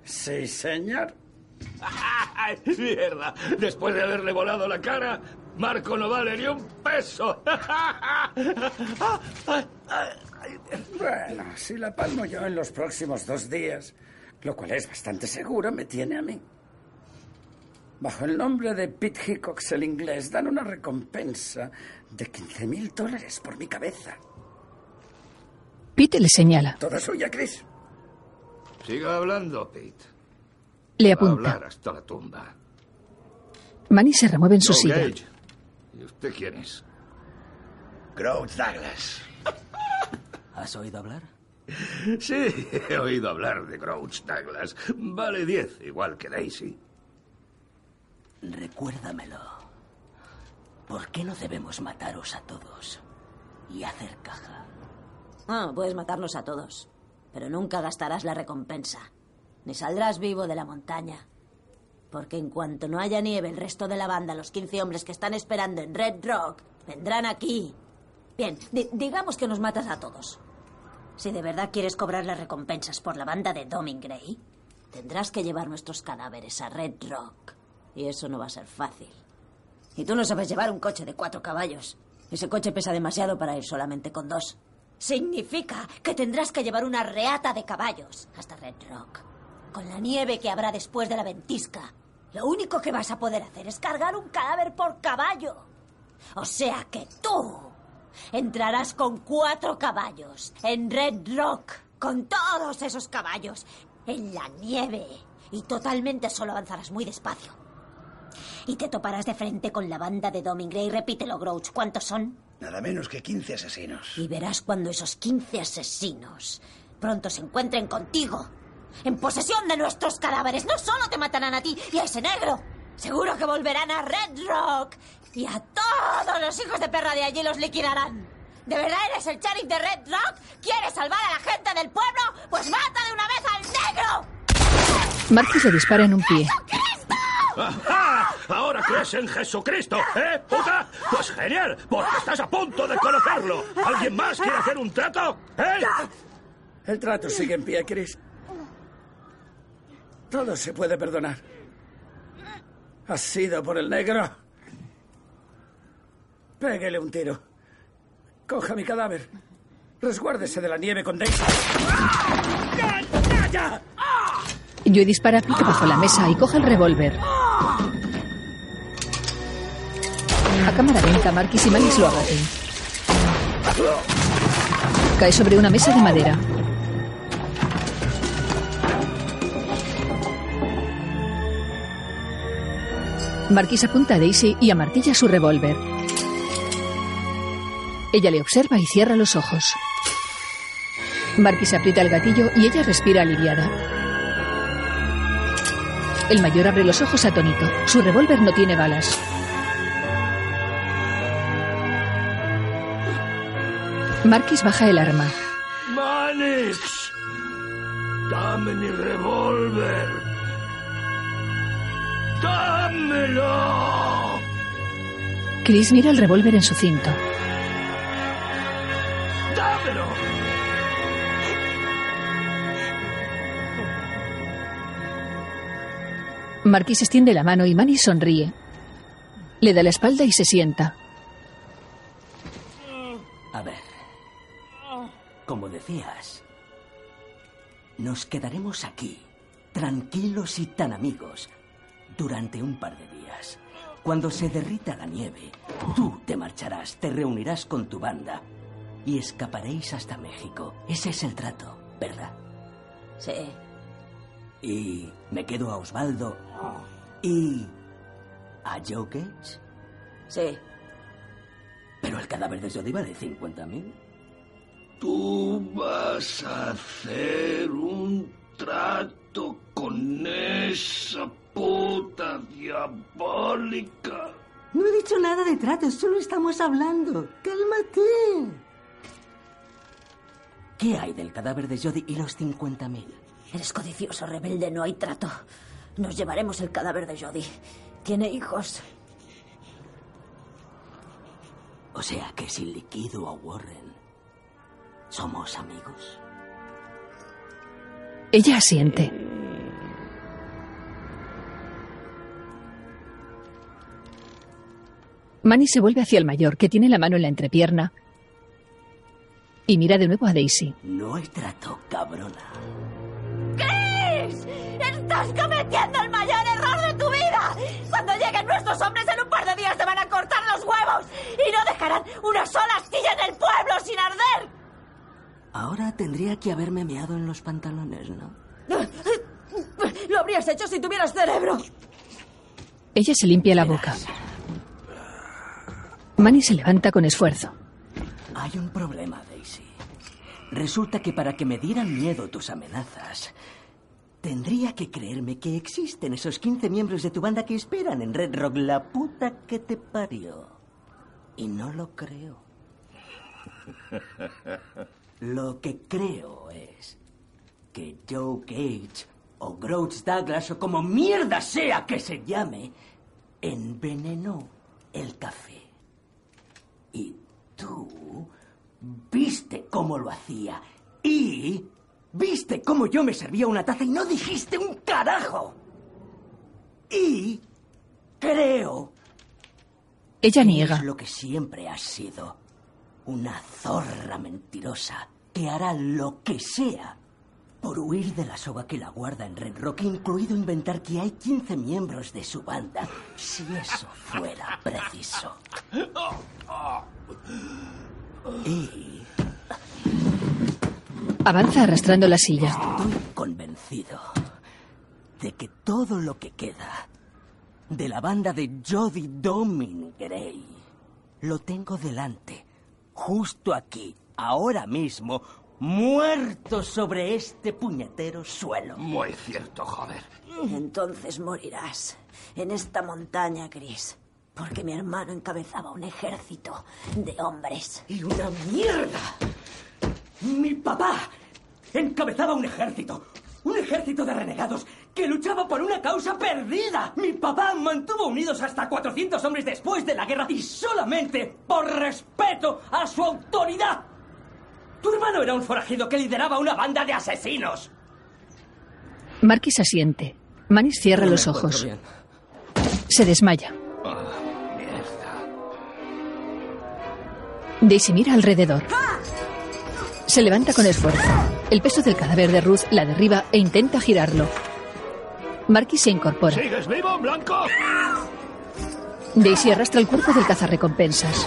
Sí, señor. ¡Ay, mierda! Después de haberle volado la cara, Marco no vale ni un peso. Bueno, si la palmo yo en los próximos dos días, lo cual es bastante seguro, me tiene a mí. Bajo el nombre de Pete Hickox el inglés, dan una recompensa de 15 mil dólares por mi cabeza. Pete le señala. Toda suya, Chris. Siga hablando, Pete. Le Va a apunta. hablar hasta la tumba. Manny se remueve en su Joe silla. Gage. ¿Y usted quién es? Grouch Douglas. ¿Has oído hablar? Sí, he oído hablar de Grouch Douglas. Vale 10, igual que Daisy. Recuérdamelo. ¿Por qué no debemos mataros a todos y hacer caja? Ah, puedes matarlos a todos. Pero nunca gastarás la recompensa. Ni saldrás vivo de la montaña. Porque en cuanto no haya nieve, el resto de la banda, los 15 hombres que están esperando en Red Rock, vendrán aquí. Bien, di- digamos que nos matas a todos. Si de verdad quieres cobrar las recompensas por la banda de Doming Gray, tendrás que llevar nuestros cadáveres a Red Rock. Y eso no va a ser fácil. Y tú no sabes llevar un coche de cuatro caballos. Ese coche pesa demasiado para ir solamente con dos. Significa que tendrás que llevar una reata de caballos hasta Red Rock. Con la nieve que habrá después de la ventisca, lo único que vas a poder hacer es cargar un cadáver por caballo. O sea que tú entrarás con cuatro caballos en Red Rock, con todos esos caballos, en la nieve. Y totalmente solo avanzarás muy despacio. Y te toparás de frente con la banda de Domingray. Repítelo, Grouch. ¿Cuántos son? Nada menos que 15 asesinos. Y verás cuando esos 15 asesinos pronto se encuentren contigo. En posesión de nuestros cadáveres. No solo te matarán a ti y a ese negro. Seguro que volverán a Red Rock. Y a todos los hijos de perra de allí los liquidarán. ¿De verdad eres el sheriff de Red Rock? ¿Quieres salvar a la gente del pueblo? Pues mata de una vez al negro. Marcus le dispara en un pie. ¡Ajá! ¿Ahora crees en Jesucristo, eh, puta? Pues genial, porque estás a punto de conocerlo. ¿Alguien más quiere hacer un trato? ¿Eh? El trato sigue en pie, Chris. Todo se puede perdonar. ¿Has sido por el negro? Péguele un tiro. Coja mi cadáver. Resguárdese de la nieve con Daisy. ¡Ya! Joey dispara a Pete bajo la mesa y coge el revólver. A cámara lenta, Marquis y Manis lo abaten. Cae sobre una mesa de madera. Marquis apunta a Daisy y amartilla su revólver. Ella le observa y cierra los ojos. Marquis aprieta el gatillo y ella respira aliviada. El mayor abre los ojos atónito. Su revólver no tiene balas. Marquis baja el arma. ¡Manix! ¡Dame mi revólver! ¡Dámelo! Chris mira el revólver en su cinto. ¡Dámelo! Marquis extiende la mano y Manny sonríe. Le da la espalda y se sienta. A ver. Como decías, Nos quedaremos aquí, tranquilos y tan amigos, durante un par de días. Cuando se derrita la nieve, tú te marcharás, te reunirás con tu banda y escaparéis hasta México. Ese es el trato, ¿verdad? Sí. Y me quedo a Osvaldo y a Joe Gates. Sí. Pero el cadáver de Jody vale 50.000. Tú vas a hacer un trato con esa puta diabólica. No he dicho nada de trato, solo estamos hablando. Cálmate. ¿Qué hay del cadáver de Jody y los 50.000? Eres codicioso, rebelde, no hay trato. Nos llevaremos el cadáver de Jody. Tiene hijos. O sea que si liquido a Warren, ¿somos amigos? Ella asiente. Manny se vuelve hacia el mayor, que tiene la mano en la entrepierna, y mira de nuevo a Daisy. No hay trato, cabrona. ¡Chris! ¡Estás cometiendo el mayor error de tu vida! Cuando lleguen nuestros hombres en un par de días te van a cortar los huevos y no dejarán una sola astilla en el pueblo sin arder. Ahora tendría que haberme meado en los pantalones, ¿no? Lo habrías hecho si tuvieras cerebro. Ella se limpia la boca. Manny se levanta con esfuerzo. Hay un problema, Daisy. Resulta que para que me dieran miedo tus amenazas, tendría que creerme que existen esos 15 miembros de tu banda que esperan en Red Rock la puta que te parió. Y no lo creo. Lo que creo es que Joe Cage o Grouch Douglas o como mierda sea que se llame, envenenó el café. Y tú viste cómo lo hacía. Y viste cómo yo me servía una taza y no dijiste un carajo. Y creo Ella que niega. Es lo que siempre has sido. Una zorra mentirosa que hará lo que sea por huir de la soga que la guarda en Red Rock, incluido inventar que hay 15 miembros de su banda, si eso fuera preciso. Y Avanza arrastrando la silla. estoy convencido de que todo lo que queda de la banda de Jody Domin Gray lo tengo delante, justo aquí, ahora mismo, muerto sobre este puñetero suelo. Muy cierto, joder. Entonces morirás en esta montaña gris. Porque mi hermano encabezaba un ejército de hombres. ¡Y una mierda! Mi papá encabezaba un ejército. Un ejército de renegados que luchaba por una causa perdida. Mi papá mantuvo unidos hasta 400 hombres después de la guerra y solamente por respeto a su autoridad. Tu hermano era un forajido que lideraba una banda de asesinos. Marquis asiente. Manis cierra No los ojos. bien. Se desmaya. Daisy mira alrededor. Se levanta con esfuerzo. El peso del cadáver de Ruth la derriba e intenta girarlo. Marquis se incorpora. ¿Sigues vivo, Blanco? Daisy arrastra el cuerpo del cazarrecompensas.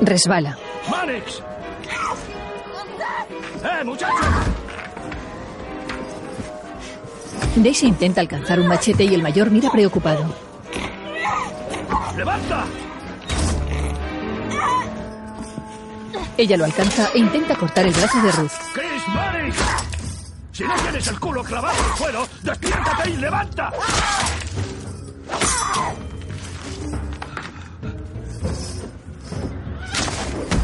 Resbala. ¡Manix! ¡Eh, muchacho! Daisy intenta alcanzar un machete y el mayor mira preocupado. ¡Levanta! Ella lo alcanza e intenta cortar el brazo de Ruth. ¡Chris Manix! Si no tienes el culo clavado en el suelo, despiértate y levanta.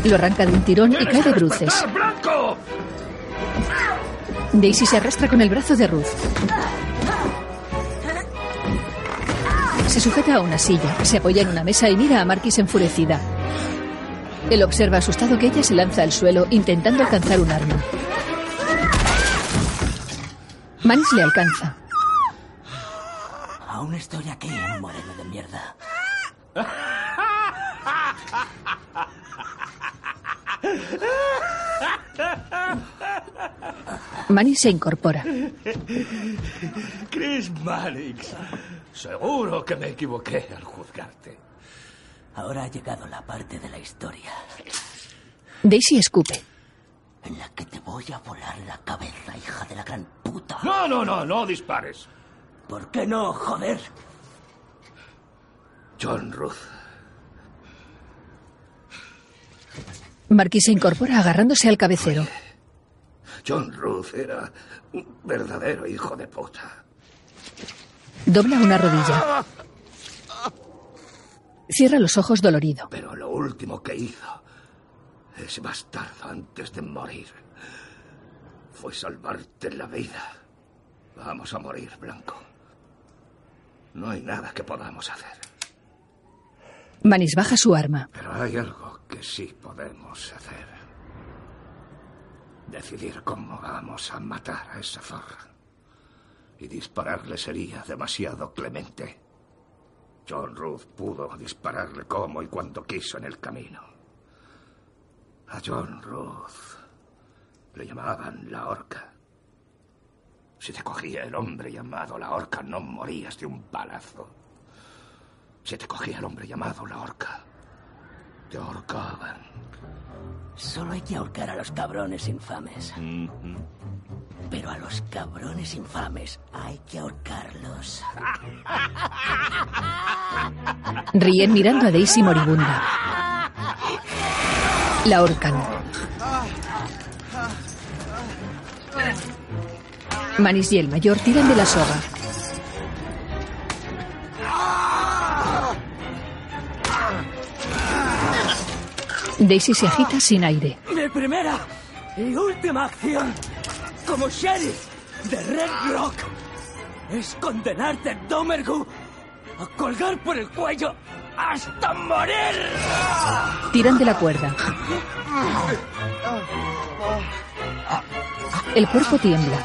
Lo arranca de un tirón y cae de bruces. ¡Despertar, Blanco! Daisy se arrastra con el brazo de Ruth. Se sujeta a una silla, se apoya en una mesa y mira a Marquis enfurecida. Él observa asustado que ella se lanza al suelo intentando alcanzar un arma. Manis le alcanza. Aún estoy aquí, moreno de mierda. Manny se incorpora. Chris Mannix. Seguro que me equivoqué al juzgarte. Ahora ha llegado la parte de la historia Daisy escupe. en la que te voy a volar la cabeza, hija de la gran puta. No, no, no, no dispares. ¿Por qué no, joder? John Ruth. Marquis se incorpora agarrándose al cabecero. John Ruth era un verdadero hijo de puta. Dobla una rodilla. Cierra los ojos dolorido. Pero lo último que hizo ese bastardo antes de morir fue salvarte la vida. Vamos a morir, Blanco. No hay nada que podamos hacer. Manis baja su arma. Pero hay algo que sí podemos hacer. Decidir cómo vamos a matar a esa zorra. Y dispararle sería demasiado clemente. John Ruth pudo dispararle como y cuando quiso en el camino. A John Ruth le llamaban la horca. Si te cogía el hombre llamado la horca, no morías de un palazo. Si te cogía el hombre llamado la horca, te ahorcaban. Solo hay que ahorcar a los cabrones infames. Pero a los cabrones infames hay que ahorcarlos. Ríen mirando a Daisy moribunda. La ahorcan. Manis y el mayor tiran de la soga. Daisy se agita sin aire. Mi primera y última acción como sheriff de Red Rock es condenarte, Domergu, a colgar por el cuello hasta morir. Tiran de la cuerda. El cuerpo tiembla.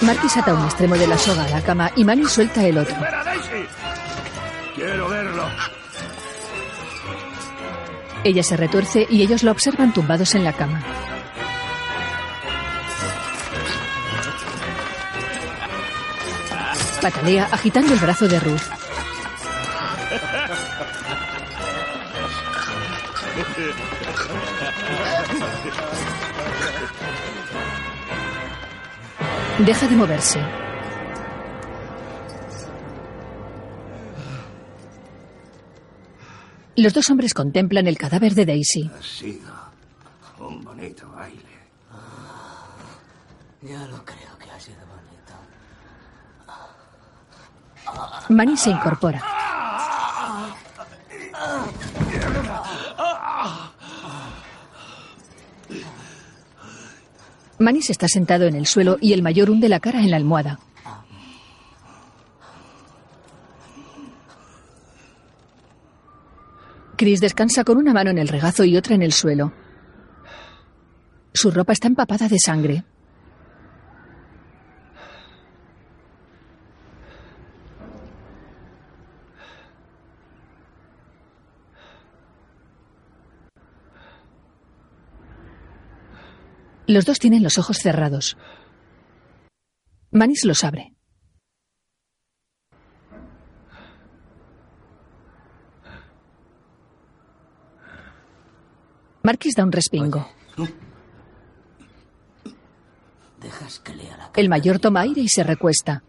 Marquis ata un extremo de la soga a la cama y Manny suelta el otro. Ella se retuerce y ellos la observan tumbados en la cama. Patalea agitando el brazo de Ruth. Deja de moverse. Los dos hombres contemplan el cadáver de Daisy. Ha sido un bonito baile. Ya lo creo que ha sido bonito. Manny se incorpora. Manis está sentado en el suelo y el mayor hunde la cara en la almohada. Chris descansa con una mano en el regazo y otra en el suelo. Su ropa está empapada de sangre. Los dos tienen los ojos cerrados. Manis los abre. Marquis da un respingo. Dejas que lea la El mayor toma aire y se recuesta.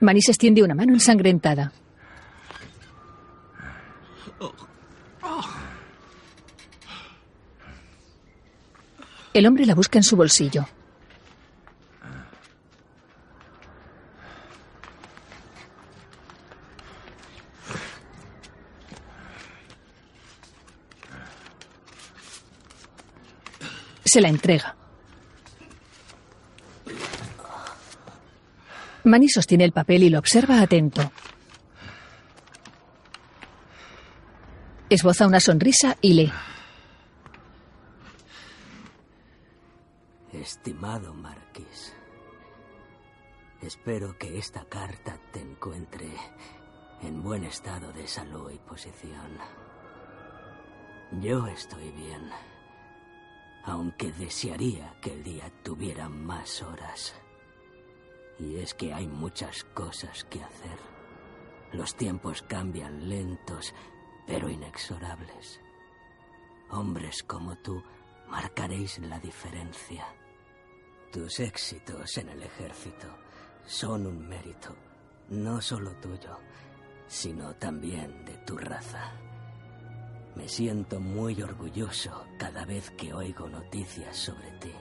Manis extiende una mano ensangrentada. El hombre la busca en su bolsillo. Se la entrega. Manny sostiene el papel y lo observa atento. Esboza una sonrisa y lee. Estimado Marquis, espero que esta carta te encuentre en buen estado de salud y posición. Yo estoy bien. Aunque desearía que el día tuviera más horas. Y es que hay muchas cosas que hacer. Los tiempos cambian lentos, pero inexorables. Hombres como tú marcaréis la diferencia. Tus éxitos en el ejército son un mérito, no solo tuyo, sino también de tu raza. Me siento muy orgulloso cada vez que oigo noticias sobre ti.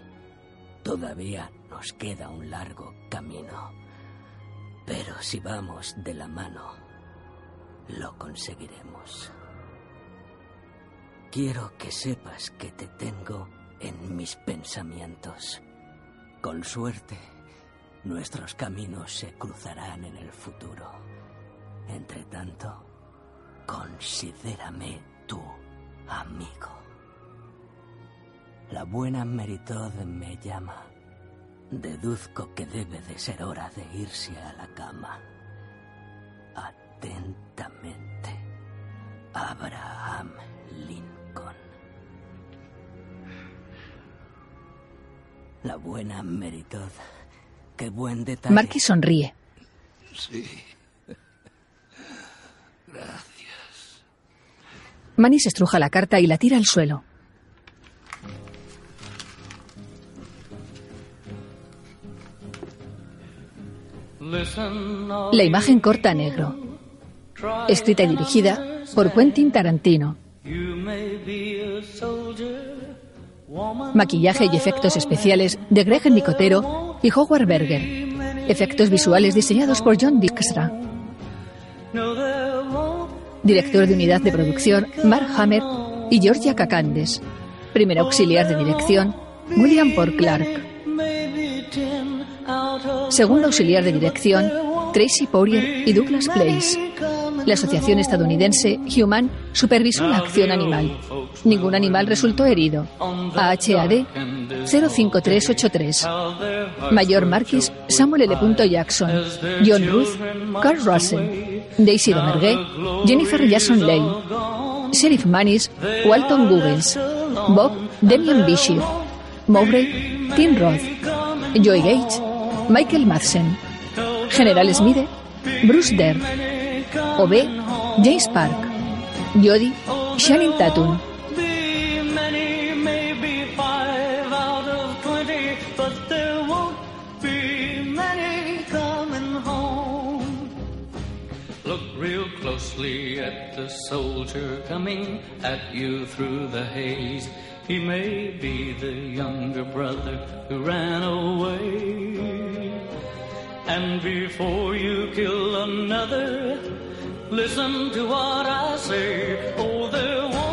Todavía nos queda un largo camino, pero si vamos de la mano, lo conseguiremos. Quiero que sepas que te tengo en mis pensamientos. Con suerte, nuestros caminos se cruzarán en el futuro. Entre tanto, considérame tu amigo. La buena Meritod me llama. Deduzco que debe de ser hora de irse a la cama. Atentamente, Abraham Lincoln. La buena Meritod. Qué buen detalle. Marky sonríe. Sí. Manny se estruja la carta y la tira al suelo. La imagen corta a negro. Escrita y dirigida por Quentin Tarantino. Maquillaje y efectos especiales de Greg Nicotero y Howard Berger. Efectos visuales diseñados por John Dijkstra. Director de unidad de producción Mark Hammer y Georgia Cacandes. Primer auxiliar de dirección William Por Clark. Segundo auxiliar de dirección Tracy Poirier y Douglas Place. La asociación estadounidense Human supervisó la acción animal. Ningún animal resultó herido. AHAD 05383. Mayor Marquis Samuel L. Jackson. John Ruth. Carl Russell. Daisy Domergue. Jennifer Jason Leigh. Sheriff Manis Walton Googles. Bob Demian Bishop. Mowbray Tim Roth. Joy Gage Michael Madsen. General Smith Bruce Dare. OB James Park. Jody Shannon Tatum. Look real closely at the soldier coming at you through the haze. He may be the younger brother who ran away. And before you kill another, Listen to what I say. Oh, there